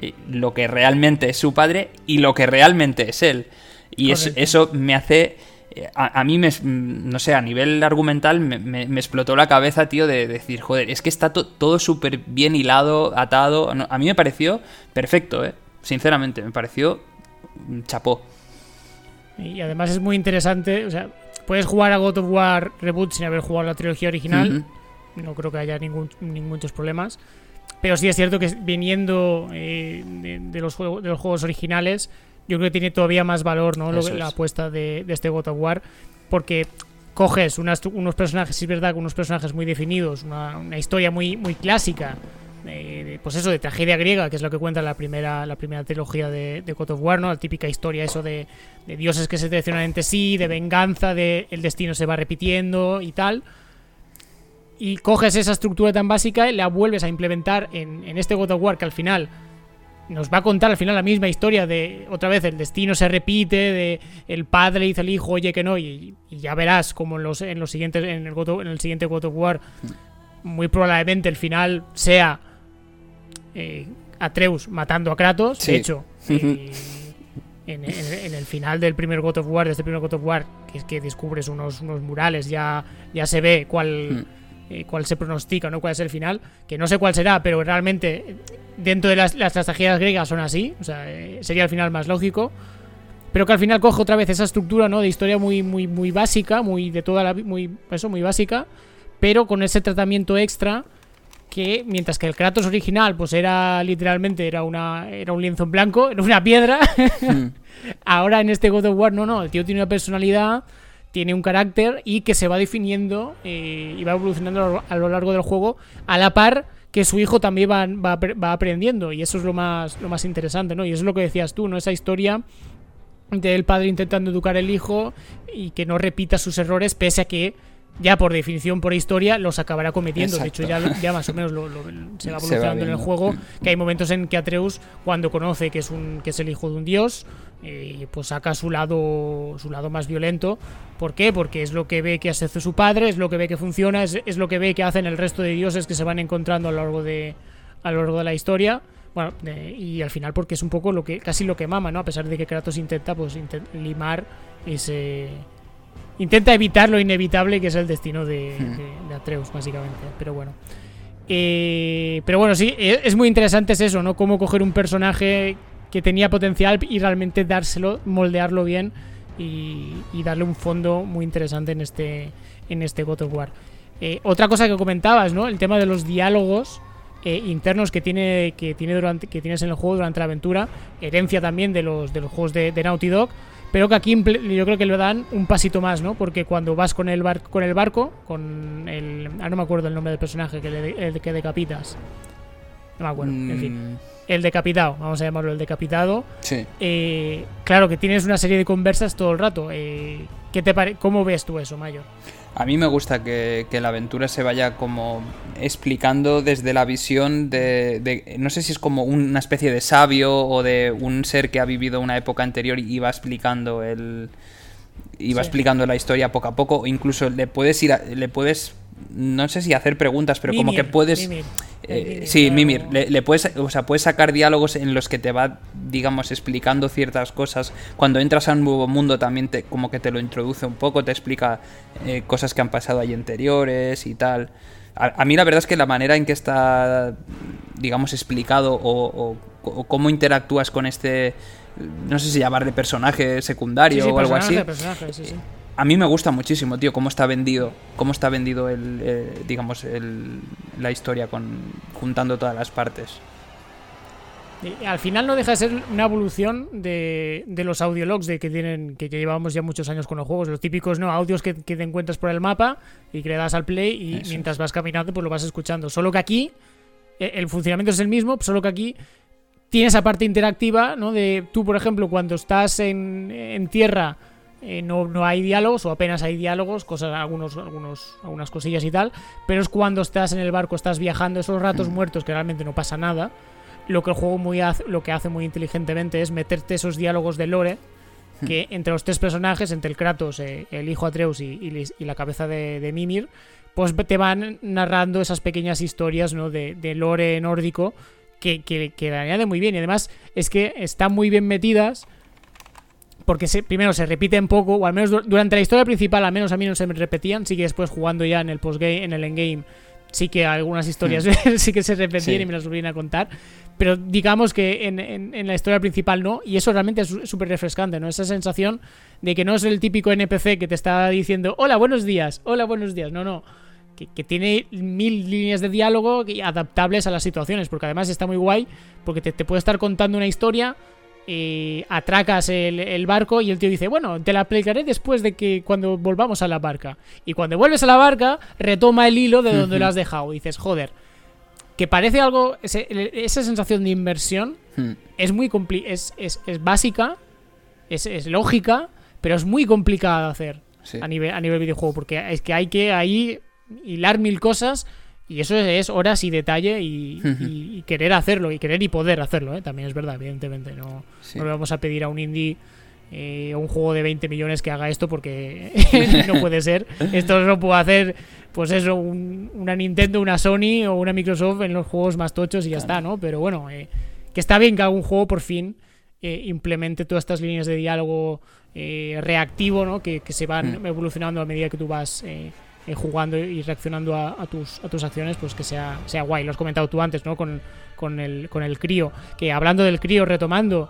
Speaker 2: eh, lo que realmente es su padre y lo que realmente es él. Y eso me hace... Eh, a, mí, me, no sé, a nivel argumental me, explotó la cabeza, tío, de, decir, joder, es que está todo súper bien hilado, atado. a mí me pareció perfecto, ¿eh? Sinceramente, me pareció chapó.
Speaker 1: Y además es muy interesante, o sea, puedes jugar a God of War Reboot sin haber jugado la trilogía original no creo que haya ningún, muchos problemas. Pero sí es cierto que viniendo eh, de, los juegos, de los juegos originales, yo creo que tiene todavía más valor ¿no? la apuesta de, este God of War, porque coges unos personajes, es verdad, unos personajes muy definidos, una, historia muy, muy clásica, pues eso, de tragedia griega, que es lo que cuenta la primera, la primera trilogía de, God of War, ¿no? La típica historia eso de, de dioses que se traicionan entre sí, de venganza, de el destino se va repitiendo y tal y coges esa estructura tan básica y la vuelves a implementar en, este God of War que al final nos va a contar al final la misma historia de otra vez el destino se repite de el padre dice al hijo oye que no y, ya verás como en los en los siguientes en el, en el siguiente God of War muy probablemente el final sea eh, Atreus matando a Kratos de hecho eh, en, el final del primer God of War de este primer God of War que es que descubres unos, unos murales ya ya se ve cuál hmm. Eh, cuál se pronostica, ¿no? Cuál es el final, que no sé cuál será, pero realmente dentro de las, las tragedias griegas son así, o sea, eh, sería el final más lógico. Pero que al final coge otra vez esa estructura, ¿no? De historia muy, muy, muy básica, muy de toda la muy eso, muy básica, pero con ese tratamiento extra que mientras que el Kratos original pues era literalmente era una era un lienzo en blanco, era una piedra. Hmm. Ahora en este God of War no, no, el tío tiene una personalidad tiene un carácter y que se va definiendo eh, y va evolucionando a lo largo del juego a la par que su hijo también va, va, aprendiendo y eso es lo más, lo más interesante, ¿no? Y eso es lo que decías tú, ¿no? Esa historia del padre intentando educar al hijo y que no repita sus errores pese a que ya por definición, por historia, los acabará cometiendo. De hecho, ya, ya más o menos lo, se va evolucionando en el juego. Que hay momentos en que Atreus, cuando conoce que es un que es el hijo de un dios, eh, pues saca su lado su lado más violento. ¿Por qué? Porque es lo que ve que hace su padre, es lo que ve que funciona, es, es lo que ve que hacen el resto de dioses que se van encontrando a lo largo de a lo largo de la historia. Bueno, y al final porque es un poco lo que casi lo que mama, ¿no? A pesar de que Kratos intenta pues limar ese intenta evitar lo inevitable que es el destino de, Atreus, básicamente. Pero bueno. Eh, pero bueno, sí, e, es muy interesante eso, ¿no? Cómo coger un personaje que tenía potencial y realmente dárselo, moldearlo bien y, darle un fondo muy interesante en este, en este God of War. Eh, otra cosa que comentabas, ¿no? El tema de los diálogos eh, internos que tiene que tiene durante que tienes en el juego durante la aventura, herencia también de los de los juegos de, de Naughty Dog pero que aquí yo creo que le dan un pasito más, ¿no? Porque cuando vas con el, barco, con el barco, con el... Ah, no me acuerdo el nombre del personaje que, le, el que decapitas. No me acuerdo, en fin. Mm. El decapitado, vamos a llamarlo el decapitado.
Speaker 2: Sí.
Speaker 1: Eh, claro que tienes una serie de conversas todo el rato. Eh, ¿qué te ¿Cómo ves tú eso, Mayo?
Speaker 2: A mí me gusta que, la aventura se vaya como explicando desde la visión de, no sé si es como una especie de sabio o de un ser que ha vivido una época anterior y va explicando el iba explicando la historia poco a poco, incluso le puedes ir le puedes no sé si hacer preguntas, pero como que puedes eh, sí, Mimir, le, puedes, o sea, puedes sacar diálogos en los que te va, digamos, explicando ciertas cosas. Cuando entras a un nuevo mundo también te, como que te lo introduce un poco, te explica eh, cosas que han pasado ahí anteriores y tal. A, mí la verdad es que la manera en que está, digamos, explicado o, cómo interactúas con este, no sé si llamarle personaje secundario o algo así. sí, sí a mí me gusta muchísimo, tío, cómo está vendido, cómo está vendido el, eh, digamos, el, la historia con juntando todas las partes.
Speaker 1: al final no deja de ser una evolución de, de los audiologs de que tienen que, llevamos ya muchos años con los juegos, los típicos no audios que, te encuentras por el mapa y que le das al play y mientras vas caminando pues lo vas escuchando. Solo que aquí eh, el funcionamiento es el mismo, solo que aquí tiene esa parte interactiva, ¿no? De tú, por ejemplo, cuando estás en, en tierra eh, no, no, hay diálogos o apenas hay diálogos, cosas, algunos, algunos, algunas cosillas y tal, pero es cuando estás en el barco, estás viajando esos ratos muertos que realmente no pasa nada. Lo que el juego muy lo que hace muy inteligentemente es meterte esos diálogos de lore que entre los tres personajes, entre el Kratos, eh, el hijo Atreus y, la cabeza de, Mimir, pues te van narrando esas pequeñas historias ¿no? de, lore nórdico que, que, que le añade muy bien. Y además es que están muy bien metidas porque primero se repiten poco, o al menos durante la historia principal, al menos a mí no se me repetían, sí que después jugando ya en el postgame, en el endgame, sí que algunas historias hmm. sí que se repetían y me las volvían a contar. Pero digamos que en, la historia principal no, y eso realmente es súper refrescante, ¿no? Esa sensación de que no es el típico NPC que te está diciendo, hola, buenos días, hola, buenos días. No, no. Que, tiene mil líneas de diálogo adaptables a las situaciones, porque además está muy guay, porque te, te puede estar contando una historia y atracas el, barco y el tío dice, bueno, te la aplicaré después de que cuando volvamos a la barca. Y cuando vuelves a la barca, retoma el hilo de donde lo has dejado. Y dices, joder, que parece algo, esa sensación de inversión hmm. es muy es, es, es, básica, es, lógica, pero es muy complicada de hacer a, nivel, a nivel videojuego, porque es que hay que ahí hilar mil cosas y eso es horas y detalle y, querer hacerlo, y querer y poder hacerlo, ¿eh? también es verdad, evidentemente. No, no le vamos a pedir a un indie eh, un juego de 20 millones que haga esto porque no puede ser. Esto no puede hacer, pues eso, una Nintendo, una Sony o una Microsoft en los juegos más tochos y ya está, ¿no? Pero bueno, eh, que está bien que algún juego por fin eh, implemente todas estas líneas de diálogo reactivo, ¿no? Que, se van mm. evolucionando a medida que tú vas eh, jugando y reaccionando a, tus, a tus acciones, pues que sea, sea guay. Lo has comentado tú antes, ¿no? Con, con, el, con el crío. Que hablando del crío, retomando,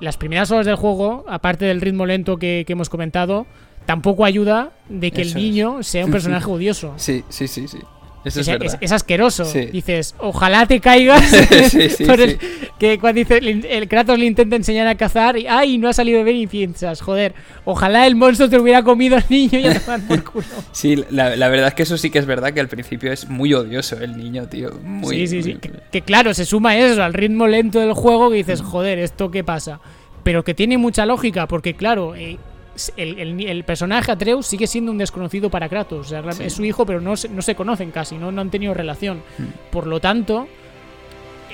Speaker 1: las primeras horas del juego, aparte del ritmo lento que, hemos comentado, tampoco ayuda de que el niño sea un personaje odioso.
Speaker 2: Sí, sí, sí, sí
Speaker 1: es, asqueroso. Dices, ojalá te caigas. que cuando dice, el, Kratos le intenta enseñar a cazar y ¡ay! No ha salido bien y piensas, joder, ojalá el monstruo te hubiera comido al niño y a por culo.
Speaker 2: Sí, la, verdad es que eso sí que es verdad que al principio es muy odioso el niño, tío. Muy,
Speaker 1: sí, sí, sí. Que, claro, se suma eso al ritmo lento del juego que dices, joder, ¿esto qué pasa? Pero que tiene mucha lógica, porque claro, eh, el, personaje Atreus sigue siendo un desconocido para Kratos. Es su hijo, pero no, no se conocen casi, no, no han tenido relación. Hmm. Por lo tanto,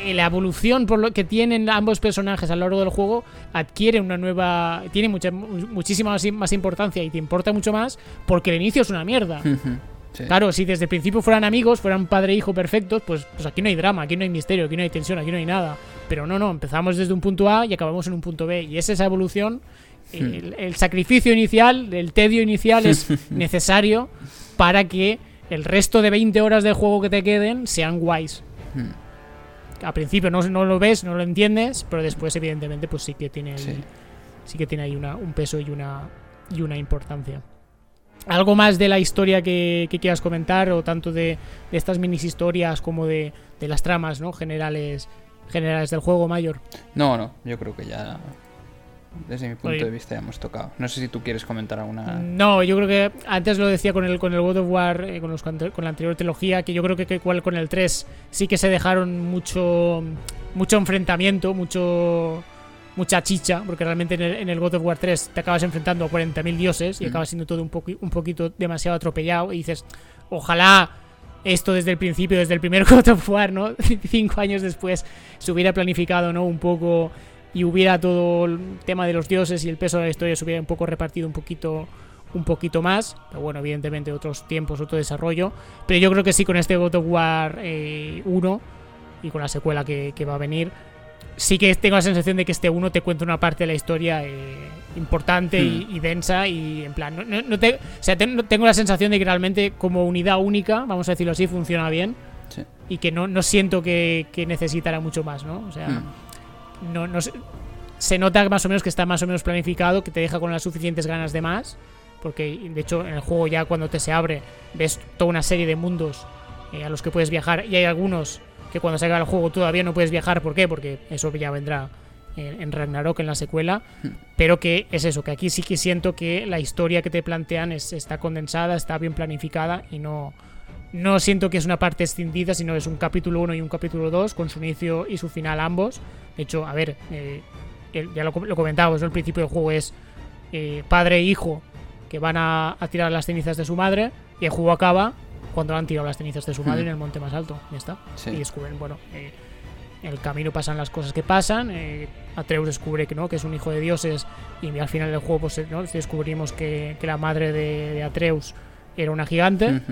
Speaker 1: eh, la evolución por lo que tienen ambos personajes a lo largo del juego adquiere una nueva. tiene mucha, muchísima más, importancia y te importa mucho más porque el inicio es una mierda. Claro, si desde el principio fueran amigos, fueran padre e hijo perfectos, pues, pues aquí no hay drama, aquí no hay misterio, aquí no hay tensión, aquí no hay nada. Pero no, no, empezamos desde un punto A y acabamos en un punto B. Y es esa evolución Hmm. El, sacrificio inicial, el tedio inicial es necesario para que el resto de 20 horas de juego que te queden sean guays. Hmm. Al principio no, no, lo ves, no lo entiendes, pero después evidentemente pues sí que tiene, sí. que tiene ahí una, un peso y una, y una importancia. ¿Algo más de la historia que, quieras comentar o tanto de, estas minis historias como de, de las tramas ¿no? generales, generales del juego mayor?
Speaker 2: No, no, yo creo que ya desde mi punto de vista ya hemos tocado. No sé si tú quieres comentar alguna.
Speaker 1: No, yo creo que antes lo decía con el con el God of War, eh, con, los, con la anterior trilogía, que yo creo que, que con el 3 sí que se dejaron mucho mucho enfrentamiento, mucho mucha chicha, porque realmente en el, God of War 3 te acabas enfrentando a 40.000 dioses y mm. acabas siendo todo un, un poquito demasiado atropellado y dices, ojalá esto desde el principio, desde el primer God of War, ¿no? Cinco años después se hubiera planificado, ¿no? Un poco y hubiera todo el tema de los dioses y el peso de la historia se hubiera un poco repartido un poquito un poquito más, pero bueno, evidentemente otros tiempos, otro desarrollo, pero yo creo que sí con este God of War 1 eh, y con la secuela que, va a venir, sí que tengo la sensación de que este 1 te cuenta una parte de la historia eh, importante hmm. y, densa y en plan, no, tengo la sensación de que realmente como unidad única, vamos a decirlo así, funciona bien y que no, siento que, que necesitará mucho más, ¿no? O sea... Hmm no, no se nota más o menos que está más o menos planificado, que te deja con las suficientes ganas de más. Porque de hecho en el juego ya cuando te se abre ves toda una serie de mundos eh, a los que puedes viajar. Y hay algunos que cuando se haga el juego todavía no puedes viajar. ¿Por qué? Porque eso ya vendrá en, Ragnarok, en la secuela. Hmm. Pero que es eso, que aquí sí que siento que la historia que te plantean es, está condensada, está bien planificada y no, no siento que es una parte extendida, sino es un capítulo 1 y un capítulo 2 con su inicio y su final ambos. De hecho, a ver, eh, ya lo, lo comentábamos, el principio del juego es eh, padre e hijo que van a, tirar las cenizas de su madre y el juego acaba cuando han tirado las cenizas de su madre hmm. en el monte más alto. Ya está. Y descubren, bueno, eh, en el camino pasan las cosas que pasan. Atreus descubre que no, que es un hijo de dioses. Y al final del juego pues, ¿no? descubrimos que, la madre de, Atreus era una gigante.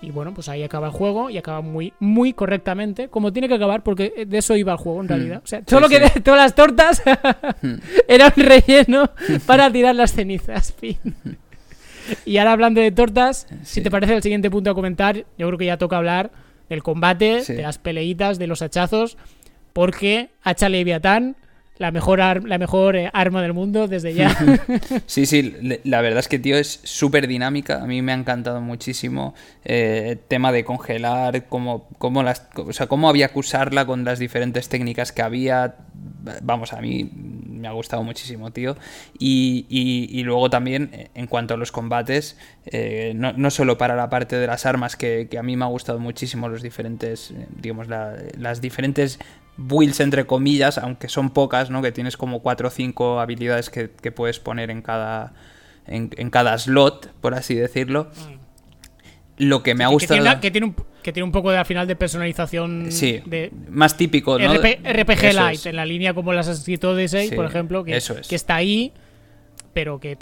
Speaker 1: Y bueno, pues ahí acaba el juego y acaba muy, muy correctamente, como tiene que acabar, porque de eso iba el juego en hmm. realidad. O sea, solo que todas las tortas hmm. eran relleno para tirar las cenizas. Fin. Y ahora hablando de tortas, si te parece el siguiente punto a comentar, yo creo que ya toca hablar del combate, de las peleitas, de los hachazos, porque hacha Leviatán la mejor, la mejor eh, arma del mundo desde ya.
Speaker 2: sí, sí, la verdad es que, tío, es súper dinámica. A mí me ha encantado muchísimo eh, el tema de congelar, cómo, cómo, las, o sea, cómo había que usarla con las diferentes técnicas que había. Vamos, a mí me ha gustado muchísimo, tío. Y, y, luego también, en cuanto a los combates, eh, no, no, solo para la parte de las armas, que, que, a mí me ha gustado muchísimo los diferentes, digamos, las diferentes builds entre comillas, aunque son pocas, ¿no? Que tienes como 4 o 5 habilidades que, puedes poner en cada, en, cada slot, por así decirlo. Mm. Lo que me ha gustado...
Speaker 1: Que tiene, un, que tiene un poco de al final de personalización
Speaker 2: sí, más típico, ¿no?
Speaker 1: RPG Light, en la línea como las has escrito de 6, por ejemplo, que, que está ahí pero que,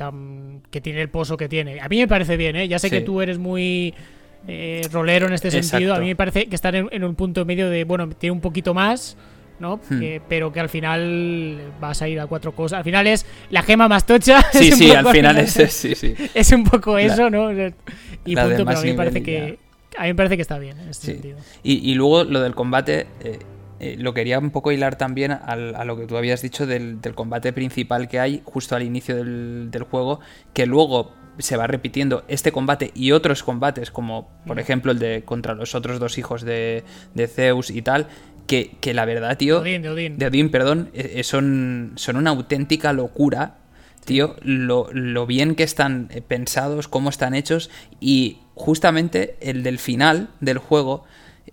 Speaker 1: que tiene el pozo que tiene. A mí me parece bien, ¿eh? Ya sé que tú eres muy eh, rolero en este sentido. A mí me parece que están en, un punto medio de, bueno, tiene un poquito más, ¿no? Hmm. pero que al final vas a ir a cuatro cosas. Al final es la gema más tocha.
Speaker 2: Sí, sí, al final es, sí, sí.
Speaker 1: es un poco eso, ¿no? Y punto, pero a mí me parece que a mí me parece que está bien en este sentido.
Speaker 2: Y, luego lo del combate, eh, eh, lo quería un poco hilar también a lo que tú habías dicho del, combate principal que hay justo al inicio del, del, juego, que luego se va repitiendo este combate y otros combates, como por ejemplo el de contra los otros dos hijos de, Zeus y tal, que, la verdad, tío.
Speaker 1: De Odín,
Speaker 2: de Odín. perdón. Eh, eh, son, son una auténtica locura, tío. Lo, lo, bien que están eh, pensados, cómo están hechos. Y justamente el del final del juego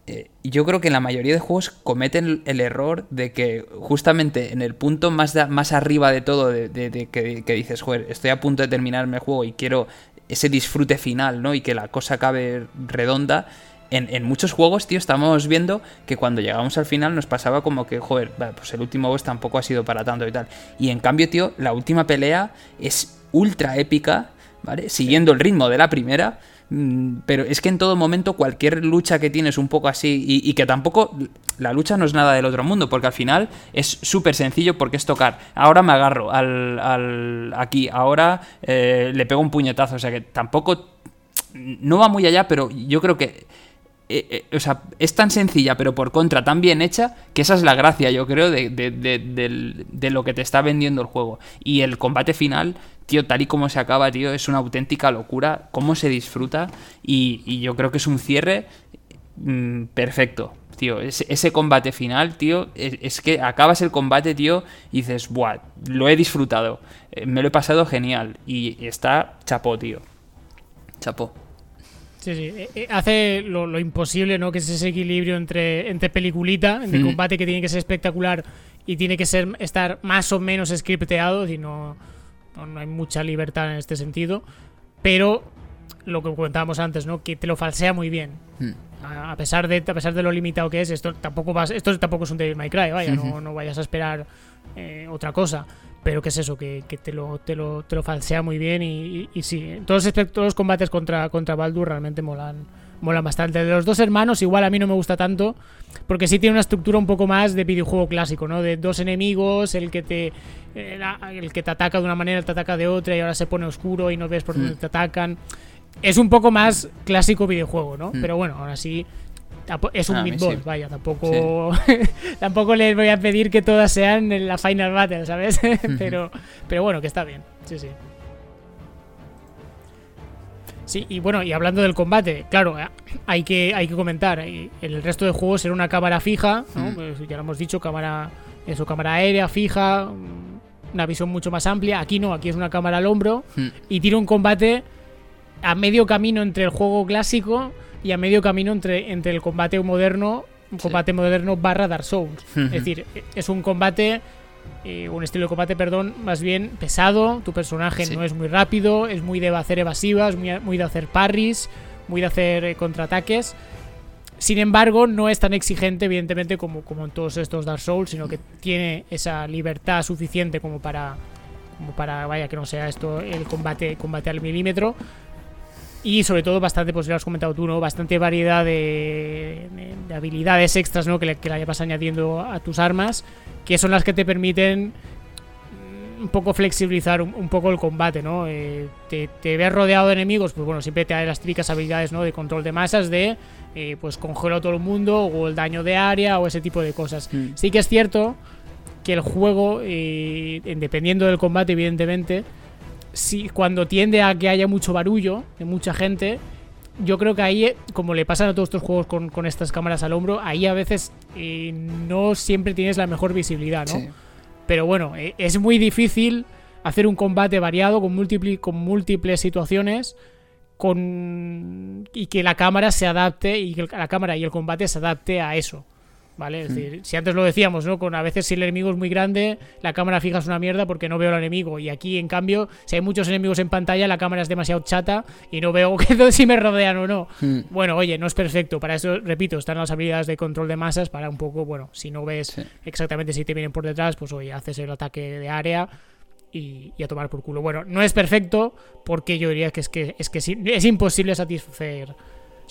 Speaker 2: eh, yo creo que en la mayoría de juegos cometen el error de que justamente en el punto más, más arriba de todo, de, que, dices, joder, estoy a punto de terminarme el juego y quiero ese disfrute final, ¿no? Y que la cosa acabe redonda. En, muchos juegos, tío, estamos viendo que cuando llegamos al final nos pasaba como que, joder, pues el último boss tampoco ha sido para tanto y tal. Y en cambio, tío, la última pelea es ultra épica, ¿vale? Siguiendo el ritmo de la primera pero es que en todo momento cualquier lucha que tienes un poco así y, que tampoco la lucha no es nada del otro mundo porque al final es súper sencillo porque es tocar. Ahora me agarro al, aquí ahora eh, le pego un puñetazo o sea que tampoco no va muy allá pero yo creo que eh, eh, o sea, es tan sencilla, pero por contra tan bien hecha, que esa es la gracia, yo creo, de, de, lo que te está vendiendo el juego. Y el combate final, tío, tal y como se acaba, tío, es una auténtica locura, cómo se disfruta, y, yo creo que es un cierre mm, perfecto. Tío, ese, combate final, tío, es, que acabas el combate, tío, y dices, buah, lo he disfrutado, eh, me lo he pasado genial, y está chapó, tío. Chapó.
Speaker 1: Sí, sí. Eh, eh, hace lo, imposible, ¿no? Que es ese equilibrio entre, entre peliculita, entre combate que tiene que ser espectacular y tiene que ser estar más o menos scripteado, y no, no, hay mucha libertad en este sentido. Pero lo que comentábamos antes, ¿no? Que te lo falsea muy bien. Hmm. A, pesar de, a pesar de lo limitado que es, esto tampoco vas, esto tampoco es un Devil May Cry, vaya, no, no vayas a esperar eh, otra cosa. Pero que es eso, que, te, lo, te, lo, te lo falsea muy bien y, y, sí, todos los, todos los combates contra, contra Baldur realmente molan, molan bastante. De los dos hermanos igual a mí no me gusta tanto, porque sí tiene una estructura un poco más de videojuego clásico, ¿no? De dos enemigos, el que te el, que te ataca de una manera te ataca de otra y ahora se pone oscuro y no ves por dónde hmm. te atacan. Es un poco más clásico videojuego, ¿no? Hmm. Pero bueno, ahora sí es un ah, vaya, tampoco tampoco les voy a pedir que todas sean en la Final Battle, ¿sabes? pero, pero bueno, que está bien. Sí, sí. Sí, y bueno, y hablando del combate, claro, eh, hay que, hay que comentar, eh, el resto de juegos era una cámara fija, ¿no? Mm. Pues ya lo hemos dicho, cámara, eso, cámara aérea fija, una visión mucho más amplia, aquí no, aquí es una cámara al hombro, mm. y tiene un combate a medio camino entre el juego clásico y a medio camino entre, entre el combate moderno, un combate moderno barra Dark Souls. Es decir, es un combate eh, un estilo de combate, perdón, más bien pesado. Tu personaje no es muy rápido, es muy de hacer evasivas, muy, muy de hacer parries, muy de hacer eh, contraataques. Sin embargo, no es tan exigente, evidentemente, como, como en todos estos Dark Souls, sino que tiene esa libertad suficiente como para, como para, vaya, que no sea esto el combate, combate al milímetro. Y sobre todo bastante, pues ya lo has comentado tú, ¿no? Bastante variedad de, habilidades extras, ¿no? Que le, que le vas añadiendo a tus armas, que son las que te permiten un poco flexibilizar un, poco el combate, ¿no? Eh, te, te, ves rodeado de enemigos, pues bueno, siempre te da las típicas habilidades, ¿no? De control de masas, de eh, pues congelo a todo el mundo, o el daño de área, o ese tipo de cosas. Mm. Sí que es cierto que el juego, eh, dependiendo del combate, evidentemente, si, cuando tiende a que haya mucho barullo de mucha gente, yo creo que ahí, como le pasan a todos estos juegos con, estas cámaras al hombro, ahí a veces eh, no siempre tienes la mejor visibilidad, ¿no? Pero bueno, eh, es muy difícil hacer un combate variado con, con múltiples situaciones con y que la cámara se adapte y que la cámara y el combate se adapte a eso. ¿Vale? Es decir, si antes lo decíamos, ¿no? Con a veces si el enemigo es muy grande, la cámara fija es una mierda porque no veo al enemigo. Y aquí, en cambio, si hay muchos enemigos en pantalla, la cámara es demasiado chata y no veo si me rodean o no. Hmm. Bueno, oye, no es perfecto. Para eso, repito, están las habilidades de control de masas para un poco, bueno, si no ves exactamente si te vienen por detrás, pues oye, haces el ataque de área. Y, a tomar por culo. Bueno, no es perfecto porque yo diría que es que es, que es imposible satisfacer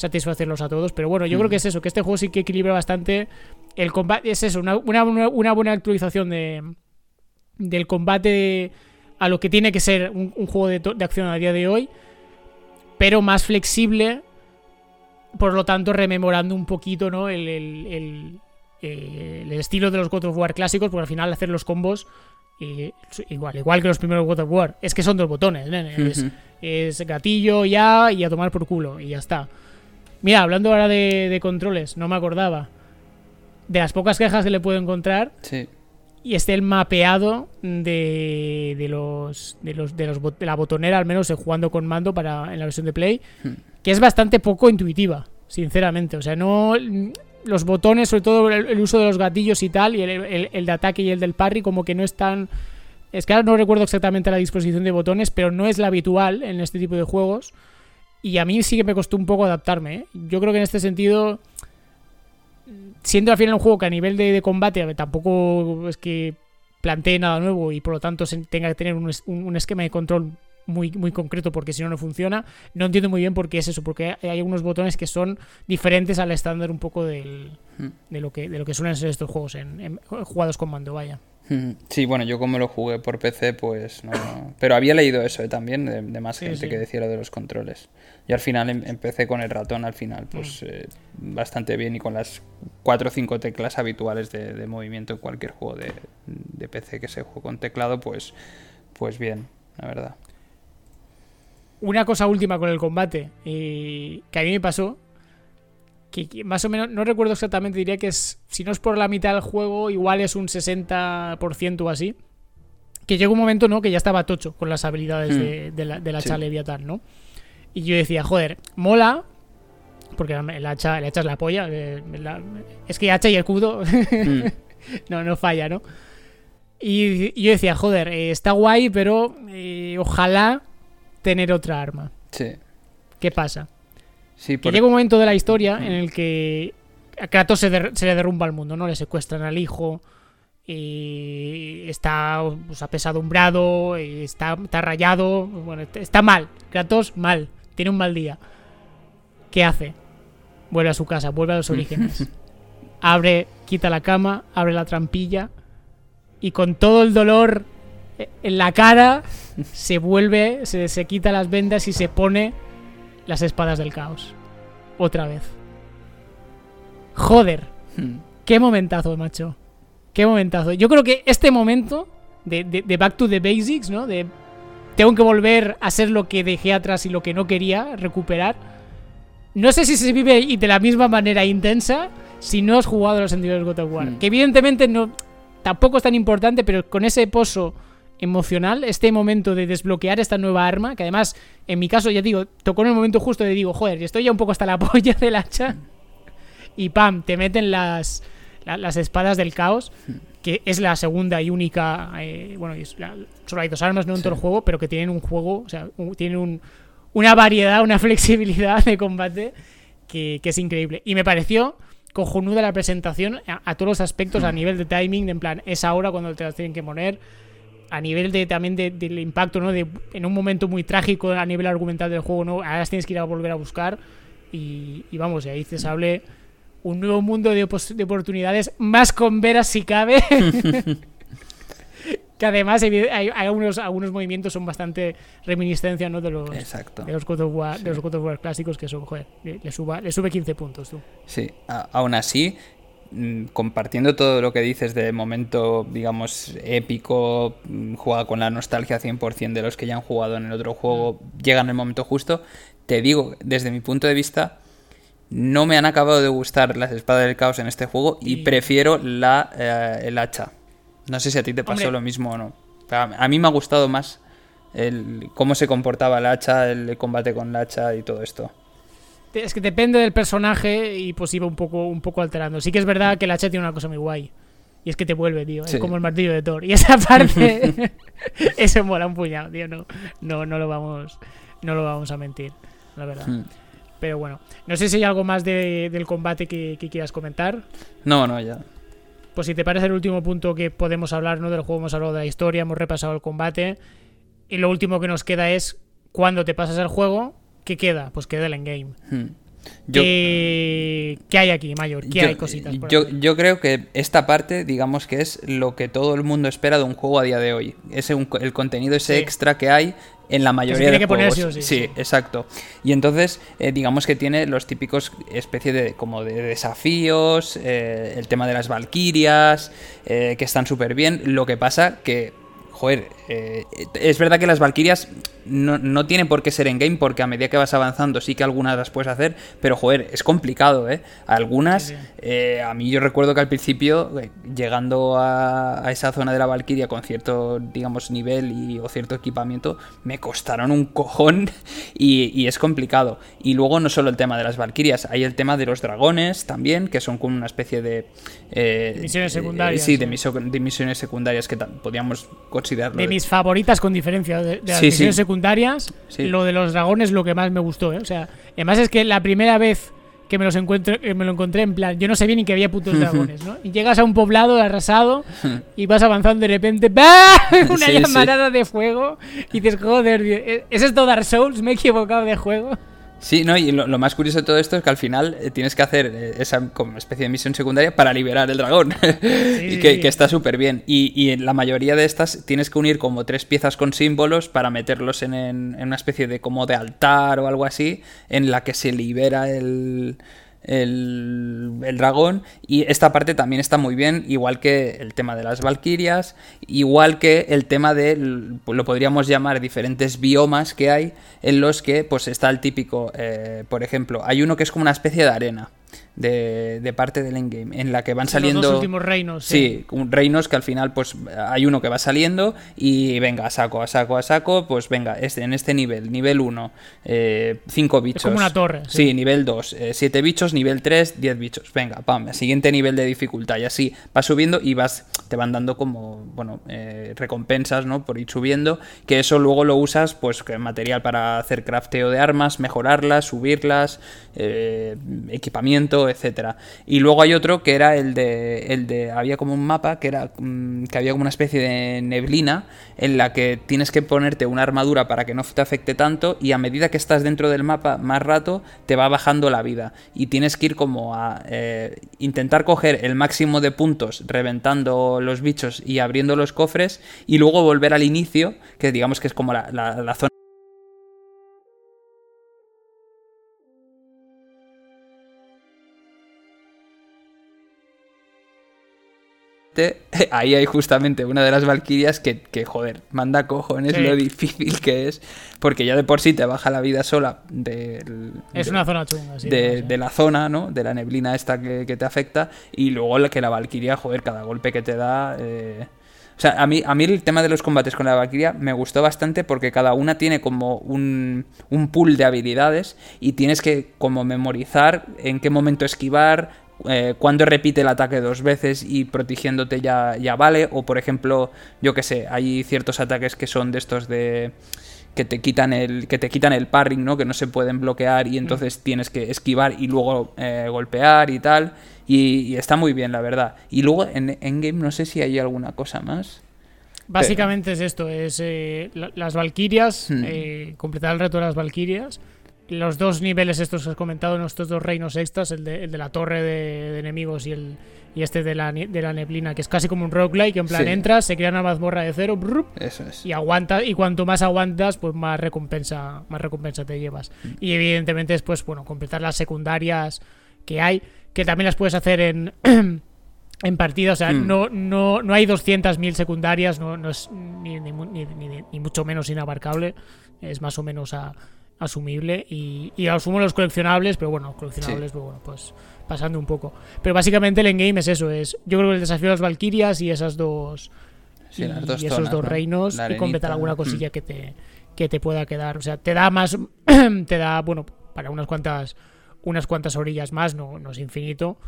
Speaker 1: satisfacerlos a todos. Pero bueno, yo creo que es eso, que este juego sí que equilibra bastante el combate. Es eso, una, buena actualización de, del combate a lo que tiene que ser un, juego de, acción a día de hoy, pero más flexible, por lo tanto rememorando un poquito ¿no? el, el, el, estilo de los God of War clásicos, porque al final hacer los combos... igual, igual que los primeros God of War. Es que son dos botones, es, es, gatillo ya y a tomar por culo y ya está. Mira, hablando ahora de, controles, no me acordaba. De las pocas quejas que le puedo encontrar.
Speaker 2: Sí.
Speaker 1: Y este el mapeado de, de los de los de los la botonera, al menos jugando con mando para en la versión de Play, hmm. que es bastante poco intuitiva, sinceramente. O sea, no los botones, sobre todo el, uso de los gatillos y tal, y el, el, de ataque y el del parry, como que no están. Es que ahora no recuerdo exactamente la disposición de botones, pero no es la habitual en este tipo de juegos. Y a mí sí que me costó un poco adaptarme. ¿eh? Yo creo que en este sentido, siendo al final un juego que a nivel de, combate tampoco es que plantee nada nuevo y por lo tanto tenga que tener un, esquema de control muy, muy concreto porque si no no funciona. No entiendo muy bien por qué es eso, porque hay unos botones que son diferentes al estándar un poco del, hmm. de, lo que, de lo que suelen ser estos juegos en, jugados con mando, vaya.
Speaker 2: Sí, bueno, yo como lo jugué por PC, pues no. Pero había leído eso eh, también, de, más gente que decía lo de los controles. Y al final em, empecé con el ratón, al final, pues mm. eh, bastante bien y con las 4 o 5 teclas habituales de, movimiento en cualquier juego de, PC que se juegue con teclado, pues, pues bien, la verdad.
Speaker 1: Una cosa última con el combate, que a mí me pasó, que, más o menos, no recuerdo exactamente, diría que es, si no es por la mitad del juego, igual es un 60% o así. Que llega un momento, ¿no? Que ya estaba tocho con las habilidades hmm. de, la, de la ¿no? Y yo decía, joder, mola, porque el hacha, el hacha es la polla. Eh, es que hacha y escudo hmm. no, no falla, ¿no? Y, yo decía, joder, eh, está guay, pero eh, ojalá tener otra arma.
Speaker 2: Sí.
Speaker 1: ¿Qué pasa? Que llega un momento de la historia en el que a Kratos se, le derrumba al mundo, ¿no? Le secuestran al hijo, y está pues, apesadumbrado, y está, está rayado, bueno, está mal. Kratos mal, tiene un mal día. ¿Qué hace? Vuelve a su casa, vuelve a los orígenes. abre, quita la cama, abre la trampilla y con todo el dolor en la cara se vuelve, se, se quita las vendas y se pone las espadas del caos. Otra vez. Joder. Hmm. Qué momentazo, macho. Qué momentazo. Yo creo que este momento de, de, Back to the Basics, ¿no? De tengo que volver a ser lo que dejé atrás y lo que no quería recuperar. No sé si se vive de la misma manera intensa si no has jugado los anteriores God of War. Hmm. Que evidentemente no, tampoco es tan importante, pero con ese pozo emocional, este momento de desbloquear esta nueva arma, que además, en mi caso, ya digo, tocó en el momento justo de digo, joder, estoy ya un poco hasta la polla del hacha, y pam, te meten las, las espadas del caos. Que es la segunda y única, eh, bueno, solo hay dos armas ¿no? en todo el juego, pero que tienen un juego, o sea, tienen una variedad, una flexibilidad de combate que, es increíble. Y me pareció cojonuda la presentación a, todos los aspectos, a mm. nivel de timing, en plan, es ahora cuando te las tienen que poner, a nivel de también del impacto, ¿no? De, en un momento muy trágico a nivel argumental del juego, ¿no? Ahora las tienes que ir a volver a buscar y, vamos, y ahí se hable un nuevo mundo de, oportunidades, más con veras si cabe. que además hay, hay, algunos, algunos movimientos son bastante reminiscencia ¿no? de los de los God of War, clásicos que son joder le, suba, le sube 15 puntos tú
Speaker 2: sí aún así mm, compartiendo todo lo que dices de momento digamos épico mm, juega con la nostalgia 100% de los que ya han jugado en el otro juego mm. llegan en el momento justo te digo desde mi punto de vista no me han acabado de gustar las espadas del caos en este juego y, prefiero la, eh, el hacha. No sé si a ti te pasó lo mismo o no. A mí me ha gustado más el, cómo se comportaba el hacha, el combate con la hacha y todo esto.
Speaker 1: Es que depende del personaje y pues iba un poco, un poco alterando. Sí que es verdad que el hacha tiene una cosa muy guay. Y es que te vuelve, tío. Es como el martillo de Thor. Y esa parte. eso mola un puñado, tío. No, no, no, lo, vamos, no lo vamos a mentir. La verdad. Hmm. Pero bueno, no sé si hay algo más del combate que, quieras comentar.
Speaker 2: No, no, ya.
Speaker 1: Pues si te parece el último punto que podemos hablar, ¿no? Del juego hemos hablado de la historia, hemos repasado el combate. Y lo último que nos queda es cuando te pasas el juego, ¿qué queda? Pues queda el endgame. Hmm. ¿Qué, hay aquí, Mayor? ¿Qué hay cositas?
Speaker 2: yo, yo, creo que esta parte, digamos que es lo que todo el mundo espera de un juego a día de hoy. Ese el contenido, ese extra que hay en la mayoría de juegos. sí, exacto. Y entonces, eh, digamos que tiene los típicos especie de como de desafíos, eh, el tema de las valquirias, eh, que están súper bien. Lo que pasa que joder, eh, es verdad que las Valkyrias no, no, tienen por qué ser en game, porque a medida que vas avanzando sí que algunas las puedes hacer, pero joder, es complicado, ¿eh? Algunas, eh, a mí yo recuerdo que al principio, eh, llegando a, esa zona de la Valkyria con cierto, digamos, nivel y, o cierto equipamiento, me costaron un cojón y, es complicado. Y luego no solo el tema de las Valkyrias, hay el tema de los dragones también, que son como una especie de...
Speaker 1: misiones secundarias.
Speaker 2: sí, de, misiones secundarias que podríamos considerar
Speaker 1: de mis favoritas con diferencia. De, las misiones secundarias, lo de los dragones lo que más me gustó, ¿eh? O sea, además es que la primera vez que me los encuentro, me lo encontré en plan, yo no sabía ni que había putos dragones, ¿no? Y llegas a un poblado arrasado y vas avanzando de repente, ¡bah! Una llamarada de fuego y dices, joder, ¿es esto Dark Souls? ¿Me he equivocado de juego?
Speaker 2: Sí, no, y lo, más curioso de todo esto es que al final eh, tienes que hacer eh, esa como especie de misión secundaria para liberar el dragón. y que, está súper bien. Y, en la mayoría de estas tienes que unir como tres piezas con símbolos para meterlos en, en una especie de como de altar o algo así, en la que se libera el, el, dragón y esta parte también está muy bien, igual que el tema de las valquirias, igual que el tema de, lo podríamos llamar diferentes biomas que hay en los que pues está el típico, eh, por ejemplo, hay uno que es como una especie de arena de, parte del endgame, en la que van saliendo. Los
Speaker 1: últimos reinos.
Speaker 2: Sí, reinos que al final, pues hay uno que va saliendo y venga, a saco, a saco, a saco, pues venga, este, en este nivel, nivel 1, 5 eh, bichos.
Speaker 1: como una torre.
Speaker 2: Sí, nivel 2, 7 eh, bichos, nivel 3, 10 bichos. Venga, pam, siguiente nivel de dificultad y así vas subiendo y vas, te van dando como, bueno, eh, recompensas, ¿no? Por ir subiendo, que eso luego lo usas, pues, material para hacer crafteo de armas, mejorarlas, subirlas, equipamiento etcétera. Y luego hay otro que era el de, el de había como un mapa que era mm, que había como una especie de neblina en la que tienes que ponerte una armadura para que no te afecte tanto y a medida que estás dentro del mapa más rato te va bajando la vida y tienes que ir como a eh, intentar coger el máximo de puntos reventando los bichos y abriendo los cofres y luego volver al inicio que digamos que es como la, la zona ahí hay justamente una de las Valquirias que, joder, manda cojones lo difícil que es, porque ya de por sí te baja la vida sola de,
Speaker 1: es una zona chunga,
Speaker 2: de, la zona, ¿no? De la neblina esta que, te afecta, y luego que la Valquiria, joder, cada golpe que te da... Eh, o sea, a mí, a mí el tema de los combates con la Valkyria me gustó bastante porque cada una tiene como un, un pool de habilidades y tienes que como memorizar en qué momento esquivar, eh, cuando repite el ataque dos veces y protegiéndote ya, ya vale. O por ejemplo, yo que sé, hay ciertos ataques que son de estos de que te quitan el que te quitan el parring, ¿no? Que no se pueden bloquear y entonces mm. tienes que esquivar y luego eh, golpear y tal. Y, está muy bien, la verdad. Y luego en Endgame no sé si hay alguna cosa más.
Speaker 1: Básicamente es esto, es eh, las Valkyrias, hmm. completar el reto de las Valkyrias. Los dos niveles estos que has comentado, nuestros dos reinos extras, el de, la torre de, enemigos y el y este de la, de la neblina, que es casi como un roguelike, en plan entras, se crea una mazmorra de cero,
Speaker 2: Eso es.
Speaker 1: y aguantas, y cuanto más aguantas, pues más recompensa, más recompensa te llevas. Hmm. Y evidentemente después, bueno, completar las secundarias que hay, que también las puedes hacer en en partida, o sea, hmm. no, no, no hay 200.000 secundarias, no, no es ni, ni, ni, mucho menos inabarcable, es más o menos asumible. Y, y asumo los coleccionables, pero bueno, coleccionables, pero bueno, pues pasando un poco. Pero básicamente el endgame es eso, es yo creo que el desafío de las Valkyrias y esas dos... y, esos dos reinos y completar alguna cosilla hmm. que, te, que te pueda quedar. O sea, te da más, te da, bueno, para unas cuantas, unas cuantas orillas más, no, no es infinito,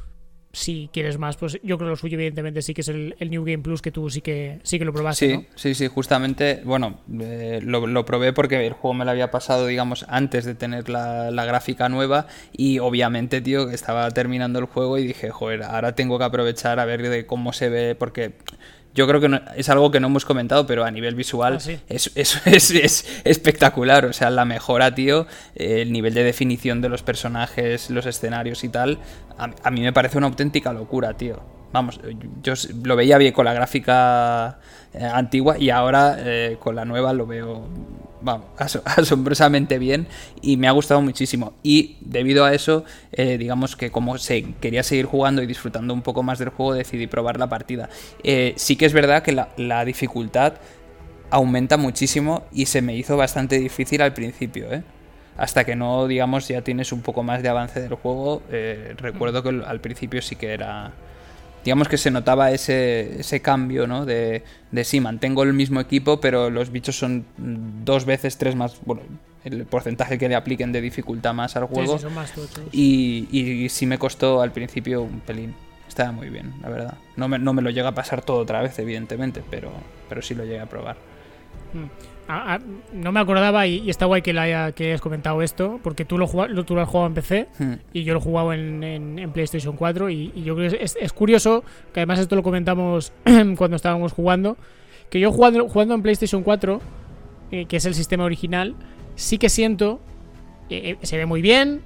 Speaker 1: si quieres más, pues yo creo que lo suyo, evidentemente, sí que es el, New Game Plus que tú sí que sí que lo probaste.
Speaker 2: Sí, sí, sí, justamente, bueno, eh, lo, probé porque el juego me lo había pasado, digamos, antes de tener la, la, gráfica nueva. Y obviamente, tío, que estaba terminando el juego y dije, joder, ahora tengo que aprovechar a ver de cómo se ve, porque yo creo que es algo que no hemos comentado, pero a nivel visual ah, es, es, espectacular. O sea, la mejora, tío, el nivel de definición de los personajes, los escenarios y tal, a, mí me parece una auténtica locura, tío. Vamos, yo lo veía bien con la gráfica eh, antigua y ahora eh, con la nueva lo veo vamos, asombrosamente bien y me ha gustado muchísimo. Y debido a eso, eh, digamos que como se quería seguir jugando y disfrutando un poco más del juego, decidí probar la partida. Eh, sí que es verdad que la, dificultad aumenta muchísimo y se me hizo bastante difícil al principio, ¿eh? Hasta que no, digamos, ya tienes un poco más de avance del juego, recuerdo que al principio sí que era digamos que se notaba ese, ese cambio, ¿no? De, de sí, mantengo el mismo equipo, pero los bichos son dos veces, tres más, bueno, el porcentaje que le apliquen de dificultad más al juego.
Speaker 1: Sí, más
Speaker 2: y, y, sí me costó al principio un pelín. Estaba muy bien, la verdad. No me, no me lo llega a pasar todo otra vez, evidentemente, pero, pero sí lo llegué a probar.
Speaker 1: Mm. No me acordaba y, está guay que, la haya, que hayas comentado esto, porque tú lo, lo, tú lo has jugado en PC hmm. y yo lo he jugado en, en, PlayStation 4 y, yo creo que es, es, curioso, que además esto lo comentamos cuando estábamos jugando, que yo jugando, jugando en PlayStation 4, eh, que es el sistema original, sí que siento, eh, eh, se ve muy bien,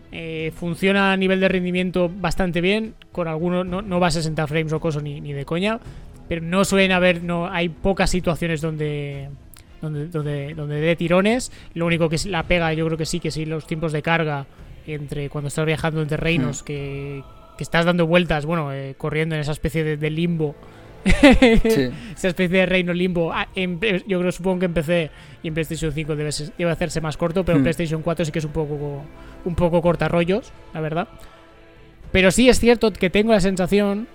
Speaker 1: funciona a nivel de rendimiento bastante bien, con algunos, no, no va a 60 frames o cosas ni, ni de coña, pero no suelen haber, no hay pocas situaciones donde donde, donde, donde dé tirones. Lo único que es la pega, yo creo que sí, que sí, los tiempos de carga entre cuando estás viajando entre reinos, hmm. que, que, estás dando vueltas, bueno, eh, corriendo en esa especie de, limbo. esa especie de reino limbo. Ah, yo creo, supongo que empecé y en PlayStation 5 debe, debe hacerse más corto, pero en hmm. PlayStation 4 sí que es un poco, un poco corta rollos, la verdad. Pero sí es cierto que tengo la sensación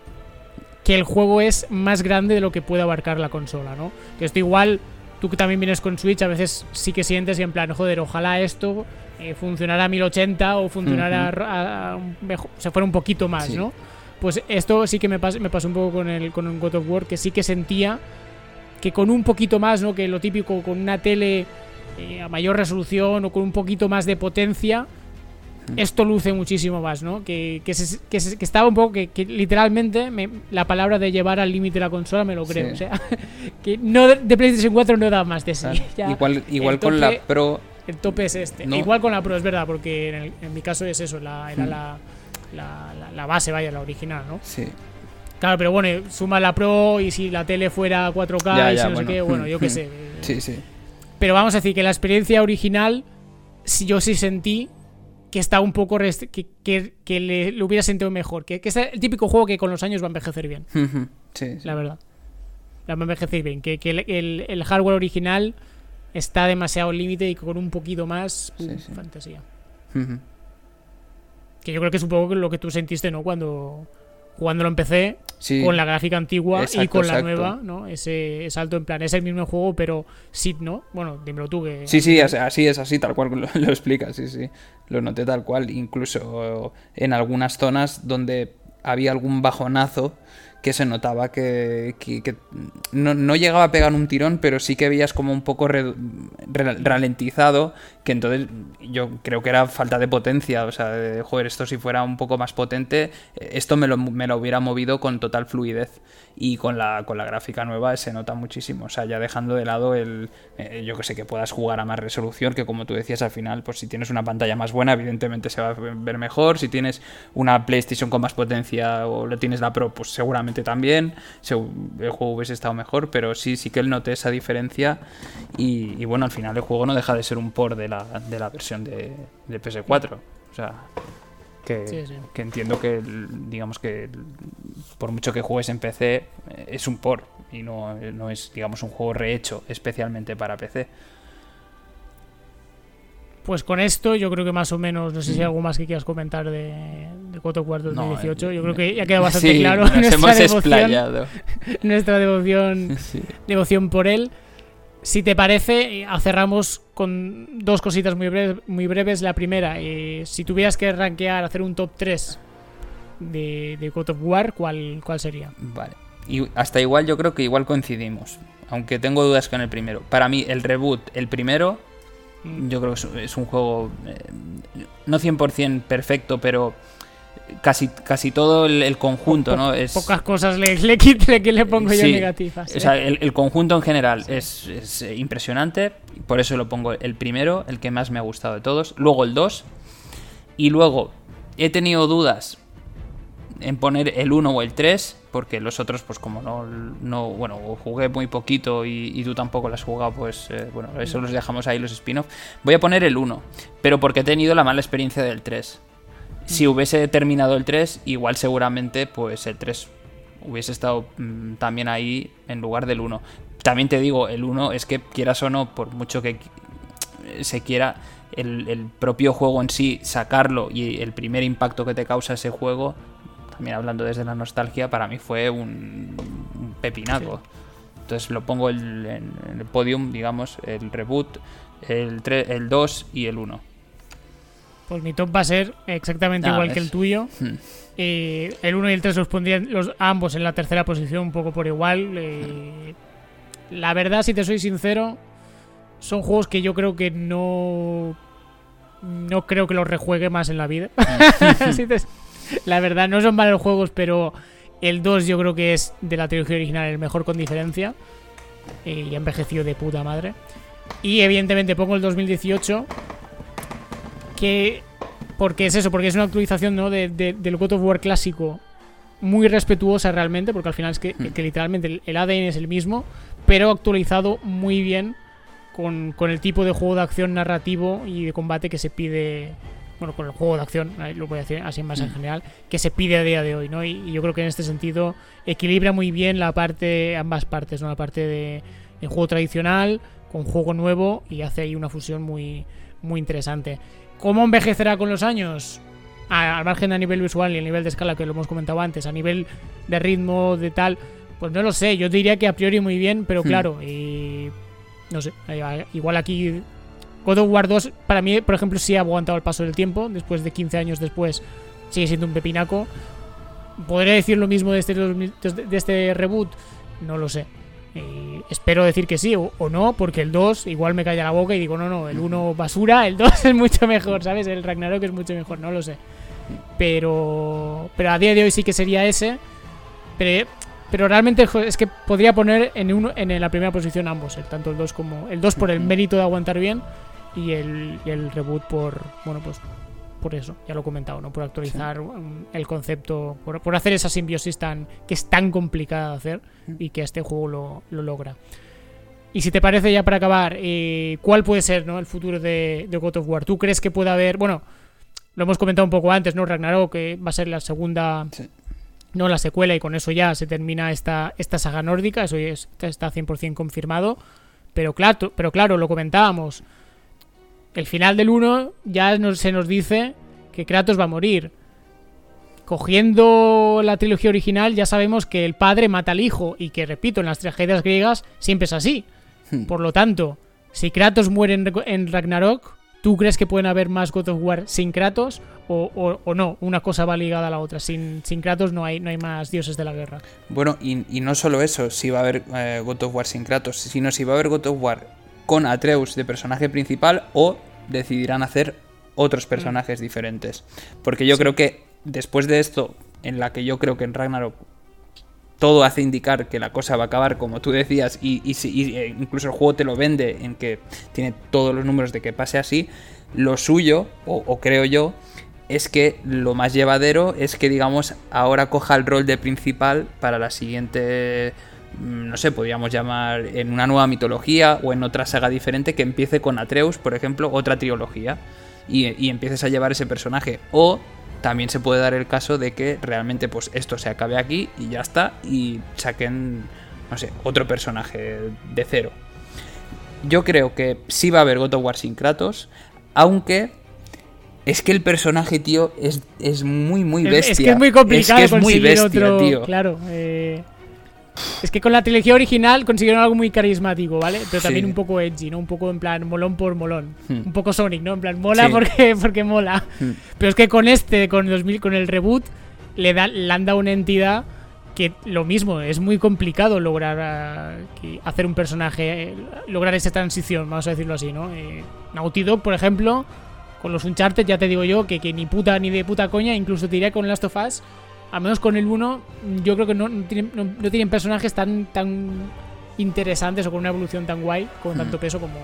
Speaker 1: que el juego es más grande de lo que puede abarcar la consola, ¿no? Que esto igual tú que también vienes con Switch, a veces sí que sientes y en plan, joder, ojalá esto eh, funcionara a 1080 o funcionara a, mejor, o sea, fuera un poquito más, ¿no? Pues esto sí que me, me pasó un poco con el con God of War, que sí que sentía que con un poquito más, ¿no? Que lo típico, con una tele eh, a mayor resolución o con un poquito más de potencia, esto luce muchísimo más, ¿no? Que, que, que, estaba un poco, que, literalmente la palabra de llevar al límite la consola me lo creo. O sea, que no de, PlayStation 4 no da más de sí.
Speaker 2: igual igual con la Pro.
Speaker 1: El tope es este. Igual con la Pro, es verdad, porque en, mi caso es eso, la, era mm. la, la, base, vaya, la original, ¿no?
Speaker 2: Sí.
Speaker 1: Claro, pero bueno, suma la Pro y si la tele fuera 4K y si no sé qué, bueno, yo qué sé.
Speaker 2: Sí, sí.
Speaker 1: Pero vamos a decir que la experiencia original, si yo sí sentí que está un poco que, que, le, hubiera sentido mejor. Que, que, es el típico juego que con los años va a envejecer bien.
Speaker 2: sí,
Speaker 1: La verdad. La va a envejecer bien. Que, el, el, hardware original está demasiado límite y con un poquito más fantasía. Que yo creo que es un poco lo que tú sentiste, ¿no? Cuando cuando lo con la gráfica antigua y con la nueva, ¿no? Ese salto en plan, es el mismo juego, pero sí, ¿no? Bueno, dímelo tú que...
Speaker 2: Sí, sí, así es, así, tal cual lo, explicas, sí, sí. Lo noté tal cual, incluso en algunas zonas donde había algún bajonazo que se notaba que, no, llegaba a pegar un tirón, pero sí que veías como un poco ralentizado, que entonces yo creo que era falta de potencia, o sea, de, joder, esto si fuera un poco más potente, esto me lo, me lo hubiera movido con total fluidez. Y con la, con la gráfica nueva se nota muchísimo, o sea, ya dejando de lado el, eh, yo que sé, que puedas jugar a más resolución, que como tú decías al final, pues si tienes una pantalla más buena, evidentemente se va a ver mejor, si tienes una PlayStation con más potencia o lo tienes la Pro, pues seguramente también, el juego hubiese estado mejor, pero sí, sí que él noté esa diferencia y, bueno, al final el juego no deja de ser un por de la, de la versión de, de PS4, o sea... Que, que, entiendo que digamos que por mucho que juegues en PC es un por y no, no, es digamos un juego rehecho especialmente para PC
Speaker 1: pues con esto yo creo que más o menos no sé si hay algo más que quieras comentar de, de God of 2018 yo creo que ya queda bastante claro nuestra devoción, nuestra devoción devoción por él si te parece, cerramos con dos cositas muy breves. Muy breves. La primera, eh, si tuvieras que rankear, hacer un top 3 de, de God of War, ¿cuál, ¿cuál sería?
Speaker 2: Vale. Y hasta igual yo creo que igual coincidimos. Aunque tengo dudas con el primero. Para mí, el reboot, el primero, mm. Yo creo que es un juego eh, no 100% perfecto, pero casi, casi todo el, conjunto, ¿no? Es,
Speaker 1: pocas cosas le, le, que le pongo yo negativas.
Speaker 2: O sea, el, conjunto en general es, eh, impresionante, por eso lo pongo el primero, el que más me ha gustado de todos. Luego el 2. Y luego he tenido dudas en poner el 1 o el 3, porque los otros, pues como no, no bueno, jugué muy poquito y, tú tampoco lo has pues eh, bueno, eso los dejamos ahí los spin-off. Voy a poner el 1, pero porque he tenido la mala experiencia del 3 si hubiese terminado el 3, igual seguramente pues el 3 hubiese estado mm, también ahí en lugar del 1. También te digo, el 1 es que quieras o no, por mucho que se quiera, el, propio juego en sí, sacarlo y el primer impacto que te causa ese juego, también hablando desde la nostalgia, para mí fue un, pepinaco. Entonces lo pongo en, el podium, digamos, el reboot, el, el 2 y el 1.
Speaker 1: Pues mi top va a ser exactamente ah, igual que el tuyo. Hmm. Eh, el 1 y el 3 los pondrían los, ambos en la tercera posición, un poco por igual. Eh, la verdad, si te soy sincero, son juegos que yo creo que no. No creo que los rejuegue más en la vida. Hmm. la verdad, no son malos juegos, pero el 2 yo creo que es de la trilogía original el mejor con diferencia. Eh, y ha envejecido de puta madre. Y evidentemente pongo el 2018 que porque es eso, porque es una actualización ¿no? de, del God of War clásico muy respetuosa realmente, porque al final es que, hmm. literalmente el, ADN es el mismo, pero actualizado muy bien con, el tipo de juego de acción narrativo y de combate que se pide, bueno, con el juego de acción, lo voy a decir así más en hmm. general, que se pide a día de hoy, ¿no? Y, yo creo que en este sentido equilibra muy bien la parte, ambas partes, ¿no? La parte de, juego tradicional con juego nuevo y hace ahí una fusión muy, muy interesante. ¿Cómo envejecerá con los años? al margen a nivel visual y a nivel de escala que lo hemos comentado antes, a nivel de ritmo, de tal, pues no lo sé. Yo diría que a priori muy bien, pero hmm. claro, y no sé, igual aquí God of War 2 para mí, por ejemplo, sí ha aguantado el paso del tiempo, después de 15 años después sigue siendo un pepinaco. ¿Podría decir lo mismo de este, de este reboot? No lo sé espero decir que sí o, no, porque el 2 igual me calla la boca y digo, no, no, el 1 basura, el 2 es mucho mejor, ¿sabes? El Ragnarok es mucho mejor, no lo sé. Pero, pero a día de hoy sí que sería ese. Pero, pero realmente es que podría poner en, uno, en la primera posición ambos, tanto el 2 como. El 2 por el mérito de aguantar bien y el, y el reboot por. Bueno, pues por eso, ya lo he comentado, ¿no? Por actualizar el concepto, por, hacer esa simbiosis tan que es tan complicada de hacer y que este juego lo, logra. Y si te parece, ya para acabar, eh, ¿cuál puede ser ¿no? el futuro de, God of War? ¿Tú crees que puede haber, bueno, lo hemos comentado un poco antes, ¿no? Ragnarok, que va a ser la segunda, no la secuela, y con eso ya se termina esta, esta saga nórdica, eso ya está 100% confirmado. Pero claro, pero claro, lo comentábamos el final del 1 ya se nos dice que Kratos va a morir. Cogiendo la trilogía original ya sabemos que el padre mata al hijo y que, repito, en las tragedias griegas siempre es así. Hmm. Por lo tanto, si Kratos muere en, Ragnarok, ¿Tú crees que pueden haber más God of War sin Kratos o, no? Una cosa va ligada a la otra. Sin, sin Kratos no hay, no hay más dioses de la guerra.
Speaker 2: Bueno, y, no solo eso, si va a haber eh, God of War sin Kratos, sino si va a haber God of War con Atreus de personaje principal o decidirán hacer otros personajes diferentes. Porque yo creo que después de esto, en la que yo creo que en Ragnarok todo hace indicar que la cosa va a acabar como tú decías y, eh, incluso el juego te lo vende en que tiene todos los números de que pase así, lo suyo, o, creo yo, es que lo más llevadero es que digamos ahora coja el rol de principal para la siguiente no sé, podríamos llamar en una nueva mitología o en otra saga diferente que empiece con Atreus, por ejemplo, otra trilogía y, y empieces a llevar ese personaje o también se puede dar el caso de que realmente pues esto se acabe aquí y ya está y saquen, no sé, otro personaje de cero. Yo creo que sí va a haber God of War sin Kratos, aunque es que el personaje, tío, es, es muy, muy bestia. Es,
Speaker 1: que es muy complicado es que es muy bestia, tío. Claro, eh, es que con la trilogía original consiguieron algo muy carismático, ¿vale? Pero también un poco edgy, ¿no? Un poco en plan molón por molón. Hmm. Un poco Sonic, ¿no? En plan mola porque, porque mola. Hmm. Pero es que con este, con, 2000, con el reboot, le, da, le han dado una entidad que lo mismo, es muy complicado lograr uh, hacer un personaje, lograr esa transición, vamos a decirlo así, ¿no? Eh, Naughty Dog, por ejemplo, con los Uncharted, ya te digo yo, que, que ni puta ni de puta coña, incluso te diría con Last of Us al menos con el 1, yo creo que no, tienen, personajes tan, tan interesantes o con una evolución tan guay, con tanto peso como,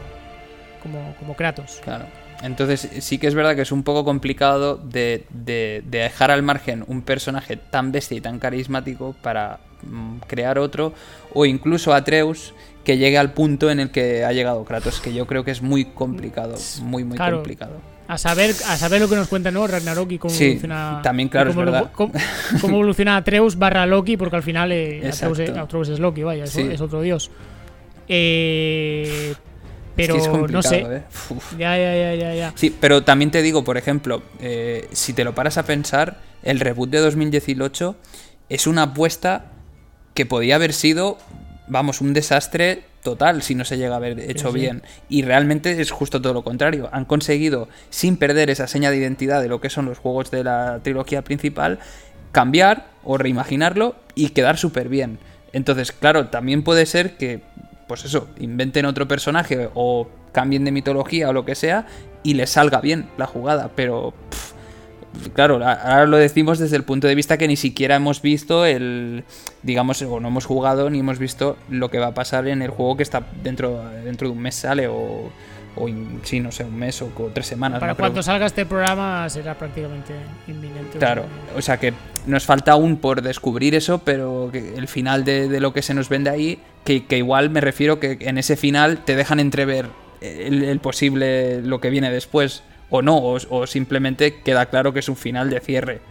Speaker 1: como, como Kratos.
Speaker 2: Claro. Entonces sí que es verdad que es un poco complicado de, de, dejar al margen un personaje tan bestia y tan carismático para mm, crear otro, o incluso Atreus que llegue al punto en el que ha llegado Kratos, que yo creo que es muy complicado, muy, muy complicado
Speaker 1: a saber, a saber lo que nos cuenta ¿no? Ragnarok y cómo evoluciona.
Speaker 2: También, claro,
Speaker 1: cómo,
Speaker 2: es
Speaker 1: cómo, evoluciona Atreus barra Loki, porque al final eh, Atreus, es, Loki, vaya, es, otro dios. Eh, pero no sé. ¿eh? Ya, ya, ya, ya, ya.
Speaker 2: Sí, pero también te digo, por ejemplo, eh, si te lo paras a pensar, el reboot de 2018 es una apuesta que podía haber sido, vamos, un desastre total si no se llega a haber hecho bien. Y realmente es justo todo lo contrario. Han conseguido, sin perder esa seña de identidad de lo que son los juegos de la trilogía principal, cambiar o reimaginarlo y quedar súper bien. Entonces, claro, también puede ser que, pues eso, inventen otro personaje o cambien de mitología o lo que sea y les salga bien la jugada, pero claro, ahora lo decimos desde el punto de vista que ni siquiera hemos visto el, digamos, o no hemos jugado ni hemos visto lo que va a pasar en el juego que está dentro, dentro de un mes sale o, o sí, no sé, un mes o, tres semanas.
Speaker 1: Para cuando salga este programa será prácticamente inminente.
Speaker 2: Claro, o sea que nos falta aún por descubrir eso, pero que el final de, lo que se nos vende ahí, que, igual me refiero que en ese final te dejan entrever el posible, lo que viene después o no, o, simplemente queda claro que es un final de cierre.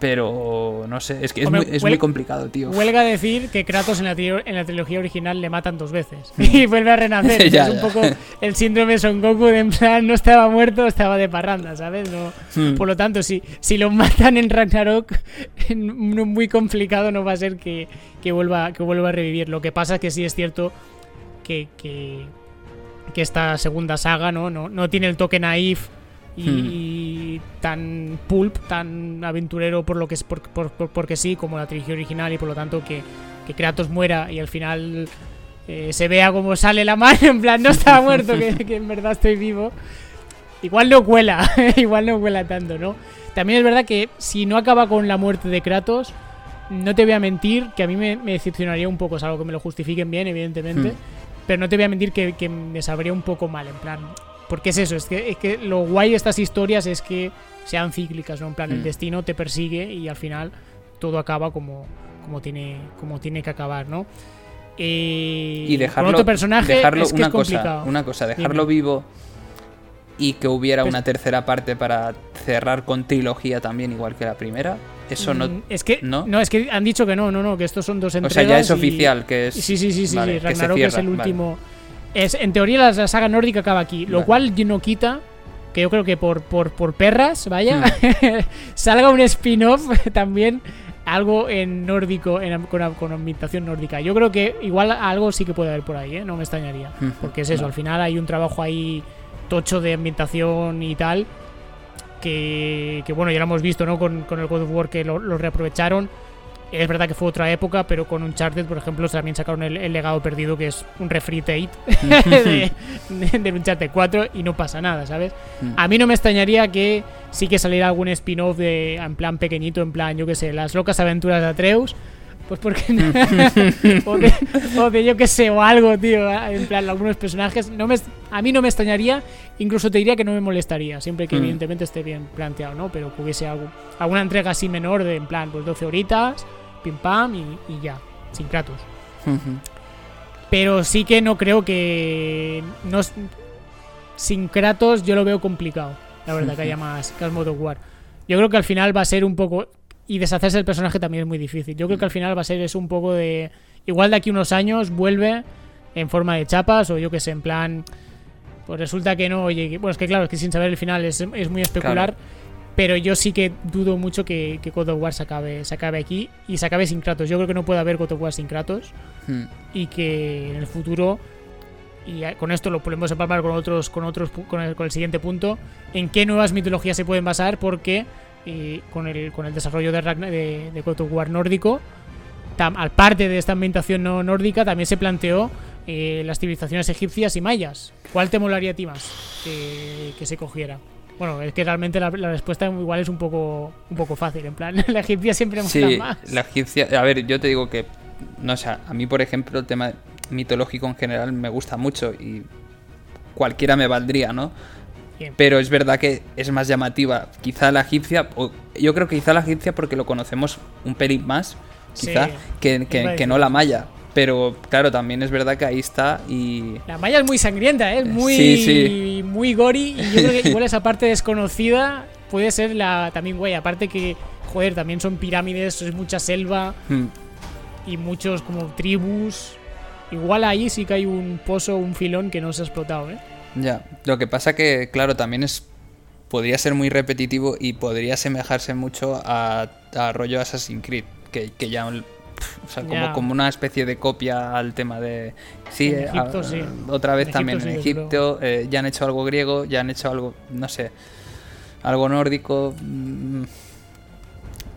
Speaker 2: Pero no sé, es que es, muy, complicado, tío.
Speaker 1: Huelga decir que Kratos en la, en la trilogía original le matan dos veces y vuelve a renacer. es un poco el síndrome Son Goku de en plan no estaba muerto, estaba de parranda, ¿sabes? No, hmm. Por lo tanto, si, si lo matan en Ragnarok, muy complicado no va a ser que, vuelva, que vuelva a revivir. Lo que pasa es que sí es cierto que, que, esta segunda saga ¿no? No, no tiene el toque naif y, hmm. tan pulp, tan aventurero por lo que es por, porque sí, como la trilogía original y por lo tanto que, que Kratos muera y al final eh, se vea como sale la mano, en plan no estaba muerto, que, en verdad estoy vivo. Igual no cuela, igual no cuela tanto, ¿no? También es verdad que si no acaba con la muerte de Kratos, no te voy a mentir que a mí me, decepcionaría un poco, es algo que me lo justifiquen bien, evidentemente, hmm. pero no te voy a mentir que, que me sabría un poco mal, en plan, porque es eso, es que, es que lo guay de estas historias es que sean cíclicas, ¿no? En plan, el mm. destino te persigue y al final todo acaba como, como, tiene, como tiene que acabar, ¿no?
Speaker 2: Eh, y dejarlo, otro personaje dejarlo una cosa, una cosa, dejarlo vivo y que hubiera pues una tercera parte para cerrar con trilogía también igual que la primera. Eso no. Mm,
Speaker 1: es que no, no es que han dicho que no, no, no, que estos son dos entregas.
Speaker 2: O sea, ya es oficial que es.
Speaker 1: Sí, sí, sí, sí, Ragnarok es el último. Es, en teoría la, saga nórdica acaba aquí, lo cual no quita que yo creo que por, por, por perras, vaya, salga un spin-off también algo en nórdico, en, con, ambientación nórdica. Yo creo que igual algo sí que puede haber por ahí, ¿eh? no me extrañaría. Porque es eso, al final hay un trabajo ahí tocho de ambientación y tal. Que, bueno, ya lo hemos visto ¿no? con, el God of War que lo, lo reaprovecharon es verdad que fue otra época, pero con Uncharted, por ejemplo, también sacaron el, legado perdido, que es un refritate de, de, Uncharted 4 y no pasa nada, ¿sabes? Mm. A mí no me extrañaría que sí que saliera algún spin-off de en plan pequeñito, en plan, yo qué sé, las locas aventuras de Atreus. Pues porque. o, de, o, de, yo qué sé, o algo, tío. En plan, algunos personajes. No me, a mí no me extrañaría, incluso te diría que no me molestaría, siempre que mm. evidentemente esté bien planteado, ¿no? Pero que hubiese algo, alguna entrega así menor de, en plan, pues 12 horitas pim pam y, ya, sin Kratos. Pero sí que no creo que. No, sin Kratos yo lo veo complicado, la verdad, que haya más, modo War. Yo creo que al final va a ser un poco. Y deshacerse del personaje también es muy difícil. Yo creo que al final va a ser es un poco de. Igual de aquí unos años vuelve en forma de chapas o yo que sé, en plan. Pues resulta que no, oye, bueno, es que claro, es que sin saber el final es, muy especular. Pero yo sí que dudo mucho que, que God of War se acabe, se acabe aquí y se acabe sin Kratos. Yo creo que no puede haber God of War sin Kratos. Hmm. Y que en el futuro, y con esto lo podemos empalmar con otros, con otros con el, con el siguiente punto, en qué nuevas mitologías se pueden basar, porque eh, con, el, con el desarrollo de, de, de God of War nórdico, al parte de esta ambientación no nórdica, también se planteó eh, las civilizaciones egipcias y mayas. ¿Cuál te molaría a ti más que, que se cogiera? Bueno, es que realmente la, respuesta igual es un poco, un poco fácil. En plan, la egipcia siempre me
Speaker 2: sí, más. La egipcia, a ver, yo te digo que, no sé, a mí, por ejemplo, el tema mitológico en general me gusta mucho y cualquiera me valdría, ¿no? Pero es verdad que es más llamativa. Quizá la egipcia, o yo creo que quizá la egipcia porque lo conocemos un pelín más, quizá, que, que, no la maya. Pero claro, también es verdad que ahí está y...
Speaker 1: La malla es muy sangrienta, ¿eh? Muy, muy gory y yo creo que igual esa parte desconocida puede ser la también güey. Aparte que, joder, también son pirámides, es mucha selva hmm. y muchos como tribus. Igual ahí sí que hay un pozo, un filón que no se ha explotado, ¿eh?
Speaker 2: Ya, lo que pasa que, claro, también es podría ser muy repetitivo y podría asemejarse mucho a, a rollo Assassin's Creed, que, que ya o sea, como, como una especie de copia al tema de... Sí,
Speaker 1: eh, Egipto, sí.
Speaker 2: otra vez también en Egipto, eh, ya han hecho algo griego, ya han hecho algo, no sé, algo nórdico... Mm,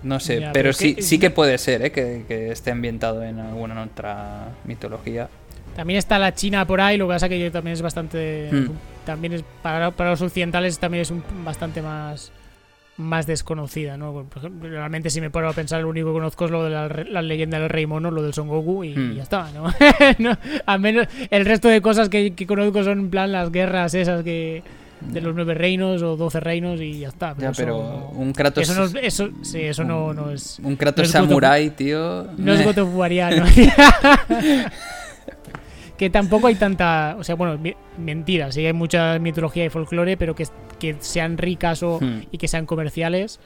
Speaker 2: no sé, pero, sí, sí que puede ser ¿eh? que, esté ambientado en alguna otra mitología.
Speaker 1: También está la China por ahí, lo que pasa que también es bastante... Hmm. También es para, para los occidentales también es un, bastante más más desconocida, ¿no? realmente si me paro a pensar, lo único que conozco es lo de la, leyenda del rey mono, lo del Son Goku y, hmm. ya está, ¿no? A menos el resto de cosas que, conozco son en plan las guerras esas que de los nueve reinos o doce reinos y ya está.
Speaker 2: Pero, pero un Kratos...
Speaker 1: Eso, no, eso, sí, eso no, no es...
Speaker 2: Un Kratos samurai, tío...
Speaker 1: No es gotofuariano. que tampoco hay tanta. O sea, bueno, mentira, sí hay mucha mitología y folclore, pero que, que sean ricas o, hmm. y que sean comerciales,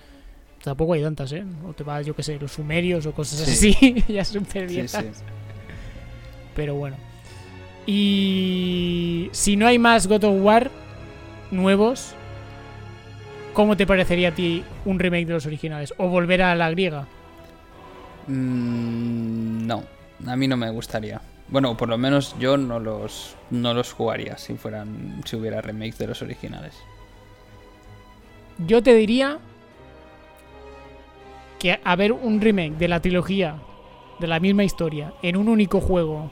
Speaker 1: tampoco hay tantas, ¿eh? O te vas, yo qué sé, los sumerios o cosas así, ya súper viejas. pero bueno. Y si no hay más God of War nuevos, ¿cómo te parecería a ti un remake de los originales? ¿O volver a la griega?
Speaker 2: Mm, no, a mí no me gustaría. Bueno, por lo menos yo no los, no los jugaría si fueran si hubiera remakes de los originales.
Speaker 1: Yo te diría que haber un remake de la trilogía de la misma historia en un único juego.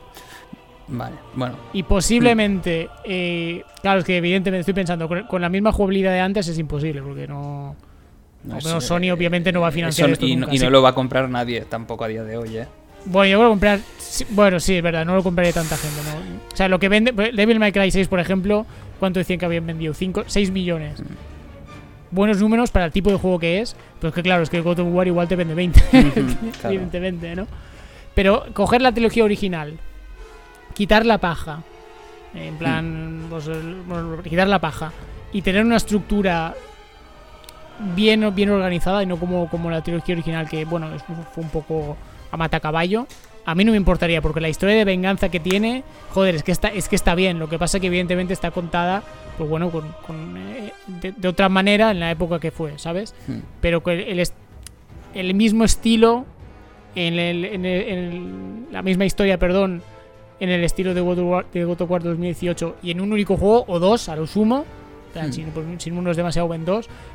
Speaker 2: Vale, bueno.
Speaker 1: Y posiblemente, eh, claro, es que evidentemente estoy pensando, con, la misma jugabilidad de antes es imposible, porque no... no Sony obviamente no va a financiar esto
Speaker 2: y no lo va a comprar nadie tampoco a día de hoy, ¿eh?
Speaker 1: Bueno, yo voy a comprar. Bueno, sí, es verdad, no lo compraría tanta gente. ¿no? O sea, lo que vende. Pues, Devil May Cry 6, por ejemplo, ¿cuánto decían que habían vendido? 5, 6 millones. Mm. Buenos números para el tipo de juego que es. Pero es que, claro, es que God of War igual te vende 20. Evidentemente, ¿no? Pero coger la trilogía original, quitar la paja. En plan, mm. pues, quitar la paja. Y tener una estructura bien, bien organizada y no como, como la trilogía original, que, bueno, fue un poco a matacaballo, a mí no me importaría, porque la historia de venganza que tiene, joder, es que está, es que está bien. Lo que pasa es que evidentemente está contada, pues bueno, con, eh, de, otra manera en la época que fue, ¿sabes? Hmm. Pero el, el mismo estilo en, el, en, la misma historia, perdón, en el estilo de God, of War, de God of War 2018 y en un único juego o dos a lo sumo, Hmm. sin, uno es demasiado buen.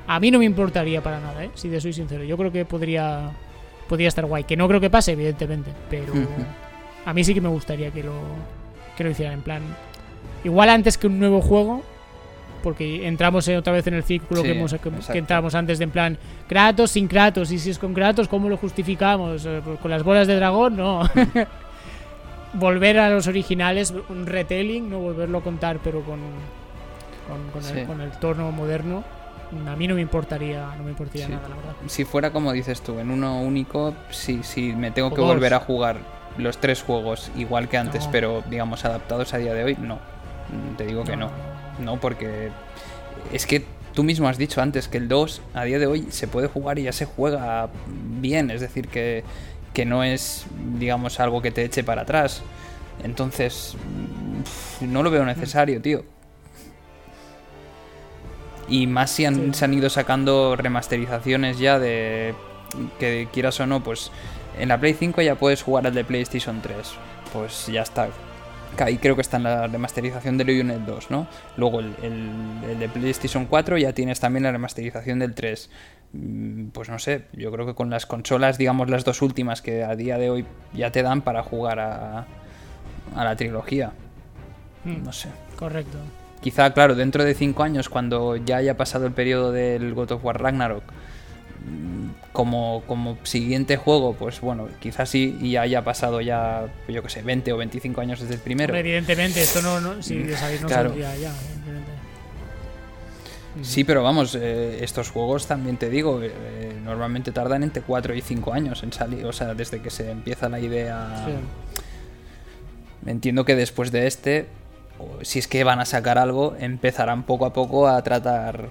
Speaker 1: A mí no me importaría para nada, ¿eh? si te soy sincero. Yo creo que podría, podría estar guay. Que no creo que pase, evidentemente. Pero a mí sí que me gustaría que lo, que lo hicieran en plan. Igual antes que un nuevo juego. Porque entramos otra vez en el círculo que, hemos, que, entramos antes de en plan Kratos sin Kratos. Y si es con Kratos, ¿cómo lo justificamos? Eh, pues ¿Con las bolas de dragón? No. Volver a los originales, un retelling, no volverlo a contar, pero con, con, el, tono moderno, a mí no me importaría, no me importaría nada, la verdad.
Speaker 2: Si fuera como dices tú, en uno único, sí, sí, me tengo que volver a jugar los tres juegos igual que antes, pero digamos adaptados a día de hoy, no. Te digo que no. No, porque es que tú mismo has dicho antes que el 2 a día de hoy se puede jugar y ya se juega bien, es decir, que, que no es, digamos, algo que te eche para atrás. Entonces, no lo veo necesario, tío. Y más si se han ido sacando remasterizaciones ya de que quieras o no, pues en la Play 5 ya puedes jugar al de PlayStation 3. Pues ya está. Ahí creo que está en la remasterización del Unit 2, ¿no? Luego el, el, de PlayStation 4 ya tienes también la remasterización del 3. Mm, pues no sé, yo creo que con las consolas, digamos las dos últimas que a día de hoy ya te dan para jugar a, a la trilogía.
Speaker 1: Hmm. No sé. Correcto.
Speaker 2: Quizá, claro, dentro de cinco años, cuando ya haya pasado el periodo del God of War Ragnarok, mm, como, como siguiente juego, pues bueno, quizás sí, y haya pasado ya, yo que sé, 20 o 25 años desde el primero.
Speaker 1: evidentemente, esto no, no si no claro. ya,
Speaker 2: Sí, pero vamos, eh, estos juegos también te digo, eh, normalmente tardan entre 4 y 5 años en salir, o sea, desde que se empieza la idea. Entiendo que después de este, si es que van a sacar algo, empezarán poco a poco a tratar.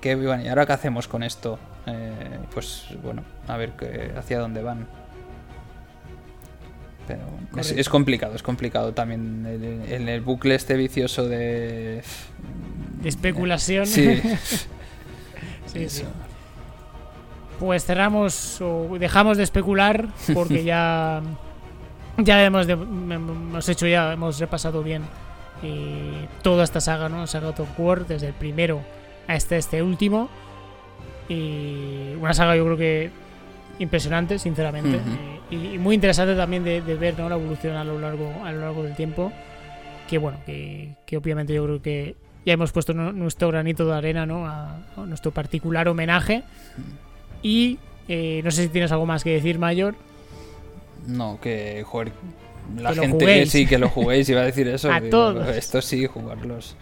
Speaker 2: ¿Qué, ¿Y ahora qué hacemos con esto? Eh, pues bueno, a ver hacia dónde van. Pero es, complicado, es complicado también en el, bucle este vicioso de...
Speaker 1: especulación.
Speaker 2: Sí.
Speaker 1: sí, sí. Pues cerramos o dejamos de especular porque ya ya hemos, hemos hecho ya hemos repasado bien eh, toda esta saga, ¿no? Saga of War, desde el primero hasta este último. Y una saga yo creo que impresionante, sinceramente. y, muy interesante también de, ver ¿no? la evolución a lo largo, a lo largo del tiempo. Que bueno, que, obviamente yo creo que ya hemos puesto nuestro granito de arena ¿no? a, nuestro particular homenaje. Y eh, no sé si tienes algo más que decir, Mayor.
Speaker 2: No, que joder, la gente sí que lo juguéis iba a decir eso.
Speaker 1: a todos.
Speaker 2: Esto sí, jugarlos.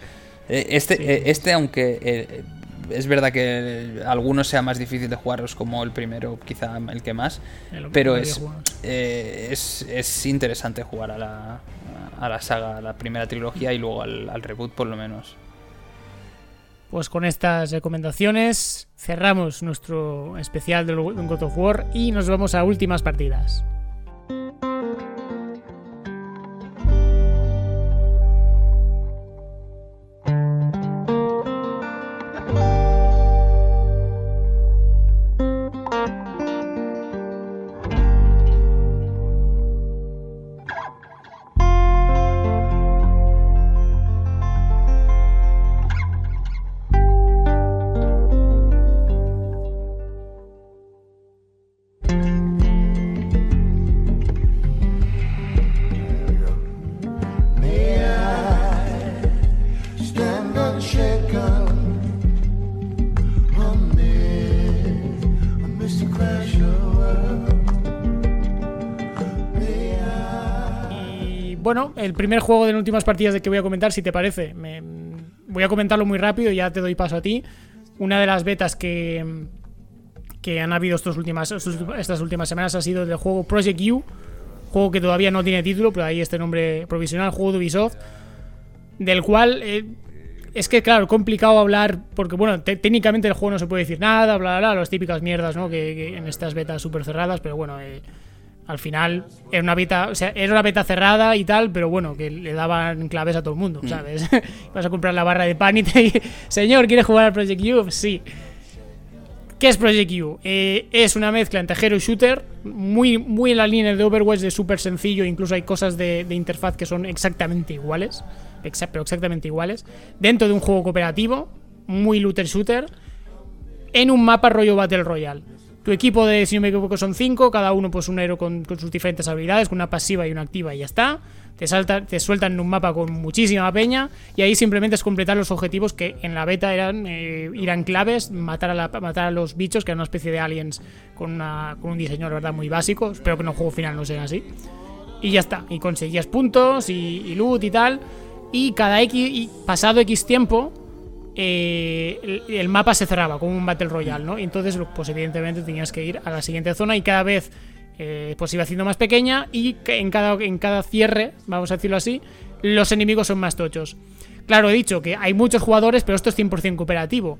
Speaker 2: Eh, este, eh, este aunque eh, es verdad que algunos sea más difícil de jugarlos como el primero, quizá el que más, pero es, es, es, interesante jugar a la, a la saga, a la primera trilogía y luego al, reboot por lo menos.
Speaker 1: Pues con estas recomendaciones cerramos nuestro especial de God of War y nos vamos a últimas partidas. Primer juego de las últimas partidas de que voy a comentar, si te parece. Voy a comentarlo muy rápido y ya te doy paso a ti. Una de las betas que, que han habido estos últimas, estas últimas semanas ha sido del juego Project U, juego que todavía no tiene título, pero ahí este nombre provisional, juego de Ubisoft, del cual eh, es que, claro, complicado hablar, porque, bueno, técnicamente el juego no se puede decir nada, bla, bla, bla, las típicas mierdas, ¿no? Que, en estas betas súper cerradas, pero bueno, eh, al final era una beta, o sea, era una beta cerrada y tal, pero bueno, que le daban claves a todo el mundo, mm. ¿sabes? Vas a comprar la barra de pan y te señor, ¿quieres jugar al Project Cube? Sí. ¿Qué es Project U? Eh, es una mezcla entre hero y shooter, muy, muy en la línea de Overwatch, de súper sencillo, incluso hay cosas de, interfaz que son exactamente iguales, pero exactamente iguales, dentro de un juego cooperativo, muy looter shooter, en un mapa rollo Battle Royale. Tu equipo de, si no me equivoco, son cinco, cada uno pues un héroe con, sus diferentes habilidades, con una pasiva y una activa y ya está. Te, salta, te sueltan en un mapa con muchísima peña y ahí simplemente es completar los objetivos que en la beta eran eh, claves, matar a, matar a los bichos, que eran una especie de aliens con, un diseño, la verdad, muy básico. Espero que en el juego final no sea así. Y ya está, y conseguías puntos y, loot y tal. Y cada X, y pasado X tiempo, eh, el, mapa se cerraba como un Battle Royale, ¿no? Y entonces, pues evidentemente tenías que ir a la siguiente zona y cada vez eh, pues iba haciendo más pequeña y en cada, en cada cierre, vamos a decirlo así, los enemigos son más tochos. Claro, he dicho que hay muchos jugadores, pero esto es 100% cooperativo.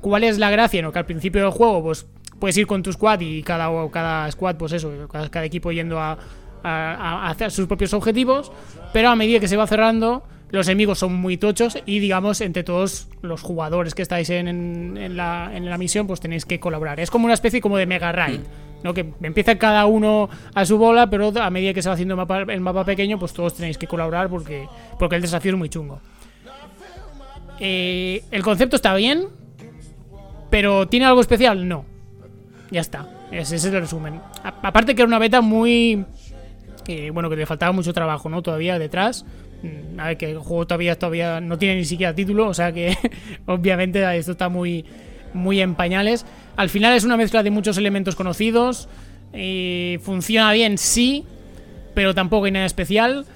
Speaker 1: ¿Cuál es la gracia? No? Que al principio del juego, pues puedes ir con tu squad y cada, cada squad, pues eso, cada, equipo yendo a, a hacer sus propios objetivos, pero a medida que se va cerrando los enemigos son muy tochos y digamos entre todos los jugadores que estáis en, la, misión pues tenéis que colaborar. Es como una especie como de mega raid. ¿no? Que empieza cada uno a su bola, pero a medida que se va haciendo el mapa, el mapa pequeño pues todos tenéis que colaborar porque, porque el desafío es muy chungo. Eh, el concepto está bien, pero ¿tiene algo especial? No. Ya está. Ese es el resumen. aparte que era una beta muy... bueno, que le faltaba mucho trabajo, ¿no? Todavía detrás a ver, que el juego todavía, todavía no tiene ni siquiera título, o sea que obviamente esto está muy, muy en pañales. Al final es una mezcla de muchos elementos conocidos. Funciona bien, sí, pero tampoco hay nada especial.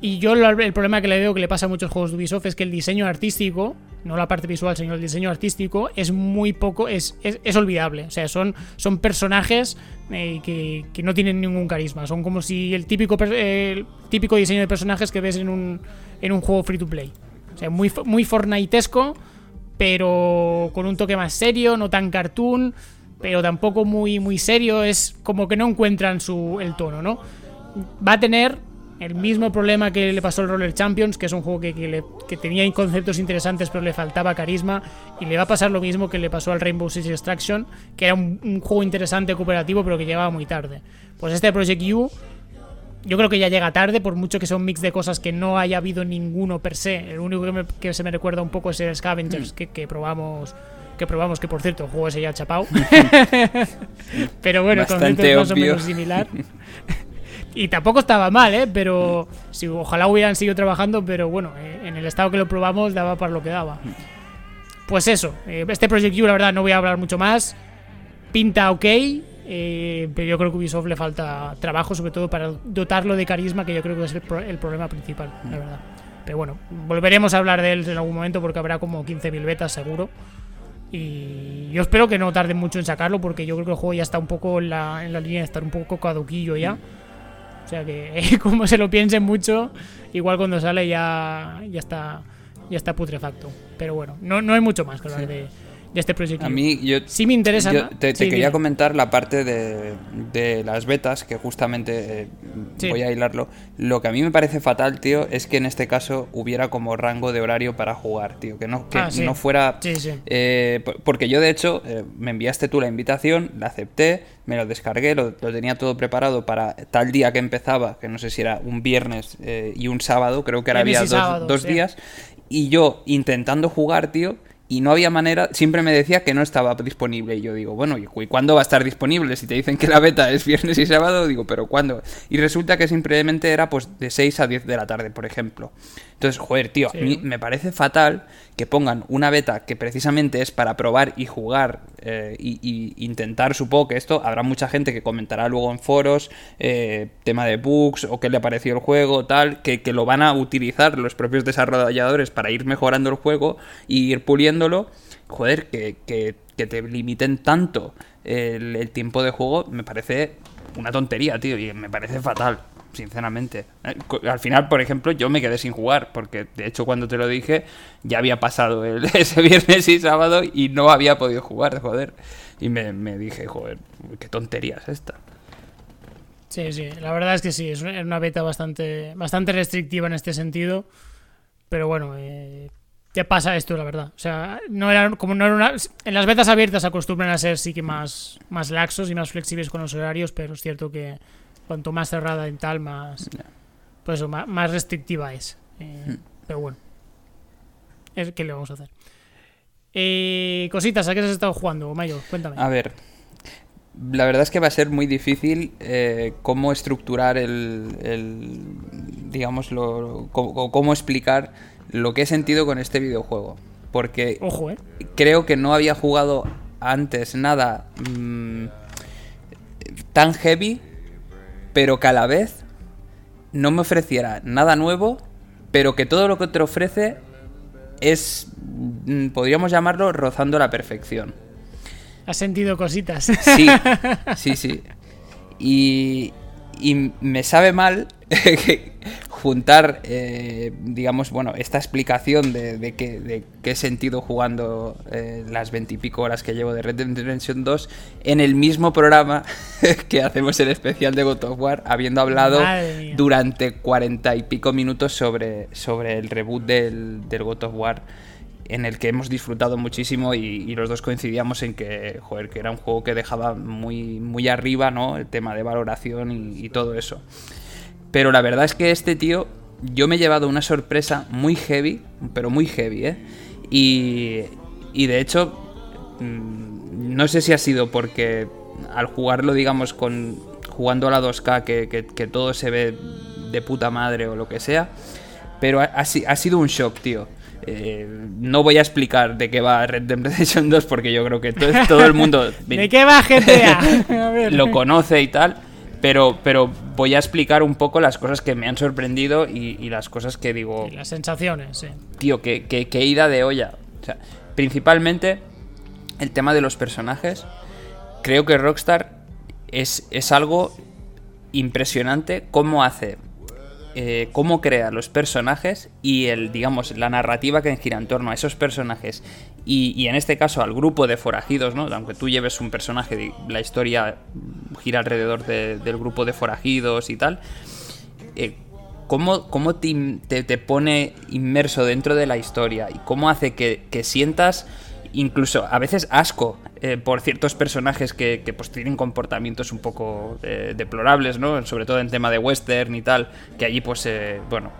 Speaker 1: Y yo el problema que le veo que le pasa a muchos juegos de Ubisoft es que el diseño artístico, no la parte visual, sino el diseño artístico, es muy poco, es, es, olvidable. O sea, son, son personajes eh, que, que, no tienen ningún carisma. Son como si el típico, típico diseño de personajes que ves en un, en un juego free to play. O sea, muy, muy Fortniteesco, pero con un toque más serio, no tan cartoon, pero tampoco muy, muy serio. Es como que no encuentran su, el tono, ¿no? Va a tener el mismo problema que le pasó al Roller Champions, que es un juego que, que, tenía conceptos interesantes pero le faltaba carisma, y le va a pasar lo mismo que le pasó al Rainbow Six Extraction, que era un, juego interesante cooperativo pero que llegaba muy tarde. Pues este Project U yo creo que ya llega tarde, por mucho que sea un mix de cosas que no haya habido ninguno per se. El único que, se me recuerda un poco es el Scavengers, mm. que, probamos que probamos que por cierto el juego se ya chapado pero bueno el concepto es más o menos similar Y tampoco estaba mal, ¿eh? Pero si, ojalá hubieran seguido trabajando, pero bueno, eh, en el estado que lo probamos daba para lo que daba. Pues eso, eh, este Project U, la verdad, no voy a hablar mucho más. Pinta ok, eh, pero yo creo que Ubisoft le falta trabajo, sobre todo para dotarlo de carisma, que yo creo que es el, problema principal, la verdad. Pero bueno, volveremos a hablar de él en algún momento porque habrá como 15.000 betas seguro. Y yo espero que no tarden mucho en sacarlo porque yo creo que el juego ya está un poco en la, en la línea de estar un poco caduquillo ya. O sea que como se lo piensen mucho, igual cuando sale ya, ya está ya está putrefacto. Pero bueno, no, no hay mucho más que hablar de, de este proyecto.
Speaker 2: A mí, yo,
Speaker 1: sí me interesa.
Speaker 2: te, quería comentar la parte de, de, las betas, que justamente eh, voy a hilarlo. Lo que a mí me parece fatal, tío, es que en este caso hubiera como rango de horario para jugar, tío. Que no, que ah, no fuera. Eh, porque yo, de hecho, eh, me enviaste tú la invitación, la acepté, me lo descargué, lo, tenía todo preparado para tal día que empezaba, que no sé si era un viernes y un sábado, creo que ahora había dos, dos días. Y yo intentando jugar, tío y no había manera, siempre me decía que no estaba disponible. Y yo digo, bueno, ¿y cuándo va a estar disponible? Si te dicen que la beta es viernes y sábado, digo, ¿pero cuándo? Y resulta que simplemente era pues de 6 a 10 de la tarde, por ejemplo. Entonces, joder, tío, a mí me parece fatal que pongan una beta que precisamente es para probar y jugar eh, y, intentar, supongo que esto, habrá mucha gente que comentará luego en foros, eh, tema de bugs o qué le pareció el juego, tal, que, que lo van a utilizar los propios desarrolladores para ir mejorando el juego y ir puliéndolo. Joder, que, que, te limiten tanto el, el tiempo de juego me parece una tontería, tío, y me parece fatal sinceramente. Eh, al final, por ejemplo, yo me quedé sin jugar, porque de hecho cuando te lo dije ya había pasado el, ese viernes y sábado y no había podido jugar, joder. Y me, dije, joder, qué tontería es esta.
Speaker 1: Sí, sí, la verdad es que sí, es una beta bastante, bastante restrictiva en este sentido, pero bueno, eh, te pasa esto, la verdad. O sea, no era, como no era una, en las betas abiertas acostumbran a ser sí que más, más laxos y más flexibles con los horarios, pero es cierto que cuanto más cerrada en tal, más, pues más, restrictiva es. Eh, hmm. Pero bueno, ¿qué le vamos a hacer? Eh, cositas, ¿a qué has estado jugando, Mayo? Cuéntame.
Speaker 2: A ver, la verdad es que va a ser muy difícil eh, cómo estructurar el, digamos, lo, cómo explicar lo que he sentido con este videojuego. Porque
Speaker 1: eh.
Speaker 2: creo que no había jugado antes nada mm, tan heavy, pero que a la vez no me ofreciera nada nuevo, pero que todo lo que te ofrece es, mm, podríamos llamarlo, rozando la perfección.
Speaker 1: Has sentido cositas.
Speaker 2: Sí, sí, sí. Y, y me sabe mal juntar, eh, digamos, bueno, esta explicación de, de, qué, he sentido jugando eh, las veintipico horas que llevo de Red Dead Redemption 2 en el mismo programa que hacemos el especial de God of War, habiendo hablado durante cuarenta y pico minutos sobre, sobre el reboot del, del God of War en el que hemos disfrutado muchísimo y, los dos coincidíamos en que, joder, que era un juego que dejaba muy, muy arriba, ¿no? El tema de valoración y, todo eso. Pero la verdad es que este tío, yo me he llevado una sorpresa muy heavy, pero muy heavy, ¿eh? Y, y de hecho, mm, no sé si ha sido porque al jugarlo, digamos, con jugando a la 2K, que, que, todo se ve de puta madre o lo que sea, pero ha, ha sido un shock, tío. Eh, no voy a explicar de qué va Red Dead Redemption 2 porque yo creo que todo, el mundo
Speaker 1: ¿De qué va GTA?
Speaker 2: lo conoce y tal. Pero, pero voy a explicar un poco las cosas que me han sorprendido y, las cosas que digo.
Speaker 1: las sensaciones, sí.
Speaker 2: Tío, que, que, ida de olla. principalmente el tema de los personajes. Creo que Rockstar es, es algo impresionante cómo hace eh, cómo crea los personajes y el, digamos, la narrativa que gira en torno a esos personajes y, en este caso al grupo de forajidos, ¿no? Aunque tú lleves un personaje, la historia gira alrededor del grupo de forajidos y tal. Eh, ¿Cómo, cómo te, pone inmerso dentro de la historia y cómo hace que, que sientas incluso a veces asco eh, por ciertos personajes que, pues tienen comportamientos un poco eh, deplorables, ¿no? Sobre todo en tema de western y tal, que allí pues, eh, bueno,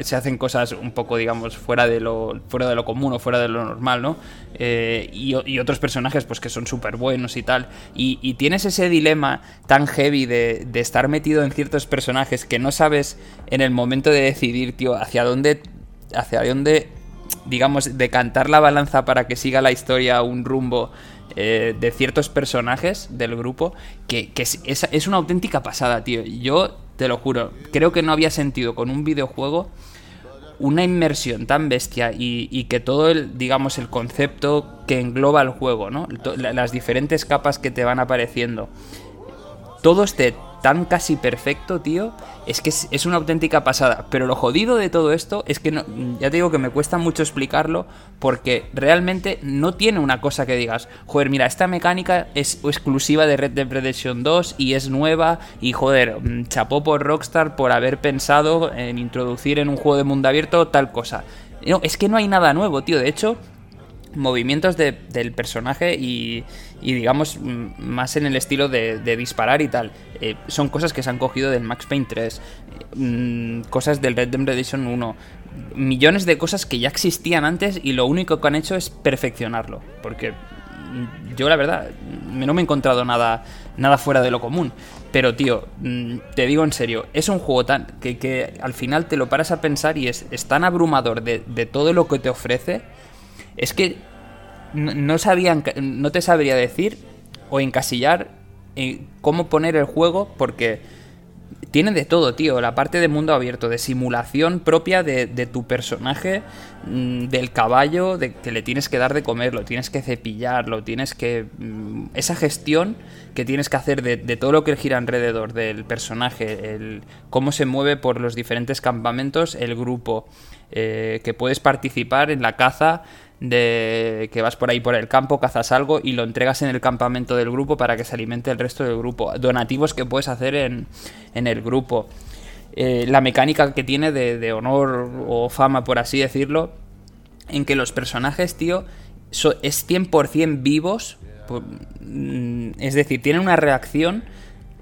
Speaker 2: se hacen cosas un poco, digamos, fuera de lo, fuera de lo común o fuera de lo normal, ¿no? y, otros personajes, pues que son súper buenos y tal. Y, tienes ese dilema tan heavy de, de, estar metido en ciertos personajes que no sabes en el momento de decidir, tío, hacia dónde, hacia dónde digamos, decantar la balanza para que siga la historia un rumbo eh, de ciertos personajes del grupo, que, es, es, una auténtica pasada, tío. Yo te lo juro, creo que no había sentido con un videojuego una inmersión tan bestia y, que todo el, digamos, el concepto que engloba el juego, ¿no? Las diferentes capas que te van apareciendo. Todo este tan casi perfecto, tío, es que es, una auténtica pasada. Pero lo jodido de todo esto es que no, ya te digo que me cuesta mucho explicarlo porque realmente no tiene una cosa que digas, joder, mira, esta mecánica es exclusiva de Red Dead Redemption 2 y es nueva y joder, mm, chapó por Rockstar por haber pensado en introducir en un juego de mundo abierto tal cosa. No, es que no hay nada nuevo, tío. De hecho, movimientos del personaje y, digamos más en el estilo de, disparar y tal. Eh, son cosas que se han cogido del Max Payne 3, mm, cosas del Red Dead Redemption 1, millones de cosas que ya existían antes y lo único que han hecho es perfeccionarlo. Porque mm, yo la verdad no me he encontrado nada, nada fuera de lo común. Pero tío, mm, te digo en serio, es un juego tan que, al final te lo paras a pensar y es, tan abrumador de, de todo lo que te ofrece es que no, sabían, no te sabría decir o encasillar en cómo poner el juego porque tiene de todo, tío. La parte de mundo abierto, de simulación propia de, tu personaje, mm, del caballo, de que le tienes que dar de comer, lo tienes que cepillar, lo tienes que. Mm, esa gestión que tienes que hacer de, todo lo que gira alrededor del personaje, el cómo se mueve por los diferentes campamentos, el grupo, eh, que puedes participar en la caza de que vas por ahí por el campo, cazas algo y lo entregas en el campamento del grupo para que se alimente el resto del grupo. Donativos que puedes hacer en, en el grupo. Eh, la mecánica que tiene de, honor o fama, por así decirlo, en que los personajes, tío, es 100% vivos. Mm, es decir, tienen una reacción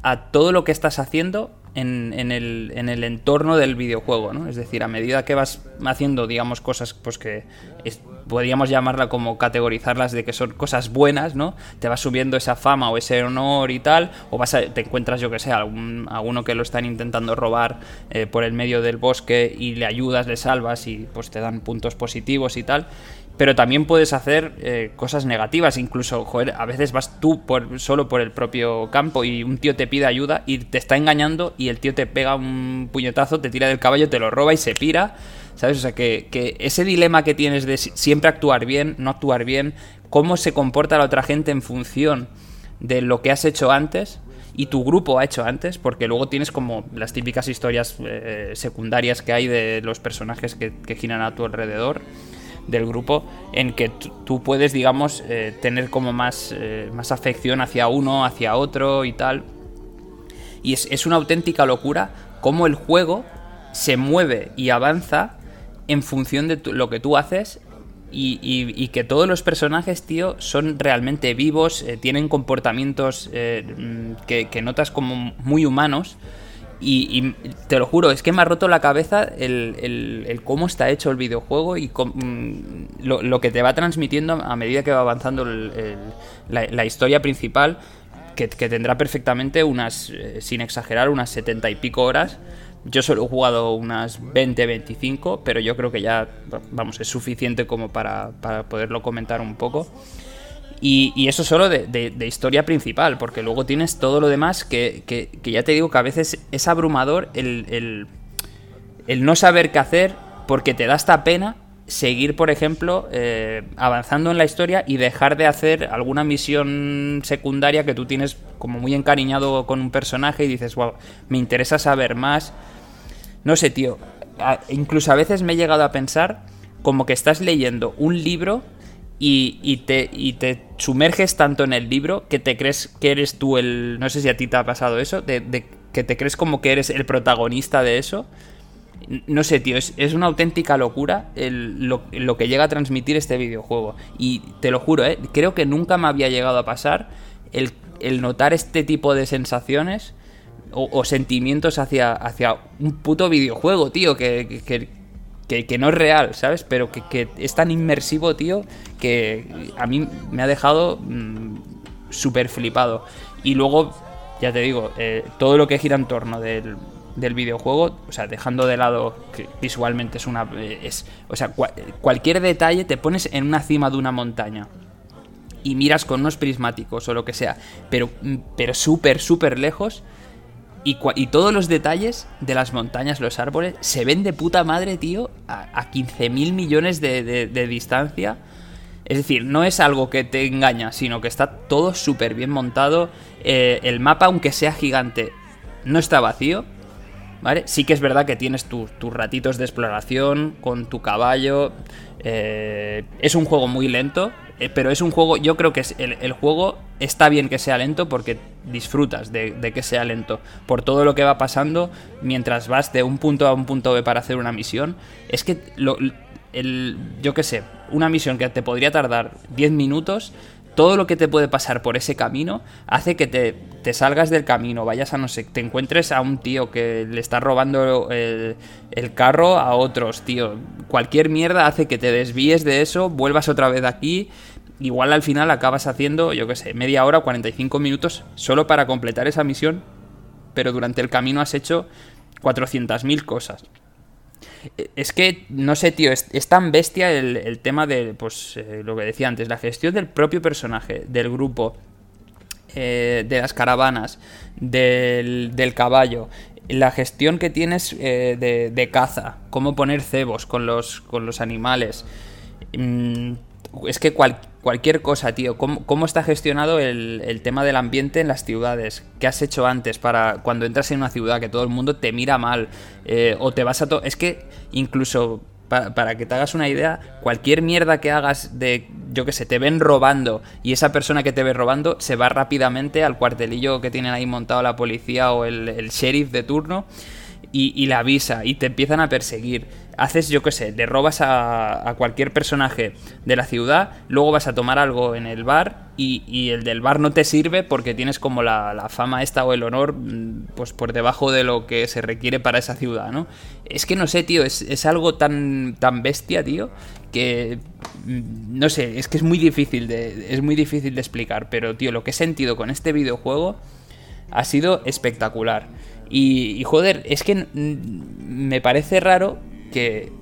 Speaker 2: a todo lo que estás haciendo en, el, en, el, entorno del videojuego, ¿no? Es decir, a medida que vas haciendo, digamos, cosas pues que podríamos llamarla como categorizarlas de que son cosas buenas, ¿no? Te vas subiendo esa fama o ese honor y tal, o vas a, te encuentras, yo que sé, a, alguno que lo están intentando robar eh, por el medio del bosque y le ayudas, le salvas y pues te dan puntos positivos y tal pero también puedes hacer eh, cosas negativas, incluso, joder, a veces vas tú solo por el propio campo y un tío te pide ayuda y te está engañando y el tío te pega un puñetazo, te tira del caballo, te lo roba y se pira, ¿sabes? O sea, que, ese dilema que tienes de siempre actuar bien, no actuar bien, cómo se comporta la otra gente en función de lo que has hecho antes, y tu grupo ha hecho antes, porque luego tienes como las típicas historias eh, secundarias que hay de los personajes que giran a tu alrededor del grupo en que tú puedes, digamos, eh, tener como más, eh, más afección hacia uno, hacia otro y tal. Y es, una auténtica locura cómo el juego se mueve y avanza en función de lo que tú haces y, que todos los personajes, tío, son realmente vivos, eh, tienen comportamientos mm, que, notas como muy humanos y, te lo juro, es que me ha roto la cabeza el, cómo está hecho el videojuego y mm, lo, que te va transmitiendo a medida que va avanzando la, historia principal, que, tendrá perfectamente unas, eh, sin exagerar, unas setenta y pico horas. Yo solo he jugado unas 20, 25, pero yo creo que ya, vamos, es suficiente como para, para poderlo comentar un poco. Y, eso solo de, historia principal, porque luego tienes todo lo demás que, ya te digo que a veces es abrumador el, no saber qué hacer porque te da esta pena seguir, por ejemplo, eh, avanzando en la historia y dejar de hacer alguna misión secundaria que tú tienes como muy encariñado con un personaje y dices, wow, me interesa saber más. No sé, tío. incluso a veces me he llegado a pensar como que estás leyendo un libro y, te, sumerges tanto en el libro que te crees que eres tú el... No sé si a ti te ha pasado eso, de, que te crees como que eres el protagonista de eso. No sé, tío, es, una auténtica locura lo, que llega a transmitir este videojuego. Y te lo juro, ¿eh? creo que nunca me había llegado a pasar el, notar este tipo de sensaciones o, sentimientos hacia, hacia un puto videojuego, tío, que, no es real, ¿sabes? Pero que, es tan inmersivo, tío, que a mí me ha dejado mm, súper flipado. Y luego, ya te digo, eh, todo lo que gira en torno del, videojuego, o sea, dejando de lado que visualmente es una... Es, o sea, cualquier detalle te pones en una cima de una montaña y miras con unos prismáticos o lo que sea, pero, mm, pero súper, súper lejos y, todos los detalles de las montañas, los árboles, se ven de puta madre, tío, a, a 15.000 millones de, distancia. Es decir, no es algo que te engaña, sino que está todo súper bien montado. Eh, el mapa, aunque sea gigante, no está vacío. ¿Vale? Sí que es verdad que tienes tus ratitos de exploración con tu caballo. Eh, es un juego muy lento, eh, pero es un juego, yo creo que es el, juego está bien que sea lento porque disfrutas de, que sea lento. Por todo lo que va pasando mientras vas de un punto a un punto B para hacer una misión. Es que, lo, el, yo qué sé, una misión que te podría tardar 10 minutos, todo lo que te puede pasar por ese camino hace que te, salgas del camino, vayas a no sé, te encuentres a un tío que le está robando el, el, carro a otros, tío. Cualquier mierda hace que te desvíes de eso, vuelvas otra vez aquí. Igual al final acabas haciendo, yo qué sé, media hora o 45 minutos solo para completar esa misión, pero durante el camino has hecho 400.000 cosas. Es que, no sé, tío, es, tan bestia el, tema de, pues, eh, lo que decía antes, la gestión del propio personaje, del grupo, eh, de las caravanas, del, caballo, la gestión que tienes eh, de, caza, cómo poner cebos con los, con los animales. Mm, es que cualquier cosa, tío. ¿Cómo, está gestionado el, tema del ambiente en las ciudades? ¿Qué has hecho antes para cuando entras en una ciudad que todo el mundo te mira mal? Eh, o te vas a... Es que incluso para, que te hagas una idea, cualquier mierda que hagas de, yo que sé, te ven robando y esa persona que te ve robando se va rápidamente al cuartelillo que tienen ahí montado la policía o el, sheriff de turno y, y la avisa y te empiezan a perseguir haces, yo qué sé, le robas a, cualquier personaje de la ciudad, luego vas a tomar algo en el bar y, el del bar no te sirve porque tienes como la, fama esta o el honor mm, pues por debajo de lo que se requiere para esa ciudad, ¿no? Es que no sé, tío, es, es algo tan, tan bestia, tío, que mm, no sé, es que es muy difícil de es muy difícil de explicar, pero tío, lo que he sentido con este videojuego ha sido espectacular. Y, joder, es que me parece raro que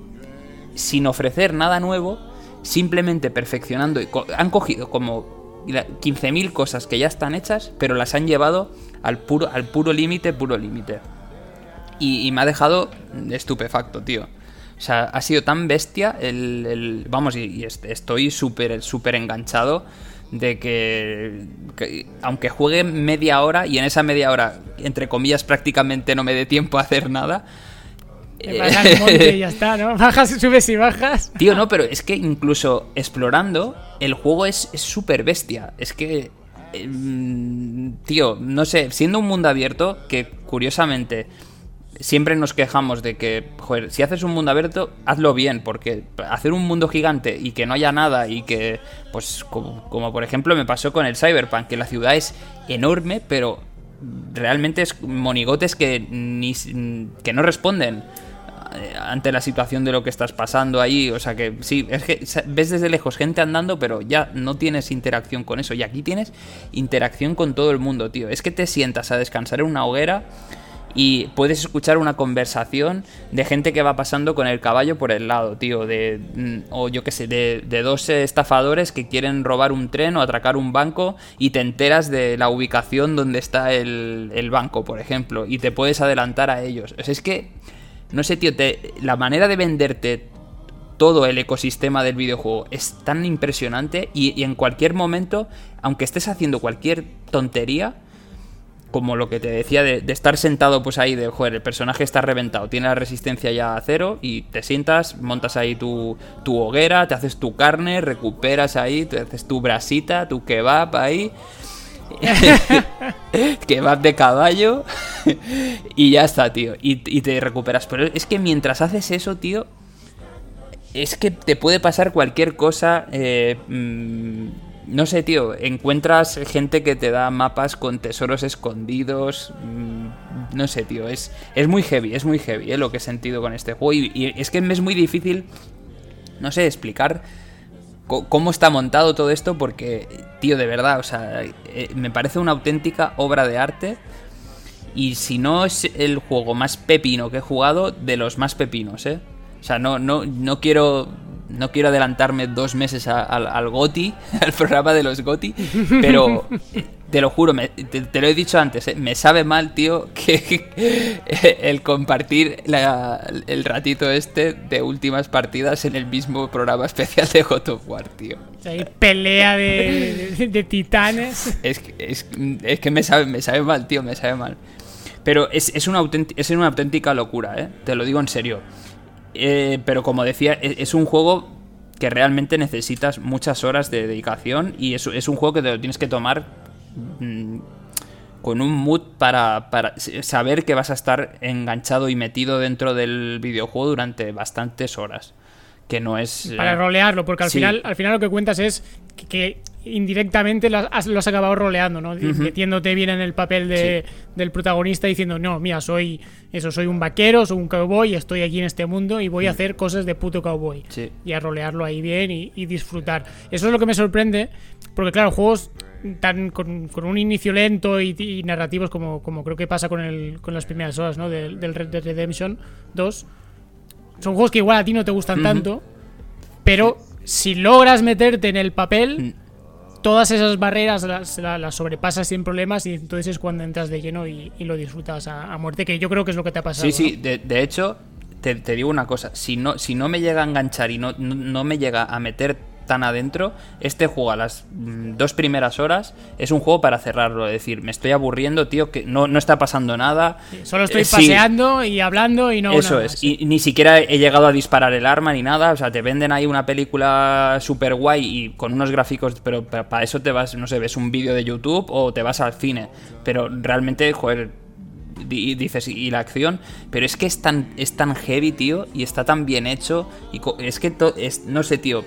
Speaker 2: sin ofrecer nada nuevo, simplemente perfeccionando, han cogido como 15.000 cosas que ya están hechas, pero las han llevado al puro al puro límite, puro límite. Y, me ha dejado estupefacto, tío. O sea, ha sido tan bestia el... vamos, y, estoy súper, súper enganchado de que, aunque juegue media hora y en esa media hora, entre comillas, prácticamente no me dé tiempo a hacer nada.
Speaker 1: Monte y ya está, ¿no? Bajas, subes y bajas.
Speaker 2: Tío, no, pero es que incluso explorando, el juego es súper bestia. Es que, em, tío, no sé, siendo un mundo abierto, que curiosamente siempre nos quejamos de que, joder, si haces un mundo abierto, hazlo bien, porque hacer un mundo gigante y que no haya nada y que, pues, como, por ejemplo me pasó con el Cyberpunk, que la ciudad es enorme, pero realmente es monigotes que, ni, que no responden eh, ante la situación de lo que estás pasando ahí. O sea que sí, es que ves desde lejos gente andando, pero ya no tienes interacción con eso. Y aquí tienes interacción con todo el mundo, tío. Es que te sientas a descansar en una hoguera y puedes escuchar una conversación de gente que va pasando con el caballo por el lado, tío, de mm, o yo qué sé, de, dos estafadores que quieren robar un tren o atracar un banco y te enteras de la ubicación donde está el, banco, por ejemplo, y te puedes adelantar a ellos. O sea, es que, no sé, tío, te, la manera de venderte todo el ecosistema del videojuego es tan impresionante y, en cualquier momento, aunque estés haciendo cualquier tontería, como lo que te decía de, estar sentado pues ahí de, joder, el personaje está reventado, tiene la resistencia ya a cero y te sientas, montas ahí tu, tu hoguera, te haces tu carne, recuperas ahí, te haces tu brasita, tu kebab ahí. kebab de caballo y ya está, tío. Y, te recuperas. Pero es que mientras haces eso, tío, es que te puede pasar cualquier cosa. Eh, mm, no sé, tío, encuentras gente que te da mapas con tesoros escondidos. Mm, no sé, tío, es, es muy heavy, es muy heavy eh, lo que he sentido con este juego. Y, es que es muy difícil, no sé, explicar cómo está montado todo esto porque, tío, de verdad, o sea, eh, me parece una auténtica obra de arte. Y si no es el juego más pepino que he jugado, de los más pepinos, ¿eh? O sea, no, no, no quiero no quiero adelantarme dos meses al GOTI, al programa de los GOTI, pero te lo juro, te, lo he dicho antes, eh, me sabe mal, tío, que el compartir el ratito este de últimas partidas en el mismo programa especial de God of War, tío.
Speaker 1: Hay pelea de, titanes.
Speaker 2: Es que, es, que me, sabe, me sabe mal, tío, me sabe mal. Pero es, es, una, es una auténtica locura, ¿eh? Te lo digo en serio. Eh, pero como decía, e-, es, un juego que realmente necesitas muchas horas de dedicación y es, es un juego que te lo tienes que tomar con un mood para, para, saber que vas a estar enganchado y metido dentro del videojuego durante bastantes horas. Que no es.
Speaker 1: Para eh, rolearlo, porque al, final, al final lo que cuentas es que indirectamente lo has, acabado roleando, ¿no? Metiéndote bien en el papel de, del protagonista diciendo, no, mira, soy eso, soy un vaquero, soy un cowboy, estoy aquí en este mundo y voy a mm. hacer cosas de puto cowboy. Y a rolearlo ahí bien y, disfrutar. Eso es lo que me sorprende, porque claro, juegos tan con, un inicio lento y, narrativos como, como creo que pasa con, el, con las primeras horas, ¿no? Del, Red Dead Redemption 2. Son juegos que igual a ti no te gustan tanto, pero si logras meterte en el papel, mm todas esas barreras las, sobrepasas sin problemas y entonces es cuando entras de lleno y, lo disfrutas a, muerte, que yo creo que es lo que te ha pasado.
Speaker 2: Sí, sí, de, hecho, te, digo una cosa, si no, si no me llega a enganchar y no, no me llega a meter tan adentro, este juego a las mm, dos primeras horas es un juego para cerrarlo. Es decir, me estoy aburriendo, tío, que no, no está pasando nada.
Speaker 1: solo estoy eh, paseando y hablando y no.
Speaker 2: Eso es. Y ni siquiera he llegado a disparar el arma ni nada. O sea, te venden ahí una película super guay y con unos gráficos, pero para eso te vas, no sé, ves un vídeo de YouTube o te vas al cine. Pero realmente, joder, y dices, y la acción, pero es que es tan, es tan heavy, tío, y está tan bien hecho, y es que, es, no sé, tío,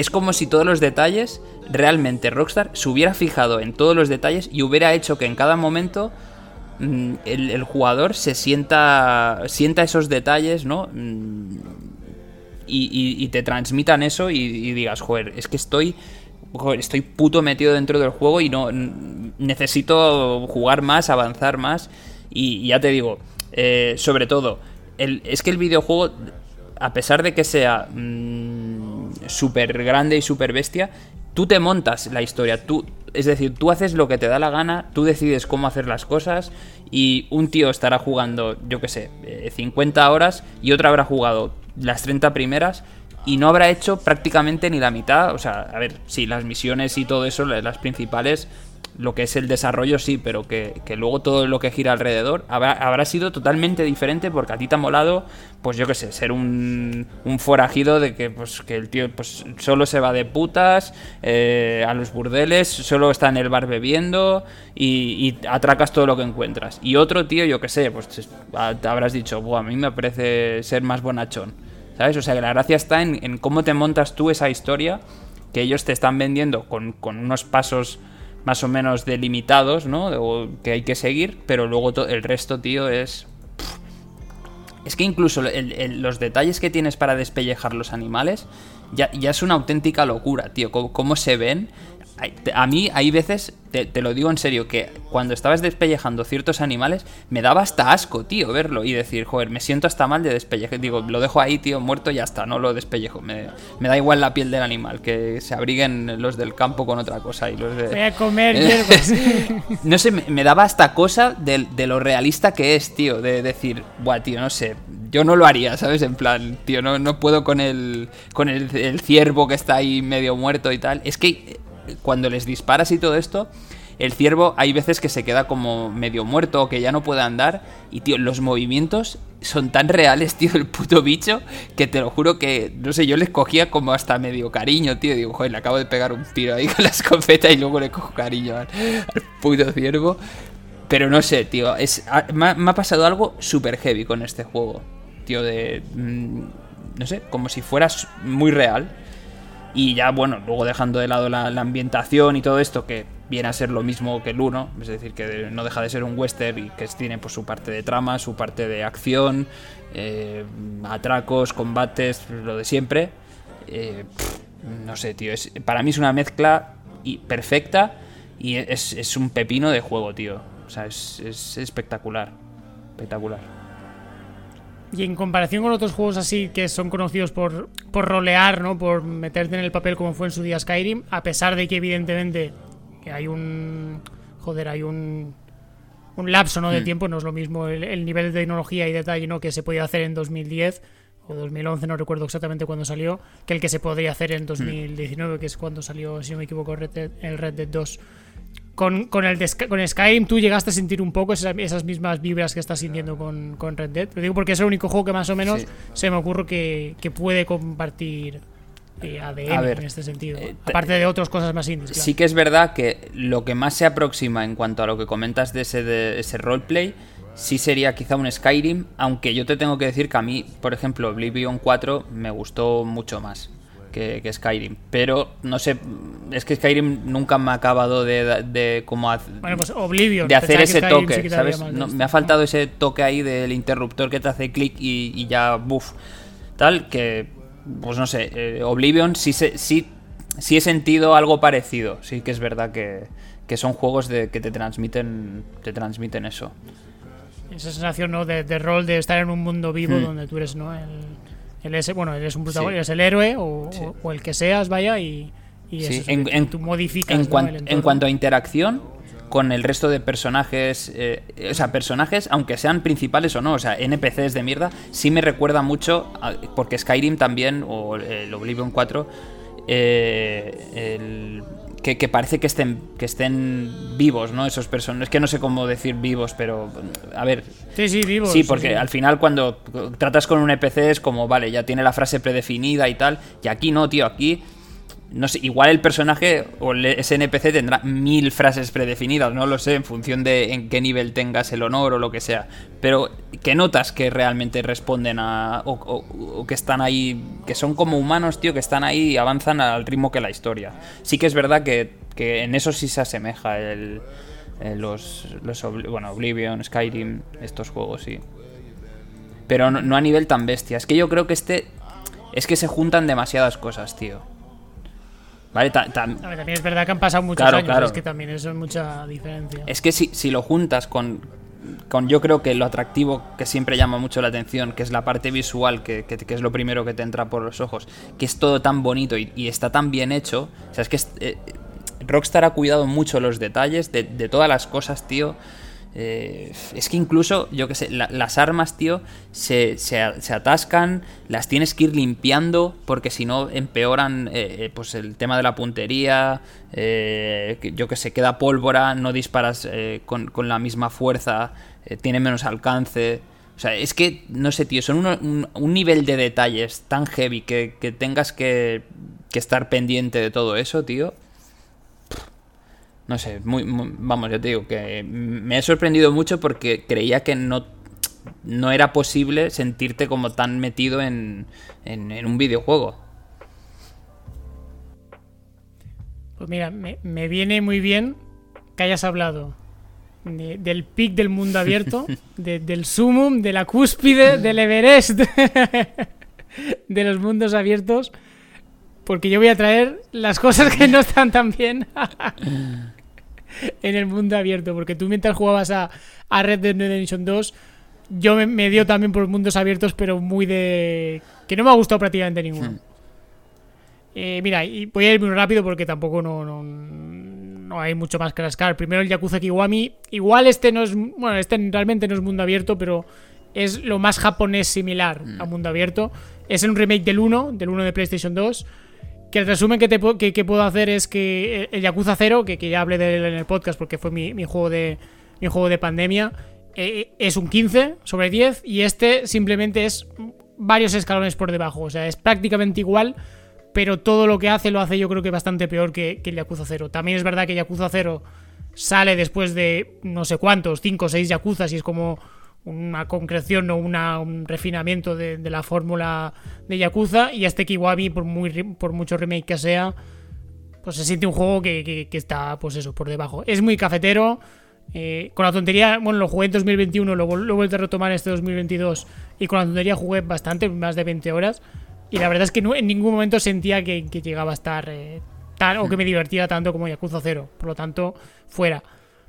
Speaker 2: es como si todos los detalles, realmente Rockstar se hubiera fijado en todos los detalles y hubiera hecho que en cada momento mm, el, jugador se sienta, sienta esos detalles, ¿no? Mm, y, te transmitan eso y, digas, joder, es que estoy estoy puto metido dentro del juego y no necesito jugar más, avanzar más. Y, ya te digo, eh, sobre todo, es que el videojuego, a pesar de que sea mm, súper grande y súper bestia, tú te montas la historia. Tú, es decir, tú haces lo que te da la gana, tú decides cómo hacer las cosas y un tío estará jugando, yo qué sé, 50 eh, horas y otro habrá jugado las 30 primeras y no habrá hecho prácticamente ni la mitad. O sea, a ver, sí, las misiones y todo eso, las principales, lo que es el desarrollo sí, pero que, luego todo lo que gira alrededor habrá, habrá, sido totalmente diferente porque a ti te ha molado, pues yo qué sé, ser un, un forajido de que, pues, que el tío pues, solo se va de putas eh, a los burdeles, solo está en el bar bebiendo y, atracas todo lo que encuentras. Y otro tío, yo qué sé, pues te habrás dicho, a mí me parece ser más bonachón. ¿Sabes? O sea, que la gracia está en, en cómo te montas tú esa historia que ellos te están vendiendo con, con unos pasos más o menos delimitados, ¿no? que hay que seguir, pero luego el resto, tío, es... Es que incluso los detalles que tienes para despellejar los animales ya, es una auténtica locura, tío. cómo se ven a mí hay veces, te, lo digo en serio, que cuando estabas despellejando ciertos animales, me daba hasta asco, tío, verlo y decir, joder, me siento hasta mal de despellejar. Digo, lo dejo ahí, tío, muerto y ya está, no lo despellejo. Me, da igual la piel del animal, que se abriguen los del campo con otra cosa. Y los de...
Speaker 1: Voy a comer
Speaker 2: no sé, me, daba hasta cosa de, lo realista que es, tío, de decir, buah, tío, no sé, yo no lo haría, ¿sabes? En plan, tío, no, no puedo con el, con el, el ciervo que está ahí medio muerto y tal. Es que cuando les disparas y todo esto, el ciervo hay veces que se queda como medio muerto o que ya no puede andar. Y, tío, los movimientos son tan reales, tío, el puto bicho, que te lo juro que, no sé, yo les cogía como hasta medio cariño, tío. Digo, joder, le acabo de pegar un tiro ahí con la escopeta y luego le cojo cariño al, puto ciervo. Pero no sé, tío, es, me, ha, pasado algo súper heavy con este juego, tío, de... Mm, no sé, como si fueras muy real. Y ya, bueno, luego dejando de lado la, ambientación y todo esto, que viene a ser lo mismo que el 1, es decir, que no deja de ser un western y que tiene pues, su parte de trama, su parte de acción, eh, atracos, combates, lo de siempre. Eh, no sé, tío, es, para mí es una mezcla y perfecta y es, es, un pepino de juego, tío. O sea, es, es espectacular. Espectacular.
Speaker 1: Y en comparación con otros juegos así que son conocidos por, por rolear, ¿no? Por meterte en el papel como fue en su día Skyrim, a pesar de que evidentemente hay un... Joder, hay un... Un lapso ¿no? de hmm. tiempo, no es lo mismo el, nivel de tecnología y detalle ¿no? que se podía hacer en 2010 o 2011, no recuerdo exactamente cuándo salió, que el que se podría hacer en 2019, hmm. que es cuando salió, si no me equivoco, el Red Dead 2 con, con, el con Skyrim tú llegaste a sentir un poco esas, mismas vibras que estás sintiendo con, con, Red Dead. Lo digo porque es el único juego que más o menos se me ocurre que, que puede compartir eh, ADN en este sentido. Eh, Aparte de otras cosas más indies.
Speaker 2: Sí que es verdad que lo que más se aproxima en cuanto a lo que comentas de ese, de ese roleplay sí sería quizá un Skyrim, aunque yo te tengo que decir que a mí, por ejemplo, Oblivion 4 me gustó mucho más que, Skyrim. Pero no sé, es que Skyrim nunca me ha acabado de, de, como
Speaker 1: bueno, pues Oblivion,
Speaker 2: de hacer ese toque, ¿sabes? me ha faltado ese toque ahí del interruptor que te hace clic y, ya, buff, tal, que, pues no sé, eh, Oblivion sí, sí, sí he sentido algo parecido, sí que es verdad que, que son juegos de, que te transmiten, te transmiten eso.
Speaker 1: Esa sensación ¿no? de, rol de estar en un mundo vivo hmm. donde tú eres ¿no? el, él es, bueno, eres un protagonista, es el héroe o, el que seas, vaya, y, y eso, en, en, tú modificas
Speaker 2: en, en, cuanto a interacción con el resto de personajes, eh, o sea, personajes, aunque sean principales o no, o sea, NPCs de mierda, sí me recuerda mucho, porque Skyrim también, o el Oblivion 4, eh, el, que, parece que estén, que estén vivos, ¿no? Esos personajes. Es que no sé cómo decir vivos, pero. A ver.
Speaker 1: Sí, sí, vivos.
Speaker 2: Sí, porque al final cuando tratas con un NPC es como, vale, ya tiene la frase predefinida y tal. Y aquí no, tío, aquí. no sé, igual el personaje o ese NPC tendrá mil frases predefinidas, no lo sé, en función de en qué nivel tengas el honor o lo que sea. Pero que notas que realmente responden a. O, que están ahí. Que son como humanos, tío, que están ahí y avanzan al ritmo que la historia. Sí que es verdad que, en eso sí se asemeja el. Los, los. Bueno, Oblivion, Skyrim, estos juegos, sí. Pero no a nivel tan bestia. Es que yo creo que este. Es que se juntan demasiadas cosas, tío.
Speaker 1: ¿Vale? también es verdad que han pasado muchos años, es que también eso es mucha diferencia.
Speaker 2: Es que si, si lo juntas con, con yo creo que lo atractivo que siempre llama mucho la atención, que es la parte visual, que, es lo primero que te entra por los ojos, que es todo tan bonito y, está tan bien hecho, o sea, es que eh, Rockstar ha cuidado mucho los detalles de, todas las cosas, tío. Eh, es que incluso, yo que sé, las armas, tío, se, se, atascan, las tienes que ir limpiando porque si no empeoran eh, eh, pues el tema de la puntería, yo que sé, queda pólvora, no disparas con, la misma fuerza, tiene menos alcance. O sea, es que, no sé, tío, son un, nivel de detalles tan heavy que, tengas que, que estar pendiente de todo eso, tío no sé, muy, vamos, yo te digo que me he sorprendido mucho porque creía que no, no era posible sentirte como tan metido en, en, un videojuego.
Speaker 1: Pues mira, me, viene muy bien que hayas hablado del pic del mundo abierto, del sumum, de la cúspide, del Everest, de los mundos abiertos, porque yo voy a traer las cosas que no están tan bien. en el mundo abierto, porque tú mientras jugabas a, Red Dead Redemption 2, yo me, dio también por mundos abiertos, pero muy de... que no me ha gustado prácticamente ninguno. Hmm. Eh, mira, y voy a ir muy rápido porque tampoco no, no, hay mucho más que rascar. Primero el Yakuza Kiwami. Igual este no es... Bueno, este realmente no es mundo abierto, pero es lo más japonés similar a hmm. mundo abierto. Es un remake del 1, del 1 de PlayStation 2. Que el resumen que, te, que, puedo hacer es que el Yakuza 0, que, ya hablé de él en el podcast porque fue mi, juego, de, mi juego de pandemia, eh, es un 15 sobre 10 y este simplemente es varios escalones por debajo. O sea, es prácticamente igual, pero todo lo que hace lo hace yo creo que bastante peor que, que el Yakuza 0. También es verdad que Yakuza 0 sale después de no sé cuántos, 5 o 6 Yakuzas y es como una concreción o un refinamiento de, la fórmula de Yakuza y este Kiwami, por, muy, por mucho remake que sea, pues se siente un juego que, está, pues eso, por debajo. Es muy cafetero, eh, con la tontería, bueno, lo jugué en 2021, lo, lo he vuelto a retomar en este 2022 y con la tontería jugué bastante, más de 20 horas y la verdad es que no, en ningún momento sentía que, llegaba a estar eh, tan, o que me divertía tanto como Yakuza 0, por lo tanto, fuera.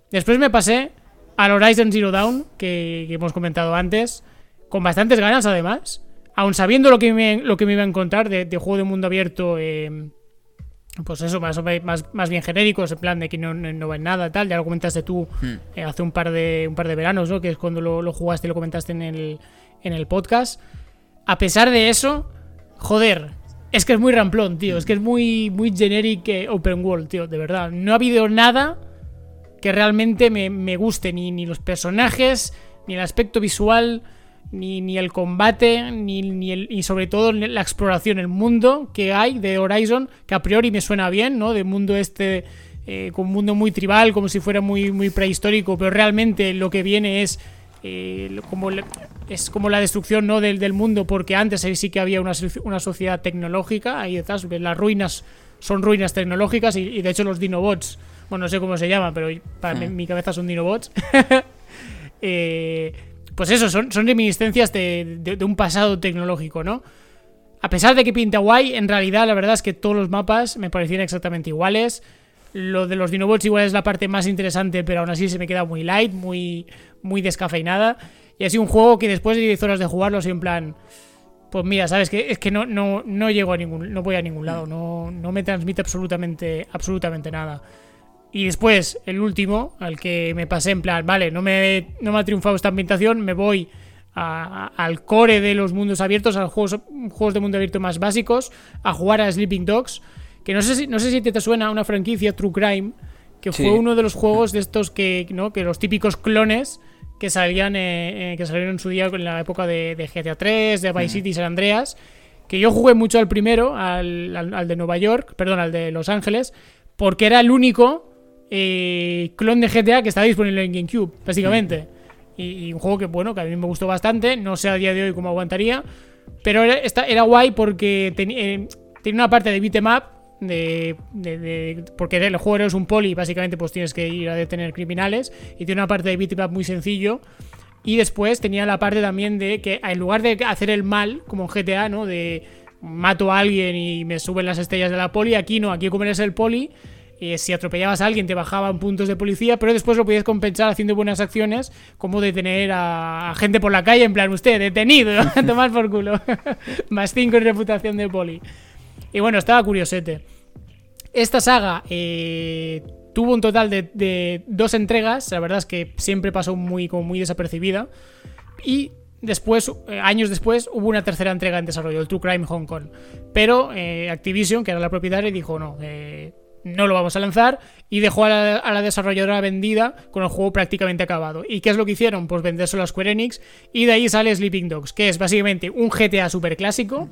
Speaker 1: Después me pasé al Horizon Zero Dawn, que, hemos comentado antes, con bastantes ganas además, aun sabiendo lo que me, lo que me iba a encontrar de, juego de mundo abierto, eh, pues eso, más, más, más, bien genéricos, en plan de que no, no ven nada, tal, ya lo comentaste tú hmm. eh, hace un par de un par de veranos, ¿no? que es cuando lo, jugaste y lo comentaste en el, en el podcast. A pesar de eso, joder, es que es muy ramplón, tío, es que es muy, muy generic eh, open world, tío, de verdad. No ha habido nada que realmente me, guste, ni, ni, los personajes, ni el aspecto visual, ni, ni el combate, ni, ni el, y sobre todo la exploración, el mundo que hay de Horizon, que a priori me suena bien, ¿no? De mundo este, eh, con un mundo muy tribal, como si fuera muy, muy prehistórico, pero realmente lo que viene es... Eh, como es como la destrucción ¿no? del, del mundo, porque antes sí que había una, una sociedad tecnológica, ahí detrás, las ruinas son ruinas tecnológicas y de hecho los Dinobots bueno, no sé cómo se llama, pero para hmm. mi, cabeza son Dinobots. eh, pues eso, son, son reminiscencias de, un pasado tecnológico, ¿no? A pesar de que pinta guay, en realidad la verdad es que todos los mapas me parecían exactamente iguales. Lo de los Dinobots igual es la parte más interesante, pero aún así se me queda muy light, muy, muy descafeinada. Y así un juego que después de 10 horas de jugarlo, así en plan... Pues mira, sabes que es que no, no, no llego a ningún, no voy a ningún lado, no, no me transmite absolutamente, absolutamente nada. Y después, el último, al que me pasé en plan, vale, no me, no me ha triunfado esta ambientación, me voy al core de los mundos abiertos, a los juegos, juegos de mundo abierto más básicos, a jugar a Sleeping Dogs, que no sé si, no sé si te, suena una franquicia True Crime, que fue uno de los juegos de estos que, ¿no? que los típicos clones que salían, eh, eh, que salieron en su día en la época de, GTA 3, de Vice City y San Andreas, que yo jugué mucho al primero, al, al, de Nueva York, perdón, al de Los Ángeles, porque era el único eh, clon de GTA que estaba disponible en GameCube, básicamente. Y, un juego que, bueno, que a mí me gustó bastante, no sé a día de hoy cómo aguantaría, pero era, era guay porque eh, tenía una parte de beat'em de, de, porque el juego es un poli, básicamente pues tienes que ir a detener criminales, y tiene una parte de beat'em muy sencillo, y después tenía la parte también de que en lugar de hacer el mal, como en GTA, ¿no? De mato a alguien y me suben las estrellas de la poli, aquí no, aquí como eres el poli, eh, si atropellabas a alguien te bajaban puntos de policía, pero después lo podías compensar haciendo buenas acciones, como detener a, gente por la calle, en plan, usted, detenido, tomar por culo. Más 5 en reputación de poli. Y bueno, estaba curiosete. Esta saga eh, Tuvo un total de, dos entregas, la verdad es que siempre pasó muy, como muy desapercibida. Y después, eh, años después, hubo una tercera entrega en desarrollo, el True Crime Hong Kong. Pero eh, Activision, que era la propietaria, dijo no, eh, no lo vamos a lanzar y dejó a la, desarrolladora vendida con el juego prácticamente acabado. ¿Y qué es lo que hicieron? Pues vendérselo a Square Enix y de ahí sale Sleeping Dogs, que es básicamente un GTA super clásico.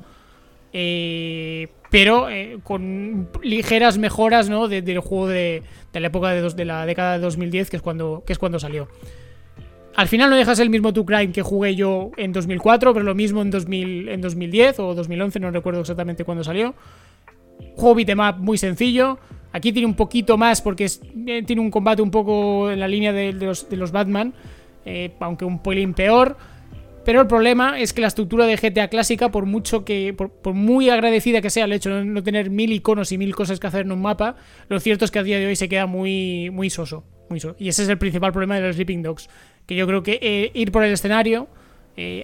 Speaker 1: Eh, pero eh, con ligeras mejoras ¿no? del juego de, la época de, de, la década de 2010, que es, cuando, que es cuando salió. Al final no dejas el mismo Two Crime que jugué yo en 2004, pero lo mismo en, 2000, en 2010 o 2011, no recuerdo exactamente cuándo salió. Juego beat'em muy sencillo. Aquí tiene un poquito más porque eh, tiene un combate un poco en la línea de, los, Batman, eh, aunque un pelín peor. Pero el problema es que la estructura de GTA clásica, por mucho que. por, muy agradecida que sea el hecho de no tener mil iconos y mil cosas que hacer en un mapa, lo cierto es que a día de hoy se queda muy, muy soso. Muy Y ese es el principal problema de los Sleeping Dogs. Que yo creo que eh, ir por el escenario.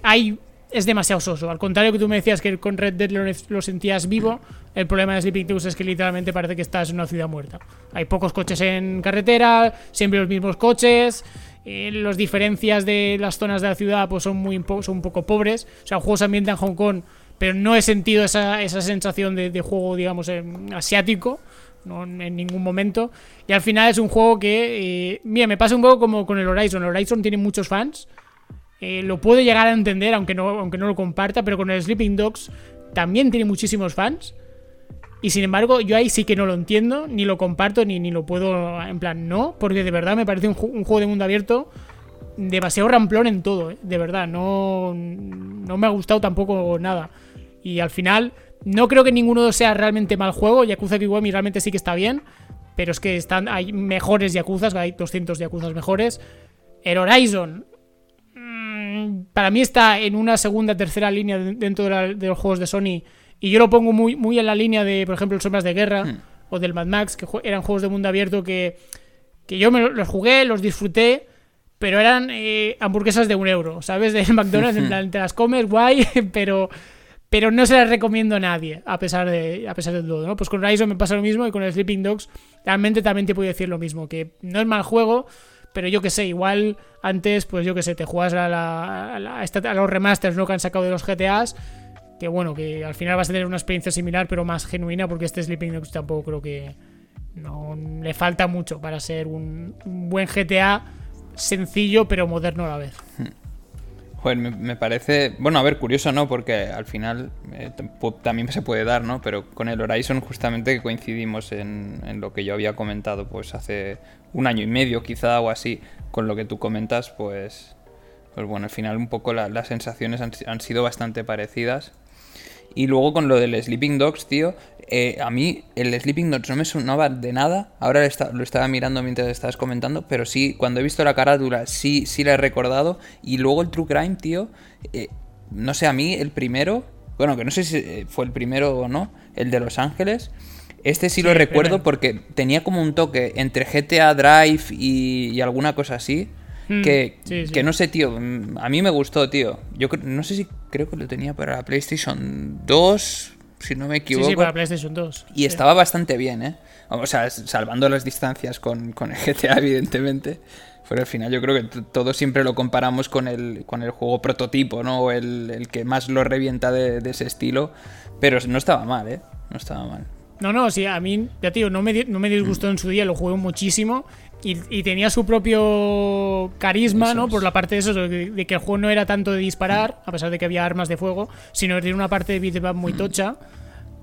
Speaker 1: Hay es demasiado soso. Al contrario que tú me decías que con Red Dead lo, sentías vivo, el problema de Sleeping Dogs es que literalmente parece que estás en una ciudad muerta. Hay pocos coches en carretera, siempre los mismos coches, eh, las diferencias de las zonas de la ciudad pues son, muy, son un poco pobres. O sea, el juego se ambienta en Hong Kong, pero no he sentido esa, esa sensación de, juego, digamos, asiático. No, en ningún momento. Y al final es un juego que. Eh, mira, me pasa un poco como con el Horizon. El Horizon tiene muchos fans. Eh, lo puedo llegar a entender, aunque no, aunque no lo comparta. Pero con el Sleeping Dogs también tiene muchísimos fans. Y sin embargo, yo ahí sí que no lo entiendo, ni lo comparto, ni, ni lo puedo. En plan, no, porque de verdad me parece un, juego de mundo abierto demasiado ramplón en todo, ¿eh? de verdad. No, no me ha gustado tampoco nada. Y al final, no creo que ninguno sea realmente mal juego. Yakuza Kiwami realmente sí que está bien. Pero es que están, hay mejores Yakuzas, hay 200 Yakuzas mejores. El Horizon, para mí está en una segunda, tercera línea dentro de, de los juegos de Sony y yo lo pongo muy, muy en la línea de, por ejemplo, el Sombras de Guerra hmm. o del Mad Max, que eran juegos de mundo abierto que, que yo me los jugué, los disfruté, pero eran eh, hamburguesas de un euro, ¿sabes? De McDonald's, en plan, te las comes, guay, pero, pero no se las recomiendo a nadie, a pesar de, a pesar de todo, ¿no? Pues con Horizon me pasa lo mismo y con el Sleeping Dogs realmente también te puedo decir lo mismo, que no es mal juego, pero yo que sé, igual antes, pues yo que sé, te juegas a, la, a, los remasters ¿no? que han sacado de los GTAs que bueno, que al final vas a tener una experiencia similar, pero más genuina, porque este Sleeping Dogs tampoco creo que no le falta mucho para ser un, buen GTA sencillo pero moderno a la vez.
Speaker 2: Joder, me, parece. Bueno, a ver, curioso, ¿no? Porque al final eh, también se puede dar, ¿no? Pero con el Horizon, justamente coincidimos en, lo que yo había comentado, pues hace un año y medio, quizá, o así, con lo que tú comentas, pues. Pues bueno, al final un poco las sensaciones han sido bastante parecidas. Y luego con lo del Sleeping Dogs, tío, eh, a mí el Sleeping Dogs no me sonaba de nada. Ahora lo, estaba mirando mientras estabas comentando, pero sí, cuando he visto la carátula, sí, sí la he recordado. Y luego el True Crime, tío, eh, no sé, a mí el primero, bueno, que no sé si eh, fue el primero o no, el de Los Ángeles. Este sí, lo recuerdo porque tenía como un toque entre GTA Drive y alguna cosa así. Mm, que, que no sé, tío. Mm, a mí me gustó, tío. Yo no sé si creo que lo tenía para PlayStation 2, si no me equivoco.
Speaker 1: Sí, sí, para PlayStation 2.
Speaker 2: Y estaba bastante bien, ¿eh? O sea, salvando las distancias con, con el GTA, evidentemente. Pero al final yo creo que todos siempre lo comparamos con el, con el juego prototipo, ¿no? O el, el que más lo revienta de, de, ese estilo. Pero no estaba mal, ¿eh? No estaba mal.
Speaker 1: No, no, sí, a mí, ya tío, no me, no me disgustó en su día, lo jugué muchísimo. Y, tenía su propio carisma, ¿no? Por la parte de eso, de, que el juego no era tanto de disparar, a pesar de que había armas de fuego, sino que tenía una parte de beat'em muy mm. tocha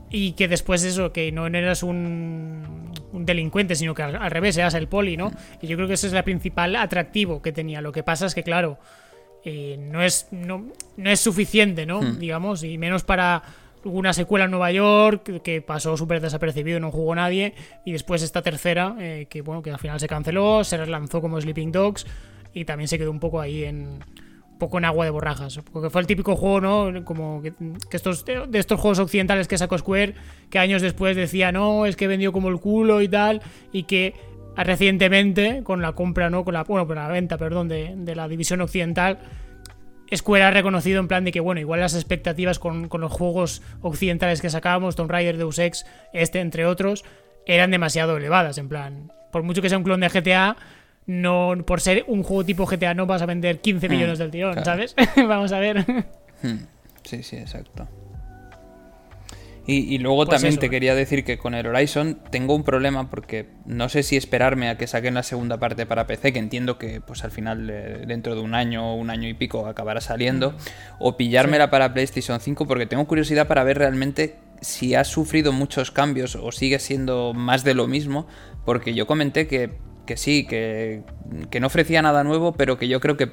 Speaker 1: y que después eso, que no eras un, delincuente, sino que al, revés, eras el poli, ¿no? Y yo creo que ese es el principal atractivo que tenía. Lo que pasa es que, claro, eh, no, es, no, no, es suficiente, ¿no? Mm. Digamos, y menos para una secuela en Nueva York que pasó súper desapercibido, no jugó nadie, y después esta tercera, eh, que bueno, que al final se canceló, se relanzó como Sleeping Dogs, y también se quedó un poco ahí en un poco en agua de borrajas, porque fue el típico juego, ¿no? Como que, estos de estos juegos occidentales que sacó Square, que años después decía, no, es que vendió como el culo y tal, y que recientemente, con la compra, ¿no? Con la, bueno, con la venta, perdón, de, de la división occidental, Square ha reconocido en plan de que, bueno, igual las expectativas con, los juegos occidentales que sacábamos, Tomb Raider, Deus Ex, este, entre otros, eran demasiado elevadas. En plan, por mucho que sea un clon de GTA, no por ser un juego tipo GTA no vas a vender 15 hmm, millones del tirón, ¿sabes? Vamos a ver.
Speaker 2: Hmm, sí, sí, exacto. Y, luego pues también te quería decir que con el Horizon tengo un problema porque no sé si esperarme a que saquen la segunda parte para PC, que entiendo que pues al final eh, dentro de un año o un año y pico acabará saliendo, mm. o pillármela para PlayStation 5 porque tengo curiosidad para ver realmente si ha sufrido muchos cambios o sigue siendo más de lo mismo, porque yo comenté que, que sí, que, que no ofrecía nada nuevo, pero que yo creo que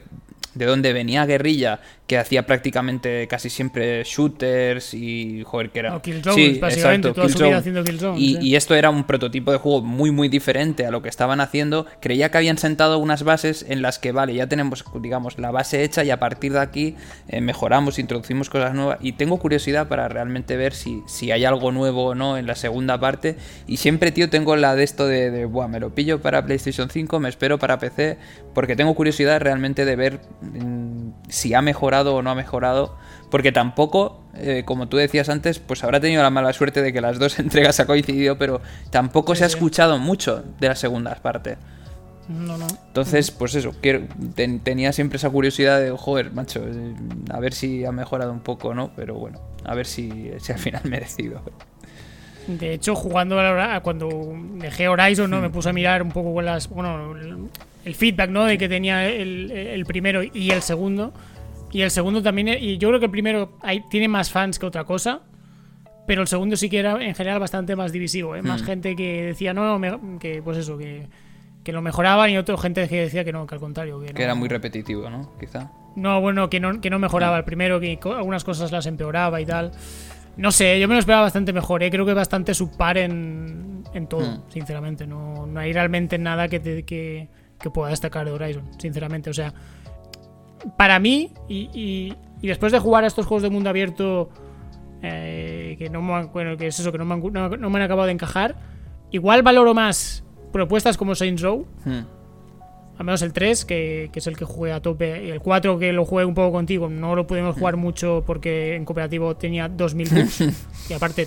Speaker 2: de donde venía Guerrilla, que hacía prácticamente casi siempre shooters y joder que era
Speaker 1: sí, básicamente toda su vida haciendo
Speaker 2: y, y, esto era un prototipo de juego muy muy diferente a lo que estaban haciendo. Creía que habían sentado unas bases en las que vale ya tenemos digamos la base hecha y a partir de aquí eh, mejoramos introducimos cosas nuevas. Y tengo curiosidad para realmente ver si, si hay algo nuevo o no en la segunda parte. Y siempre tío tengo la de esto de, de Buah, me lo pillo para PlayStation 5 me espero para PC porque tengo curiosidad realmente de ver mm, si ha mejorado o no ha mejorado, porque tampoco, eh, como tú decías antes, pues habrá tenido la mala suerte de que las dos entregas ha coincidido, pero tampoco se ha escuchado mucho de partes.
Speaker 1: No, no.
Speaker 2: Entonces, pues eso, tenía siempre esa curiosidad de, joder, macho, eh, a ver si ha mejorado un poco, ¿no? Pero bueno, a ver si, si al final merecido.
Speaker 1: De hecho, jugando cuando dejé Horizon, ¿no? Me puse a mirar un poco con las. Bueno, el, feedback, ¿no? De que tenía el, el, primero y el segundo. Y el segundo también, y yo creo que el primero hay, tiene más fans que otra cosa, pero el segundo sí que era en general bastante más divisivo, ¿eh? Más hmm. gente que decía, no, no, que pues eso, que, que lo mejoraban y otra gente que decía que no, que al contrario.
Speaker 2: Que, era muy repetitivo, ¿no? Quizá.
Speaker 1: No, bueno, que no, que no mejoraba hmm. el primero, que algunas cosas las empeoraba y tal. No sé, yo me lo esperaba bastante mejor, ¿eh? creo que bastante subpar en, en todo, hmm. sinceramente. No, no hay realmente nada que, que, que pueda destacar de Horizon, sinceramente. O sea, para mí, y, después de jugar a estos juegos de mundo abierto, eh, que no bueno, que es eso, que no me, han, acabado de encajar, igual valoro más propuestas como Saints Row. Hmm. Al menos el 3, que, es el que jugué a tope. Y el 4, que lo jugué un poco contigo. No lo pudimos jugar hmm. mucho porque en cooperativo tenía 2000 bugs. y aparte,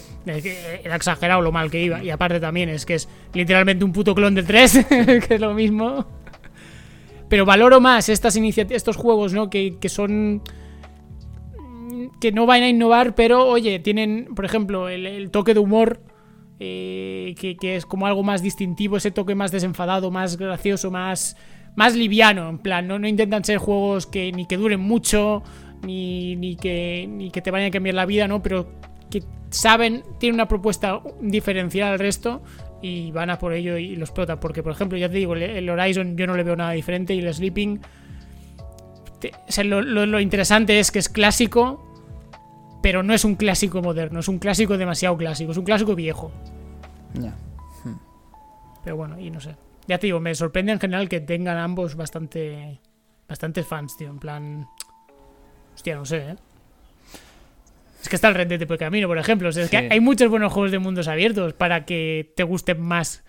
Speaker 1: era exagerado lo mal que iba. Y aparte también es que es literalmente un puto clon del 3, que es lo mismo. Pero valoro más estas estos juegos, ¿no? Que, son. que no van a innovar, pero oye, tienen, por ejemplo, el, toque de humor. Eh, que, es como algo más distintivo, ese toque más desenfadado, más gracioso, más, más liviano, en plan, ¿no? no intentan ser juegos que ni que duren mucho, ni, ni, que, ni que te vayan a cambiar la vida, ¿no? Pero que saben, tienen una propuesta diferencial al resto y van a por ello y lo explotan. Porque, por ejemplo, ya te digo, el Horizon yo no le veo nada diferente y el Sleeping. lo, interesante es que es clásico, pero no es un clásico moderno, es un clásico demasiado clásico, es un clásico viejo.
Speaker 2: Ya.
Speaker 1: Hmm. Pero bueno, y no sé. Ya te digo, me sorprende en general que tengan ambos bastante. bastantes fans, tío. En plan. Hostia, no sé, ¿eh? Es que está el Red Dead por camino, por ejemplo. es que hay muchos buenos juegos de mundos abiertos para que te gusten más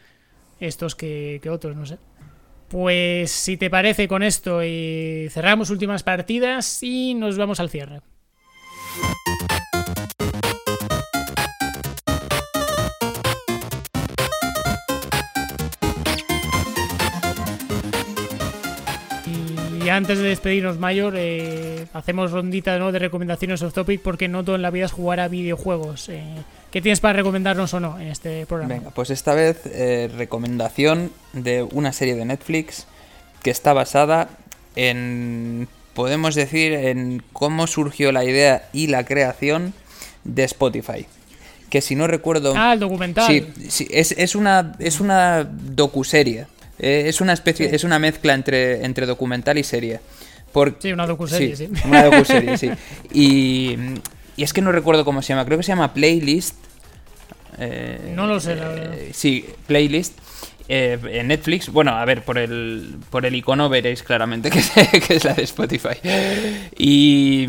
Speaker 1: estos que, otros, no sé. Pues si te parece con esto y cerramos últimas partidas y nos vamos al cierre. Antes de despedirnos, Mayor, eh, hacemos rondita ¿no? de recomendaciones off topic porque no todo en la vida es jugar a videojuegos. Eh, ¿Qué tienes para recomendarnos o no en este programa?
Speaker 2: Venga, pues esta vez eh, recomendación de una serie de Netflix que está basada en, podemos decir, en cómo surgió la idea y la creación de Spotify que si no recuerdo...
Speaker 1: Ah, el documental.
Speaker 2: Sí, sí es, es, una, es una docuserie. Eh, es una especie, es una mezcla entre, entre documental y serie.
Speaker 1: Por... Sí, una docuserie, sí.
Speaker 2: Una docuserie, sí. Y, y, es que no recuerdo cómo se llama, creo que se llama Playlist.
Speaker 1: Eh, no lo sé, la verdad.
Speaker 2: sí, Playlist. Eh, en Netflix, bueno, a ver, por el, por el icono veréis claramente que es, la de Spotify. Y,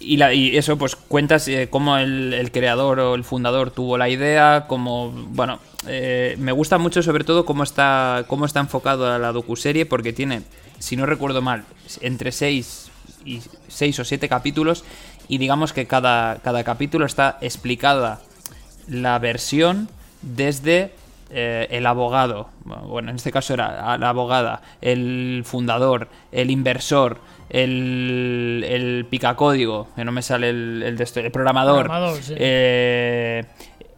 Speaker 2: y, eso, pues cuentas eh, cómo el, creador o el fundador tuvo la idea, cómo, bueno, eh, me gusta mucho sobre todo cómo está, cómo está enfocado a la docuserie, porque tiene, si no recuerdo mal, entre 6 y 6 o 7 capítulos, y digamos que cada, cada capítulo está explicada la versión desde eh, el abogado, bueno, en este caso era la abogada, el fundador, el inversor, el, el picacódigo, que no me sale el, el, programador, eh,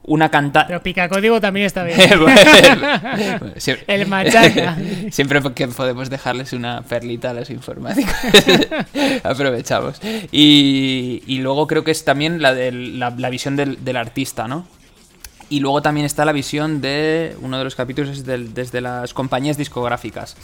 Speaker 2: una cantante.
Speaker 1: Pero picacódigo también está bien. el machaca.
Speaker 2: Siempre que podemos dejarles una perlita a los informáticos. Aprovechamos. Y, y, luego creo que es también la, de, la, la visión del, del artista, ¿no? Y luego también está la visión de uno de los capítulos desde las compañías discográficas.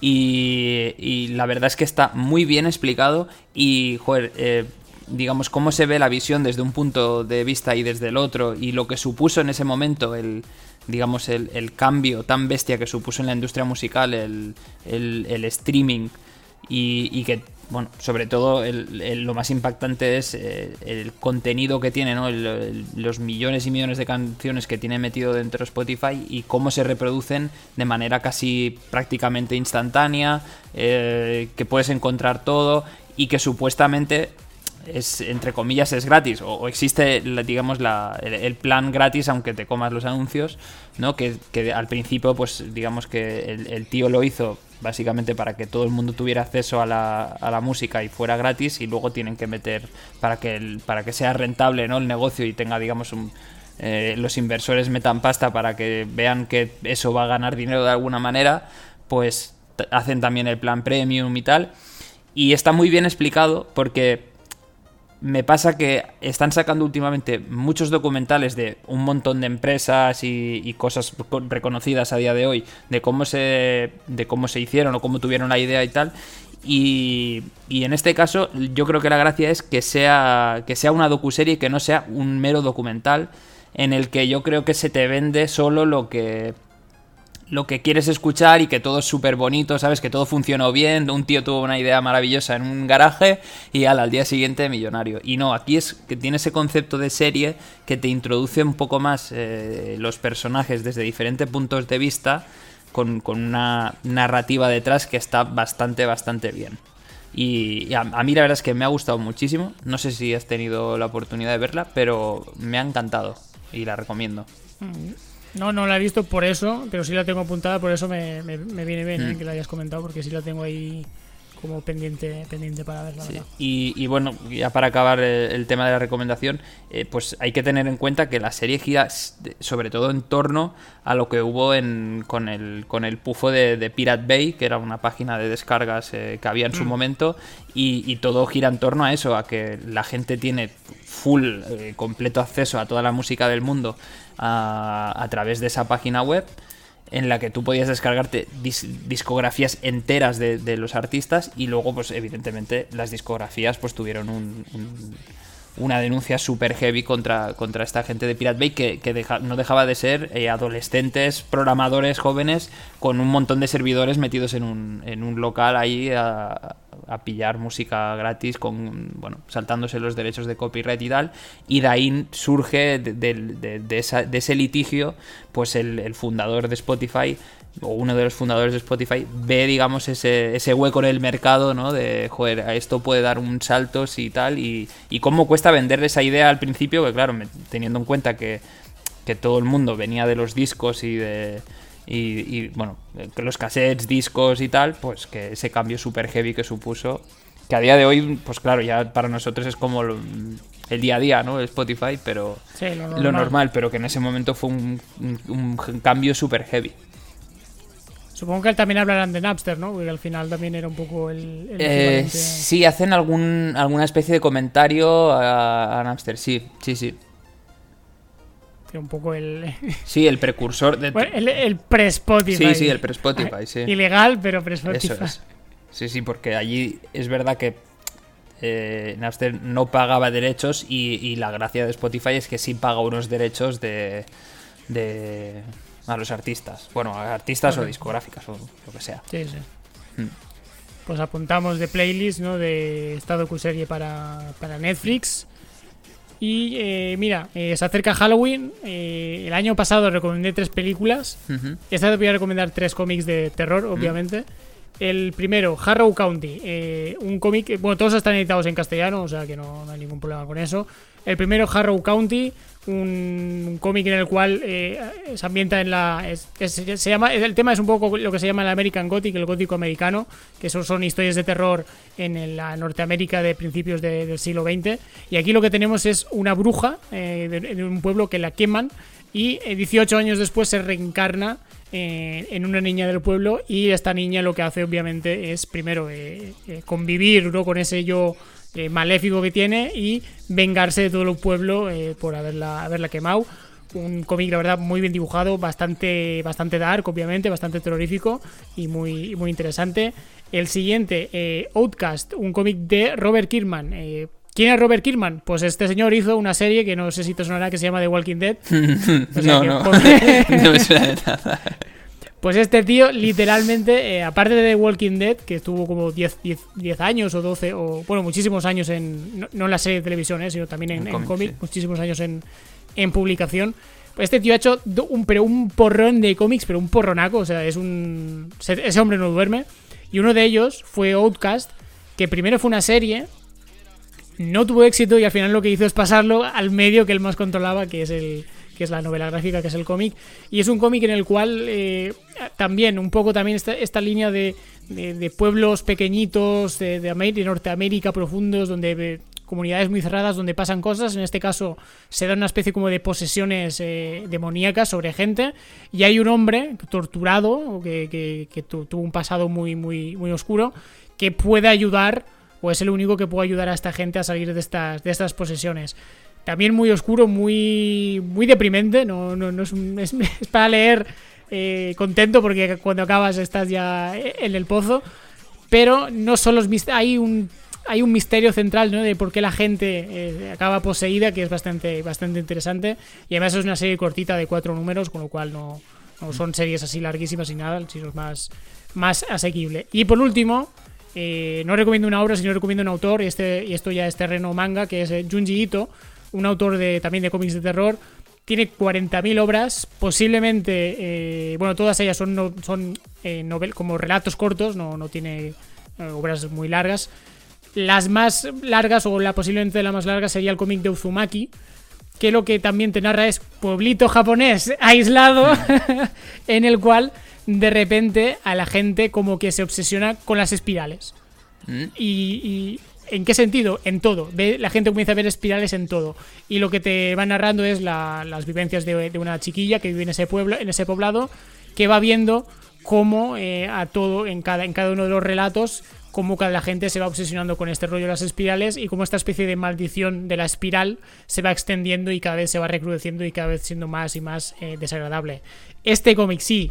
Speaker 2: Y, la verdad es que está muy bien explicado y, joder, eh, digamos, cómo se ve la visión desde un punto de vista y desde el otro y lo que supuso en ese momento el, digamos, el, cambio tan bestia que supuso en la industria musical el, el streaming y, y, que bueno, sobre todo lo más impactante es eh, el contenido que tiene, ¿no? los millones y millones de canciones que tiene metido dentro de Spotify y cómo se reproducen de manera casi prácticamente instantánea, eh, que puedes encontrar todo y que supuestamente es entre comillas es gratis o, existe digamos la, el, plan gratis aunque te comas los anuncios no que, al principio pues digamos que el tío lo hizo básicamente para que todo el mundo tuviera acceso a la, a la música y fuera gratis y luego tienen que meter para que, el, para que sea rentable ¿no? el negocio y tenga digamos un, eh, los inversores metan pasta para que vean que eso va a ganar dinero de alguna manera pues hacen también el plan premium y tal y está muy bien explicado porque me pasa que están sacando últimamente muchos documentales de un montón de empresas y, cosas reconocidas a día de hoy de cómo se de cómo se hicieron o cómo tuvieron la idea y tal. Y, y, en este caso yo creo que la gracia es que sea que sea una docuserie y que no sea un mero documental en el que yo creo que se te vende solo lo que lo que quieres escuchar y que todo es súper bonito, ¿sabes? Que todo funcionó bien, un tío tuvo una idea maravillosa en un garaje y al, al día siguiente millonario. Y no, aquí es que tiene ese concepto de serie que te introduce un poco más eh, los personajes desde diferentes puntos de vista con, una narrativa detrás que está bastante, bastante bien. Y, a, mí la verdad es que me ha gustado muchísimo. No sé si has tenido la oportunidad de verla, pero me ha encantado y la recomiendo.
Speaker 1: Mm. No, no la he visto por eso, pero sí la tengo apuntada, por eso me, viene bien ¿eh? que la hayas comentado, porque sí la tengo ahí como pendiente pendiente para verla.
Speaker 2: Y, bueno, ya para acabar el, tema de la recomendación, eh, pues hay que tener en cuenta que la serie gira sobre todo en torno a lo que hubo en, con, el, con el pufo de, Pirate Bay, que era una página de descargas eh, que había en su mm. momento, y, todo gira en torno a eso, a que la gente tiene full, completo acceso a toda la música del mundo a, través de esa página web en la que tú podías descargarte discografías enteras de, los artistas y luego pues evidentemente las discografías pues tuvieron un, una denuncia super heavy contra, contra esta gente de Pirate Bay que, no dejaba de ser eh, adolescentes, programadores jóvenes con un montón de servidores metidos en un, en un local ahí a, a pillar música gratis con bueno saltándose los derechos de copyright y tal. Y de ahí surge de, ese litigio pues el, fundador de Spotify o uno de los fundadores de Spotify ve digamos ese, ese hueco en el mercado no de joder esto puede dar un salto y tal y, y cómo cuesta vender esa idea al principio que claro teniendo en cuenta que, que todo el mundo venía de los discos y de y, bueno, los cassettes, discos y tal, pues que ese cambio super heavy que supuso, que a día de hoy, pues claro, ya para nosotros es como el día a día, ¿no? Spotify, pero lo, normal. pero que en ese momento fue un, cambio super heavy.
Speaker 1: Supongo que también hablarán de Napster, ¿no? Porque al final también era un poco el...
Speaker 2: Eh, sí, hacen algún, alguna especie de comentario a Napster, sí, sí, sí
Speaker 1: un poco el...
Speaker 2: Sí, el precursor de...
Speaker 1: el, pre-Spotify.
Speaker 2: Sí, sí, el pre-Spotify, sí.
Speaker 1: Ilegal, pero pre-Spotify.
Speaker 2: Sí, sí, porque allí es verdad que eh, Napster no pagaba derechos y, la gracia de Spotify es que sí paga unos derechos de, de a los artistas. Bueno, a artistas o discográficas o lo que sea.
Speaker 1: Sí, sí. Hmm. Pues apuntamos de playlist, ¿no? De estado Q-Serie para, para Netflix. Y eh, mira, eh, se acerca Halloween. Eh, el año pasado recomendé tres películas. Esta vez voy a recomendar tres cómics de terror, obviamente. El primero, Harrow County. un cómic. Bueno, todos están editados en castellano, o sea que no, no hay ningún problema con eso. El primero, Harrow County un cómic en el cual eh, se ambienta en la se llama el tema es un poco lo que se llama el American Gothic el gótico americano que son, son historias de terror en la Norteamérica de principios del siglo XX y aquí lo que tenemos es una bruja eh, de, un pueblo que la queman y 18 eh, años después se reencarna en una niña del pueblo y esta niña lo que hace obviamente es primero convivir con ese yo eh, maléfico que tiene y vengarse de todo el pueblo eh, por haberla, haberla quemado. Un cómic, la verdad, muy bien dibujado, bastante, bastante dark, obviamente, bastante terrorífico y muy, muy interesante. El siguiente, eh, Outcast, un cómic de Robert Kirkman. ¿Quién es Robert Kirkman? Pues este señor hizo una serie que no sé si te sonará que se llama The Walking Dead.
Speaker 2: no, no. no me suena de nada.
Speaker 1: Pues este tío, literalmente, eh, aparte de The Walking Dead, que estuvo como 10, 10, años o 12, o bueno, muchísimos años en. No, en la serie de televisión, eh, sino también en, cómic, muchísimos años en, en publicación. Pues este tío ha hecho un, pero un porrón de cómics, pero un porronaco, o sea, es un. Ese hombre no duerme. Y uno de ellos fue Outcast, que primero fue una serie, no tuvo éxito y al final lo que hizo es pasarlo al medio que él más controlaba, que es el que es la novela gráfica, que es el cómic. Y es un cómic en el cual eh, también, un poco también esta, esta línea de, de, pueblos pequeñitos de, de, Norteamérica profundos, donde eh, comunidades muy cerradas donde pasan cosas. En este caso se da una especie como de posesiones eh, demoníacas sobre gente. Y hay un hombre torturado, que, que, tuvo un pasado muy, muy, muy oscuro, que puede ayudar, o es el único que puede ayudar a esta gente a salir de estas, de estas posesiones. También muy oscuro, muy, muy deprimente. No, no, no es, es, para leer eh, contento porque cuando acabas estás ya en el pozo. Pero no solo hay un hay un misterio central ¿no? de por qué la gente eh, acaba poseída que es bastante bastante interesante y además es una serie cortita de cuatro números con lo cual no, no son series así larguísimas y nada sino es más más asequible y por último eh, no recomiendo una obra sino recomiendo un autor y este y esto ya es terreno manga que es Junji Ito un autor de, también de cómics de terror. Tiene 40.000 obras, posiblemente, eh, bueno, todas ellas son, son eh, novel, como relatos cortos, no, no tiene eh, obras muy largas. Las más largas, o la posiblemente la más larga, sería el cómic de Uzumaki, que lo que también te narra es pueblito japonés aislado, en el cual de repente a la gente como que se obsesiona con las espirales. Mm. y, ¿En qué sentido? En todo. la gente comienza a ver espirales en todo. Y lo que te va narrando es las vivencias de, una chiquilla que vive en ese pueblo, en ese poblado, que va viendo cómo eh, a todo, en cada, en cada uno de los relatos, cómo cada la gente se va obsesionando con este rollo de las espirales y cómo esta especie de maldición de la espiral se va extendiendo y cada vez se va recrudeciendo y cada vez siendo más y más eh, desagradable. Este cómic sí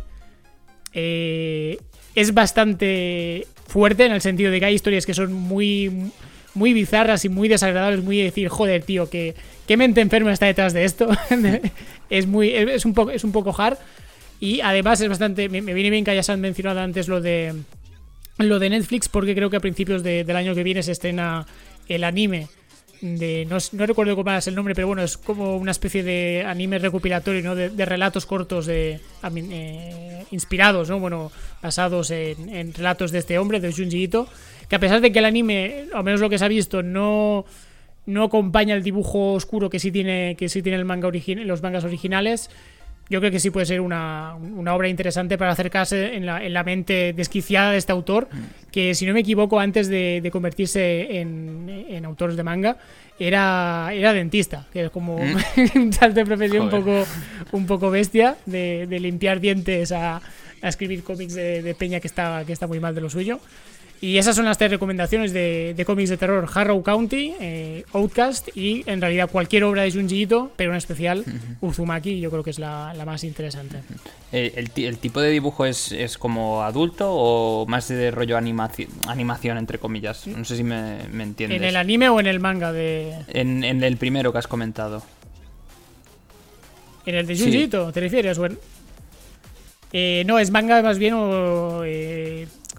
Speaker 1: eh, es bastante fuerte en el sentido de que hay historias que son muy muy bizarras y muy desagradables, muy decir, joder, tío, que qué mente enferma está detrás de esto. es muy es un poco es un poco hard y además es bastante me, viene bien que hayas mencionado antes lo de lo de Netflix porque creo que a principios del año que viene se estrena el anime de no, recuerdo cómo es el nombre, pero bueno, es como una especie de anime recopilatorio, ¿no? De, relatos cortos de eh, inspirados, ¿no? Bueno, basados en, relatos de este hombre, de Junji Ito, que a pesar de que el anime, al menos lo que se ha visto, no no acompaña el dibujo oscuro que sí tiene que sí tiene el manga los mangas originales, yo creo que sí puede ser una, obra interesante para acercarse en la, en la, mente desquiciada de este autor, que si no me equivoco, antes de, convertirse en, en autores de manga, era, era dentista, que es como mm. un salto de profesión un poco, un poco bestia, de, limpiar dientes a, escribir cómics de, de, Peña que está, que está muy mal de lo suyo. Y esas son las tres recomendaciones de, cómics de terror: Harrow County, eh, Outcast y en realidad cualquier obra de Junji Ito, pero en especial Uzumaki, yo creo que es la, más interesante.
Speaker 2: Eh, el, tipo de dibujo es, como adulto o más de rollo animación, animación entre comillas? No sé si me, entiendes.
Speaker 1: ¿En el anime o en el manga? de
Speaker 2: En, el primero que has comentado.
Speaker 1: ¿En el de Junji Ito, te refieres? Eh, no, es manga más bien o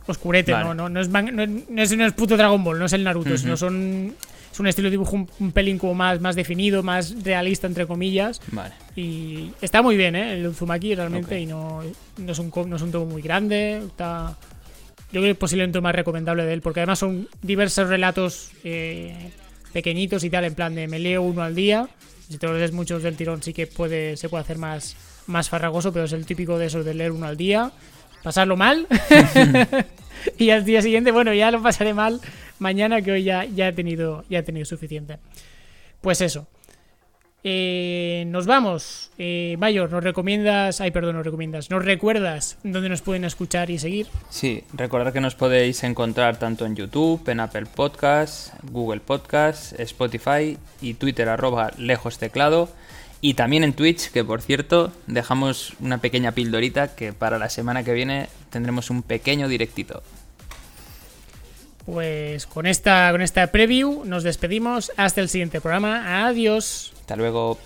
Speaker 1: oscurete, ¿no? No, es no, es, no, es, puto Dragon Ball, no es el Naruto, sino son. Es un estilo de dibujo un, pelín como más, más definido, más realista, entre comillas. Vale. Y está muy bien, ¿eh? El Uzumaki realmente, y no, no, es un, no es un tomo muy grande. Está. Yo creo que posiblemente más recomendable de él, porque además son diversos relatos eh, pequeñitos y tal, en plan de me leo uno al día. Si te lo lees muchos del tirón, sí que puede, se puede hacer más, más farragoso, pero es el típico de esos de leer uno al día pasarlo mal. y al día siguiente, bueno, ya lo pasaré mal mañana que hoy ya, ya, he, tenido, ya he tenido suficiente. Pues eso. Eh, nos vamos. Eh, Mayor, ¿nos recomiendas? Ay, perdón, nos recomiendas. ¿Nos recuerdas dónde nos pueden escuchar y seguir?
Speaker 2: Sí, recordad que nos podéis encontrar tanto en YouTube, en Apple Podcasts, Google Podcasts, Spotify y Twitter arroba lejos teclado. Y también en Twitch, que por cierto, dejamos una pequeña pildorita que para la semana que viene tendremos un pequeño directito.
Speaker 1: Pues con esta, con esta preview nos despedimos. Hasta el siguiente programa. Adiós.
Speaker 2: Hasta luego.